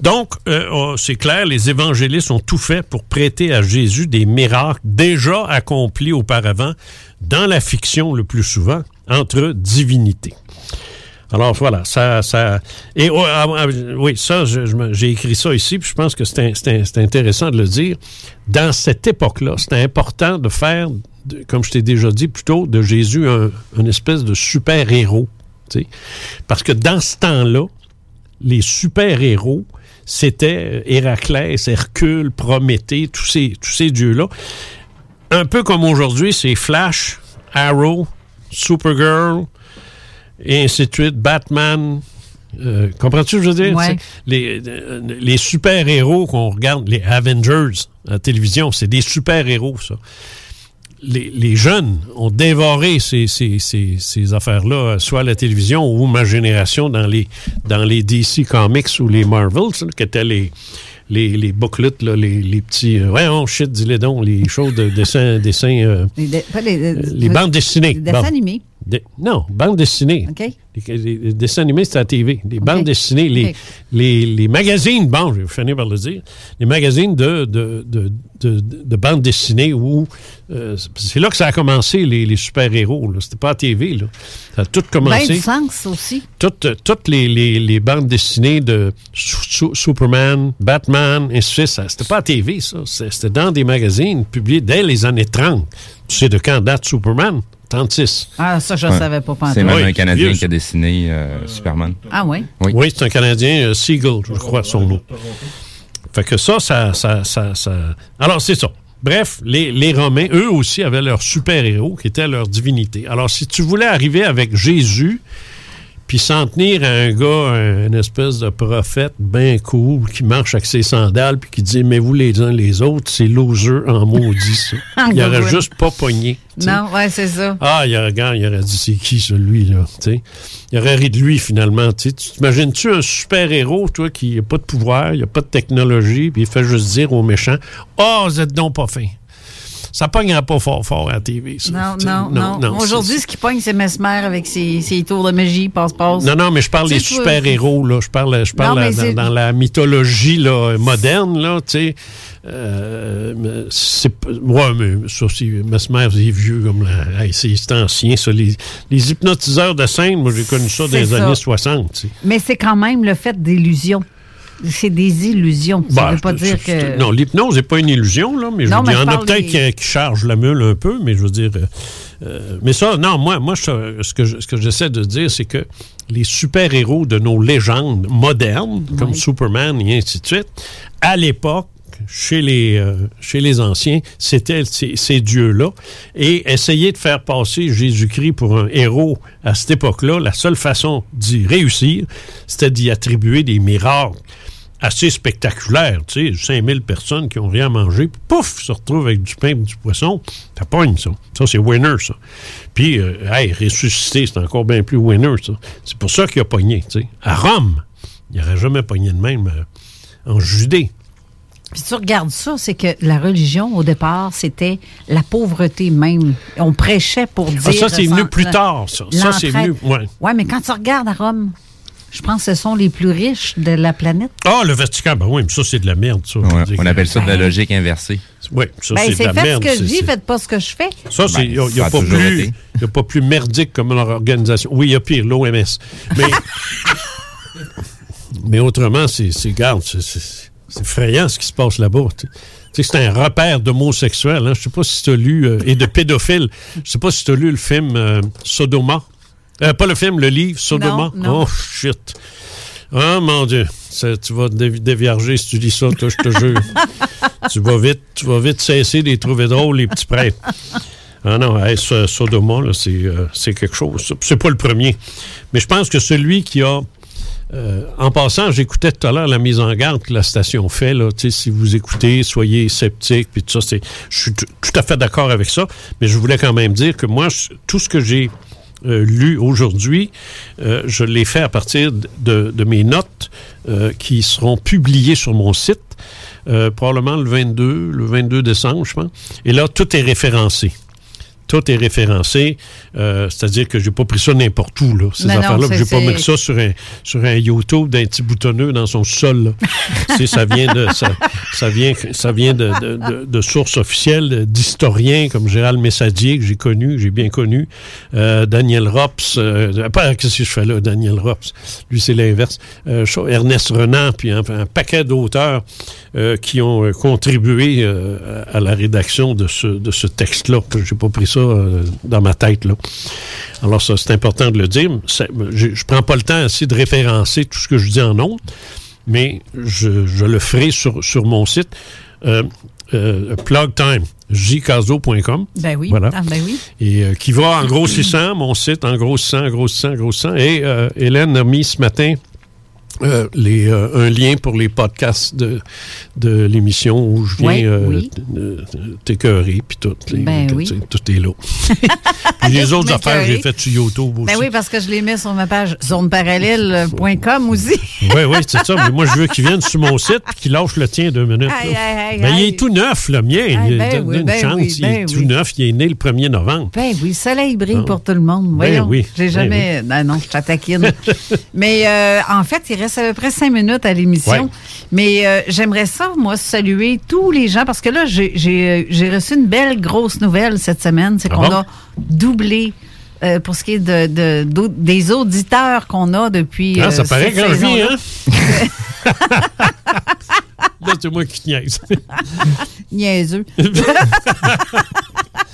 Donc, euh, oh, c'est clair, les évangélistes ont tout fait pour prêter à Jésus des miracles déjà accomplis auparavant dans la fiction le plus souvent entre divinités. Alors voilà, ça, et oh, ah, ah, oui, ça, j'ai écrit ça ici, puis je pense que c'est intéressant de le dire. Dans cette époque-là, c'était important de faire, comme je t'ai déjà dit plus tôt, de Jésus un, une espèce de super héros, parce que dans ce temps-là, les super héros, c'était Héraclès, Hercule, Prométhée, tous ces, tous ces dieux-là. Un peu comme aujourd'hui, c'est Flash, Arrow, Supergirl, et ainsi de suite, Batman. Euh, Comprends-tu ce que je veux dire? Ouais. Les, euh, les super-héros qu'on regarde, les Avengers à la télévision, c'est des super-héros, ça. Les, les jeunes ont dévoré ces, ces, ces, ces affaires-là, soit à la télévision ou ma génération dans les, dans les DC Comics ou les Marvels, qui étaient les, les, les booklets, là, les, les petits. euh, ouais, oh shit, dis-les donc, les choses de dessin. dessin euh, Les, de- pas les, les bandes dessinées. Les dessins Bon. animés. Non, bande dessinée. OK. Les, les- les dessins animés, c'est à la TV. Les bandes dessinées, les, les, les magazines, bon, je vais finir par le dire, les magazines de, de, de, de, de bandes dessinées où euh, c'est là que ça a commencé, les, les super-héros. C'était pas à la TV. Là. Ça a tout Ben commencé. du sens aussi. toutes, toutes les, les, les bandes dessinées de Su- Su- Superman, Batman, et ainsi de suite, ça, c'était pas à TV, ça. C'était dans des magazines publiés dès les années 30. Tu sais de quand date Superman? 36. Ah, ça, je Ouais. savais pas. pas C'est même Oui, un Canadien vieux, qui a dessiné euh, Superman. Ah oui? Oui, c'est un Canadien, euh, Siegel, je crois, son nom. Fait que ça, ça, ça, ça, ça- Alors, c'est ça. Bref, les, les Romains, eux aussi, avaient leur super-héros qui était leur divinité. Alors, si tu voulais arriver avec Jésus, puis s'en tenir à un gars, un, une espèce de prophète bien cool, qui marche avec ses sandales, puis qui dit Mais vous les uns les autres, c'est loser en maudit, ça. Il aurait juste pas pogné. Non, ouais, c'est ça. Ah, il aurait, regarde, il aurait dit c'est qui celui-là. Il aurait ri de lui finalement, tu sais. Tu t'imagines-tu un super-héros, toi, qui n'a pas de pouvoir, il n'a pas de technologie, puis il fait juste dire aux méchants Oh, vous êtes donc pas fin. Ça pognera pas fort fort à la TV, ça. Non, sais. non, non. Aujourd'hui, ce qui pogne, c'est Mesmer avec ses, ses tours de magie, passe-passe. Non, non, mais je parle des super-héros, là. Je parle, je parle Non, dans, la mythologie là, moderne, là, tu sais. Euh, c'est ouais, mais ça, c'est Mesmer, c'est vieux comme la. hey, c'est ancien, ça. Les, les hypnotiseurs de scène, moi, j'ai connu ça dans les ça. années 60, tu sais. Mais c'est quand même le fait d'illusion. C'est des illusions. Ça Bah, veut pas dire que. Non, l'hypnose n'est pas une illusion, là, mais je Non, veux mais dire, il y en a peut-être des- qui, qui chargent la mule un peu, mais je veux dire. euh, euh, mais ça, non, moi, moi je- ce que je- ce que j'essaie de dire, c'est que les super-héros de nos légendes modernes, comme Superman et ainsi de suite, à l'époque, chez les, euh, chez les anciens, c'était ces, ces dieux-là. Et essayer de faire passer Jésus-Christ pour un héros à cette époque-là, la seule façon d'y réussir, c'était d'y attribuer des miracles assez spectaculaires. Tu sais, 5000 personnes qui ont rien mangé, puis pouf, se retrouvent avec du pain et du poisson. Ça pogne, ça. Ça, c'est winner, ça. Puis, euh, hey, ressusciter, c'est encore bien plus winner, ça. C'est pour ça qu'il a pogné, tu sais. À Rome, il n'aurait jamais pogné de même euh, en Judée. Puis tu regardes ça, c'est que la religion, au départ, c'était la pauvreté même. On prêchait pour dire. Ah, ça, c'est venu plus tard, ça. Ça, c'est venu, ouais. Ouais, mais quand tu regardes à Rome, je pense que ce sont les plus riches de la planète. Ah, le Vatican, ben oui, mais ça, c'est de la merde, ça. Ouais, on appelle ça de la logique inversée. Oui, ça, Ben, c'est de la fait merde. ce que je dis, faites pas ce que je fais. Ça, c'est- il n'y y a a pas plus- été. il y a pas plus merdique comme leur organisation. Oui, il y a pire, l'OMS. Mais, mais autrement, c'est, garde, c'est, effrayant ce qui se passe là-bas. c'est un repère d'homosexuels. Hein. Je ne sais pas si tu as lu, euh, et de pédophiles. Je ne sais pas si tu as lu le film euh, Sodoma. Euh, pas le film, le livre Sodoma. Non, non. Oh, shit. Oh, mon Dieu. Ça, tu vas te dévi- dévierger si tu dis ça, toi, je te jure. tu vas vite, tu vas vite cesser de les trouver drôles, les petits prêtres. Ah non, hey, ce- Sodoma, c'est, euh, c'est quelque chose. C'est pas le premier. Mais je pense que celui qui a. euh, en passant, j'écoutais tout à l'heure la mise en garde que la station fait. Là, si vous écoutez, soyez sceptiques, puis tout ça. c'est- Je suis tout à fait d'accord avec ça. Mais je voulais quand même dire que moi, tout ce que j'ai euh, lu aujourd'hui, euh, je l'ai fait à partir de, de mes notes euh, qui seront publiées sur mon site, euh, probablement le 22, le 22 décembre, je pense. Et là, tout est référencé. Tout est référencé, euh, c'est-à-dire que j'ai pas pris ça n'importe où, là, ces affaires-là. c'est- J'ai pas mis ça sur un, sur un YouTube d'un petit boutonneux dans son sol. là. Tu sais, ça vient de ça, ça vient ça vient de, de- de- de sources officielles d'historiens comme Gérald Messadier que j'ai connu, j'ai bien connu, euh, Daniel Rops, euh, qu'est-ce que je fais là, Daniel Rops, lui c'est l'inverse, euh, Ernest Renan, puis un, un paquet d'auteurs qui ont contribué à la rédaction de ce de ce texte-là. J'ai pas pris ça euh, dans ma tête là. Alors ça, c'est important de le dire. Je, je prends pas le temps aussi de référencer tout ce que je dis en ondes, mais je, je le ferai sur, sur mon site. Euh, euh, plugtime. Ben oui. Voilà. Ah, ben oui. Et euh, qui va en grossissant, mon site en grossissant, en grossissant, en grossissant. Et Hélène a mis ce matin euh, les, euh, un lien pour les podcasts de, de l'émission où je viens euh, oui. euh, t'écœurer, puis tout. les- Ben tout, oui. est là. Puis les autres affaires, j'ai fait sur YouTube aussi. Ben oui, parce que je les mets sur ma page zoneparallèle.com aussi. Oui, oui, c'est ça. Mais moi, je veux qu'ils viennent sur mon site et qu'ils lâchent le tien deux minutes. Aïe, là. aïe, aïe, Ben, il est tout neuf, le mien. Il ben donne une ben chance. il est ben tout neuf. Il est né le 1er novembre. Ben oui, le soleil brille Ah. pour tout le monde. Ben Voyons. oui, J'ai ben jamais. Non, non, je t'attaquine. Mais en fait, il reste à peu près cinq minutes à l'émission. Ouais. Mais euh, j'aimerais ça, moi, saluer tous les gens parce que là, j'ai- euh, reçu une belle grosse nouvelle cette semaine. C'est Ah qu'on bon? a doublé. euh, pour ce qui est de, de- d'au- des auditeurs qu'on a depuis. Ah, ça euh, paraît cette saison-là. hein? Là, c'est moi qui niaise. Niaiseux.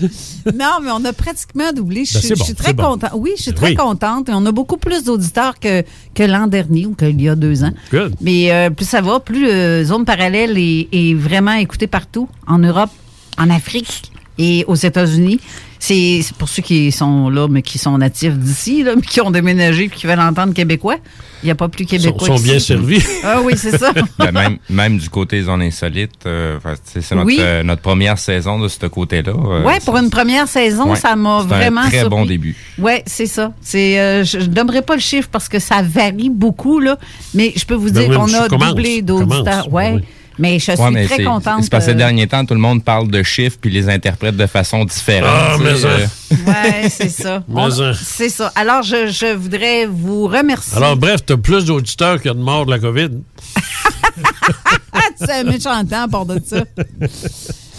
non, mais on a pratiquement doublé. Je, Ben, suis- je très bon. contente. Oui, je suis très Oui. contente. Et on a beaucoup plus d'auditeurs que, que l'an dernier ou qu'il y a deux ans. Good. Mais euh, plus ça va, plus euh, Zone Parallèle est, est vraiment écoutée partout, en Europe, en Afrique et aux États-Unis. C'est c'est pour ceux qui sont là, mais qui sont natifs d'ici, là, mais qui ont déménagé et qui veulent entendre québécois. Il n'y a pas plus québécois. sont bien servis. Ah oui, c'est ça. Ben, même, même du côté zone insolite, euh, enfin, tu sais, c'est notre, Oui. euh, notre première saison de ce côté-là. euh, Oui, pour une première saison, Ouais, ça m'a c'est un vraiment très surpris. bon début. Oui, c'est ça. C'est, euh, je ne donnerai pas le chiffre parce que ça varie beaucoup, là, mais je peux vous Ben dire qu'on a doublé d'auditeurs. Ouais. oui. Mais je suis Ouais, mais très c'est- contente. C'est parce que ces euh, derniers temps, tout le monde parle de chiffres puis les interprète de façon différente. Ah, mais euh, Ouais, c'est ça. Mais On- ça. C'est ça. Alors, je, je voudrais vous remercier. Alors, bref, tu as plus d'auditeurs qu'il y a de morts de la COVID. c'est un méchant temps part de ça.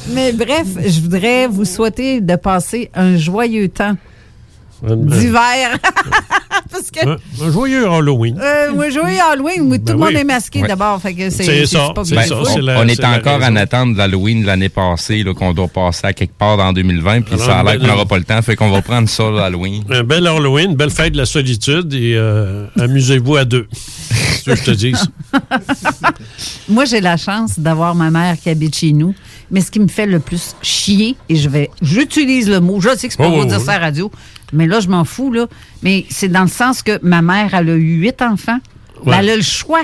Mais bref, je voudrais vous souhaiter de passer un joyeux temps d'hiver. Parce que Un, un joyeux Halloween. Euh, moi, joyeux Halloween, mais tout Ben le monde oui. est masqué Ouais. d'abord. Fait que c'est, ça, pas c'est bien ça, faux. c'est la- on est encore en attente de l'Halloween de l'année passée, qu'on doit passer à quelque part dans 2020, puis ça a l'air ben, qu'on n'aura pas le temps, fait qu'on va prendre ça l'Halloween. Un bel Halloween, belle fête de la solitude et euh, amusez-vous à deux. Que je te dis. Moi, j'ai la chance d'avoir ma mère qui habite chez nous. Mais ce qui me fait le plus chier, et je vais, j'utilise le mot, je sais que c'est pas Oh, pour oh, dire oh. ça à la radio, mais là, je m'en fous, là. Mais c'est dans le sens que ma mère, elle a eu huit enfants. Ouais. Elle a le choix.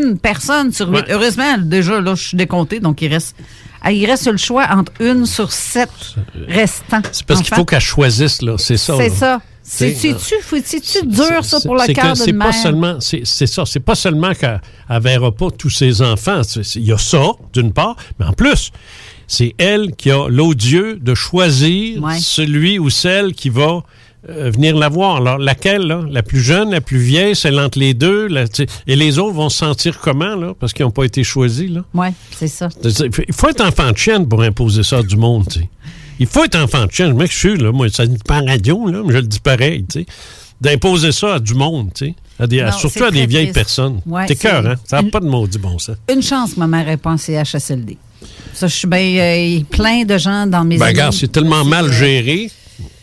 Une personne sur huit. Ouais. Heureusement, déjà, là, je suis décomptée, donc il reste, ah, il reste le choix entre une sur sept restants. C'est parce qu'il faut qu'elle choisisse, là. C'est ça. C'est ça. C'est- C'est-tu dur, ça, pour le cœur c'est d'une pas mère? seulement c'est ça c'est pas seulement qu'elle ne verra pas tous ses enfants il y a ça d'une part mais en plus c'est elle qui a l'odieux de choisir Ouais. celui ou celle qui va euh, venir la voir. Alors, laquelle, là? La plus jeune, la plus vieille, celle entre les deux? la- et les autres vont se sentir comment, là? Parce qu'ils n'ont pas été choisis, là? Oui, c'est ça. Il faut être enfant de chienne pour imposer ça à du monde. Il faut être enfant de chienne. Je m'excuse, là. Moi, ça ne dit pas en radio, là, mais je le dis pareil, tu sais. D'imposer ça à du monde, tu sais. À des- à- Non, surtout à des vieilles triste. personnes. Ouais, T'es c'est- cœur, hein? Ça n'a pas de maudit bon sens. Une chance, ma mère en CHSLD. Ça, je suis bien. euh, plein de gens dans mes Ben, regarde, c'est tellement mal géré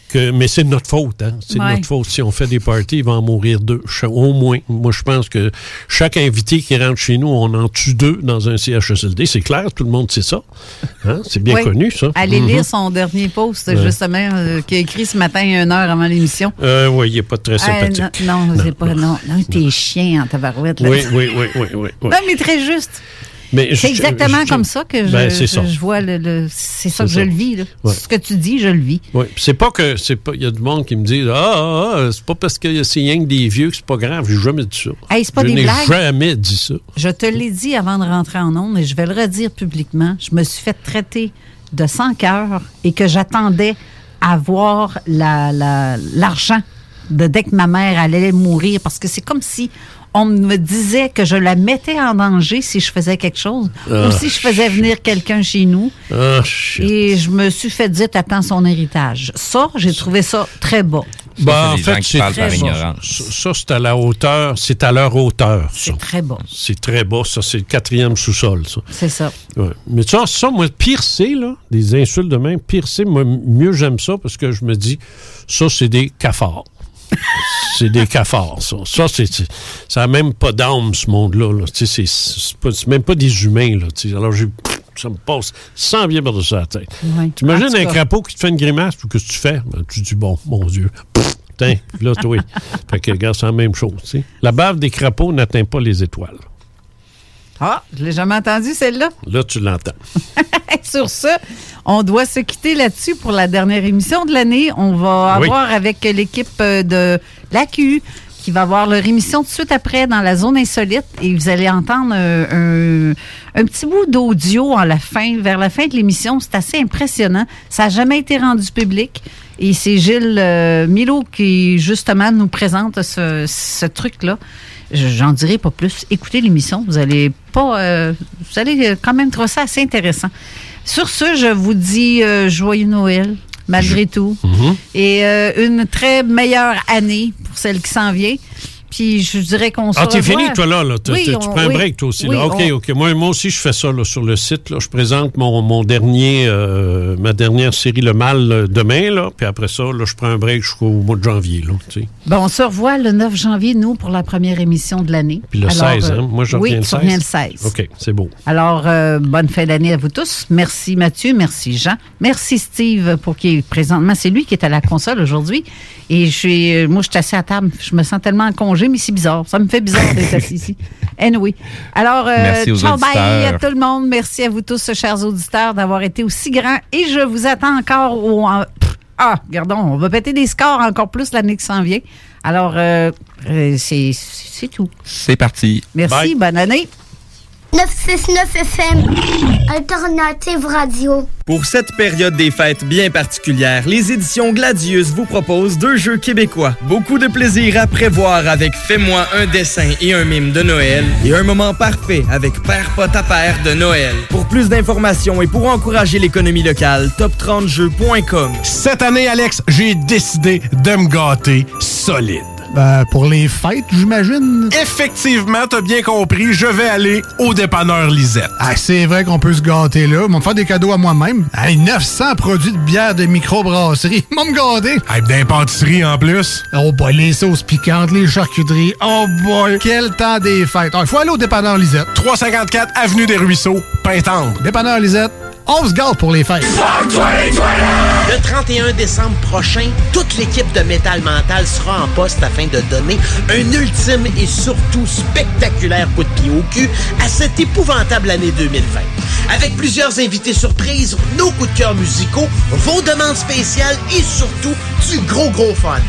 que. Mais c'est de notre faute, hein? C'est de Ouais. notre faute. Si on fait des parties, il va en mourir deux. Au moins. Moi, je pense que chaque invité qui rentre chez nous, on en tue deux dans un CHSLD. C'est clair, tout le monde sait ça. Hein? C'est bien Oui. connu, ça. Allez Mhm. lire son dernier post, Ouais. justement, euh, qu'il a écrit ce matin, une heure avant l'émission. Euh, oui, il n'est pas très Euh, sympathique. non, non, c'est pas. Non, non t'es chien en tabarouette. Là. Oui, oui, oui, oui, oui. oui. Non, mais très juste. Mais C'est exactement je- comme ça que je, Ben, je- je vois le. le- c'est ça que je le vis. Là. Ouais. Ce que tu dis, je le vis. Oui, c'est pas que c'est pas. Il y a du monde qui me dit ah, ah, ah, c'est pas parce que c'est rien que des vieux que c'est pas grave. J'ai jamais dit ça. Hey, c'est pas je n'ai jamais dit ça. Je te l'ai dit avant de rentrer en ondes et je vais le redire publiquement. Je me suis fait traiter de sans cœur et que j'attendais à voir la- la- l'argent de dès que ma mère allait mourir parce que c'est comme si on me disait que je la mettais en danger si je faisais quelque chose Ah. ou si je faisais venir quelqu'un chez nous. Ah, shit. Et je me suis fait dire, t'attends son héritage. Ça, j'ai trouvé ça très bas. Bah, en fait, c'est très. Ça, ça, c'est à la hauteur, c'est à leur hauteur. C'est très bas. C'est très bas, ça, c'est le quatrième sous-sol, ça. C'est ça. Ouais. Mais ça, ça, moi, pire c'est, là, des insultes de même, pire c'est, moi, mieux j'aime ça parce que je me dis, ça, c'est des cafards. C'est des cafards, ça. Ça, c'est, c'est- ça n'a même pas d'âme, ce monde-là. Là. Tu sais, C'est, c'est, même pas des humains, là. Alors, j'ai, ça me passe sans bien par-dessus la tête. Ouais. T'imagines un crapaud qui te fait une grimace, puis que tu fais? Ben, tu dis, bon, mon Dieu, Tiens, là, toi. fait que, regarde, c'est la même chose. La bave des crapauds n'atteint pas les étoiles. Ah, je l'ai jamais entendu, celle-là. Là, tu l'entends. Sur ce, on doit se quitter là-dessus pour la dernière émission de l'année. On va Oui. avoir avec l'équipe euh, de l'AQ qui va avoir leur émission tout de suite après dans la zone insolite et vous allez entendre euh, un, un petit bout d'audio en la fin, vers la fin de l'émission. C'est assez impressionnant. Ça n'a jamais été rendu public. Et c'est Gilles euh, Milo qui, justement, nous présente ce, ce truc-là. Je- J'en dirai pas plus. Écoutez l'émission. Vous allez pas, euh, vous allez euh, quand même trouver ça assez intéressant. Sur ce, je vous dis euh, joyeux Noël, malgré tout. Mhm. Et euh, une très meilleure année pour celle qui s'en vient. Puis je dirais qu'on se Ah, t'es fini, toi, là. là. Oui, tu, on- prends un oui. break, toi aussi. Oui, là. OK, on- OK. Moi, moi aussi, je fais ça là, sur le site. Là. Je présente mon, mon dernier, euh, ma dernière série Le Mal euh, demain. Là. Puis après ça, là, je prends un break jusqu'au mois de janvier. Là, tu sais. Bon, on se revoit le 9 janvier, nous, pour la première émission de l'année. Puis le Alors, 16, euh, hein? Moi, je oui, reviens le tu 16. reviens le 16. OK, c'est beau. Alors, euh, bonne fin d'année à vous tous. Merci Mathieu, merci Jean, merci Steve pour qui est présentement. C'est lui qui est à la console aujourd'hui. Et euh, moi, je suis assis à table. Je me sens tellement en congé, mais c'est bizarre. Ça me fait bizarre d'être assis ici. Anyway. Alors, euh, Merci aux ciao, bye à tout le monde. Merci à vous tous, chers auditeurs, d'avoir été aussi grands. Et je vous attends encore au. en- pff, ah, regardons, on va péter des scores encore plus l'année qui s'en vient. Alors, euh, euh, c'est c'est tout. C'est parti. Merci, bonne année. 969 FM, Alternative Radio. Pour cette période des fêtes bien particulière, les éditions Gladius vous proposent deux jeux québécois. Beaucoup de plaisir à prévoir avec Fais-moi un dessin et un mime de Noël et un moment parfait avec Père Pot à Père de Noël. Pour plus d'informations et pour encourager l'économie locale, top30jeux.com. Cette année, Alex, j'ai décidé de me gâter solide. Ben, pour les fêtes, j'imagine. Effectivement, t'as bien compris, je vais aller au dépanneur Lisette. Ah, c'est vrai qu'on peut se gâter là. Ils vont me faire des cadeaux à moi-même. Hey, 900 produits de bière de microbrasserie. Ils vont me gâter. Hey, des pâtisseries en plus. Oh boy, les sauces piquantes, les charcuteries. Oh boy, quel temps des fêtes. Il faut aller au dépanneur Lisette. 354 Avenue des Ruisseaux, Pintendre. Dépanneur Lisette, on se gâte pour les fêtes. Le 31 décembre prochain, toute l'équipe de Métal Mental sera en poste afin de donner un ultime et surtout spectaculaire coup de pied au cul à cette épouvantable année 2020. Avec plusieurs invités surprises, nos coups de cœur musicaux, vos demandes spéciales et surtout du gros gros fun.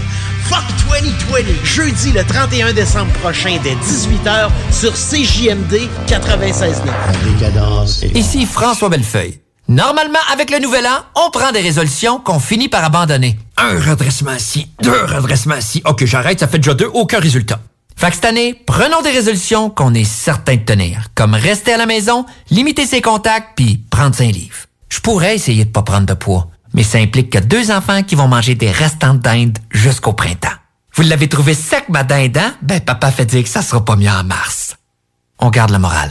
Fuck 2020, jeudi le 31 décembre prochain dès 18h sur CJMD 96.9. Ici François Bellefeuille. Normalement, avec le nouvel an, on prend des résolutions qu'on finit par abandonner. Un redressement assis, deux redressements assis. Ok, j'arrête, ça fait déjà deux, aucun résultat. Fait que cette année, prenons des résolutions qu'on est certain de tenir, comme rester à la maison, limiter ses contacts, puis prendre un livre. Je pourrais essayer de pas prendre de poids, mais ça implique que deux enfants qui vont manger des restants de dinde jusqu'au printemps. Vous l'avez trouvé sec, ma dinde, hein? Ben, papa fait dire que ça sera pas mieux en mars. On garde le moral.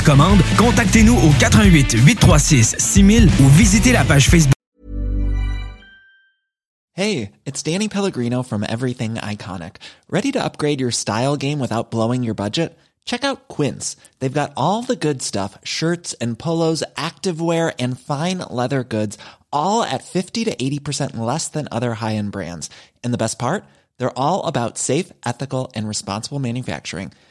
commande. Contactez-nous au 88 836 6000 ou visitez la page Facebook. Hey, it's Danny Pellegrino from Everything Iconic. Ready to upgrade your style game without blowing your budget? Check out Quince. They've got all the good stuff shirts and polos, activewear, and fine leather goods, all at 50 to 80% less than other high end brands. And the best part? They're all about safe, ethical, and responsible manufacturing.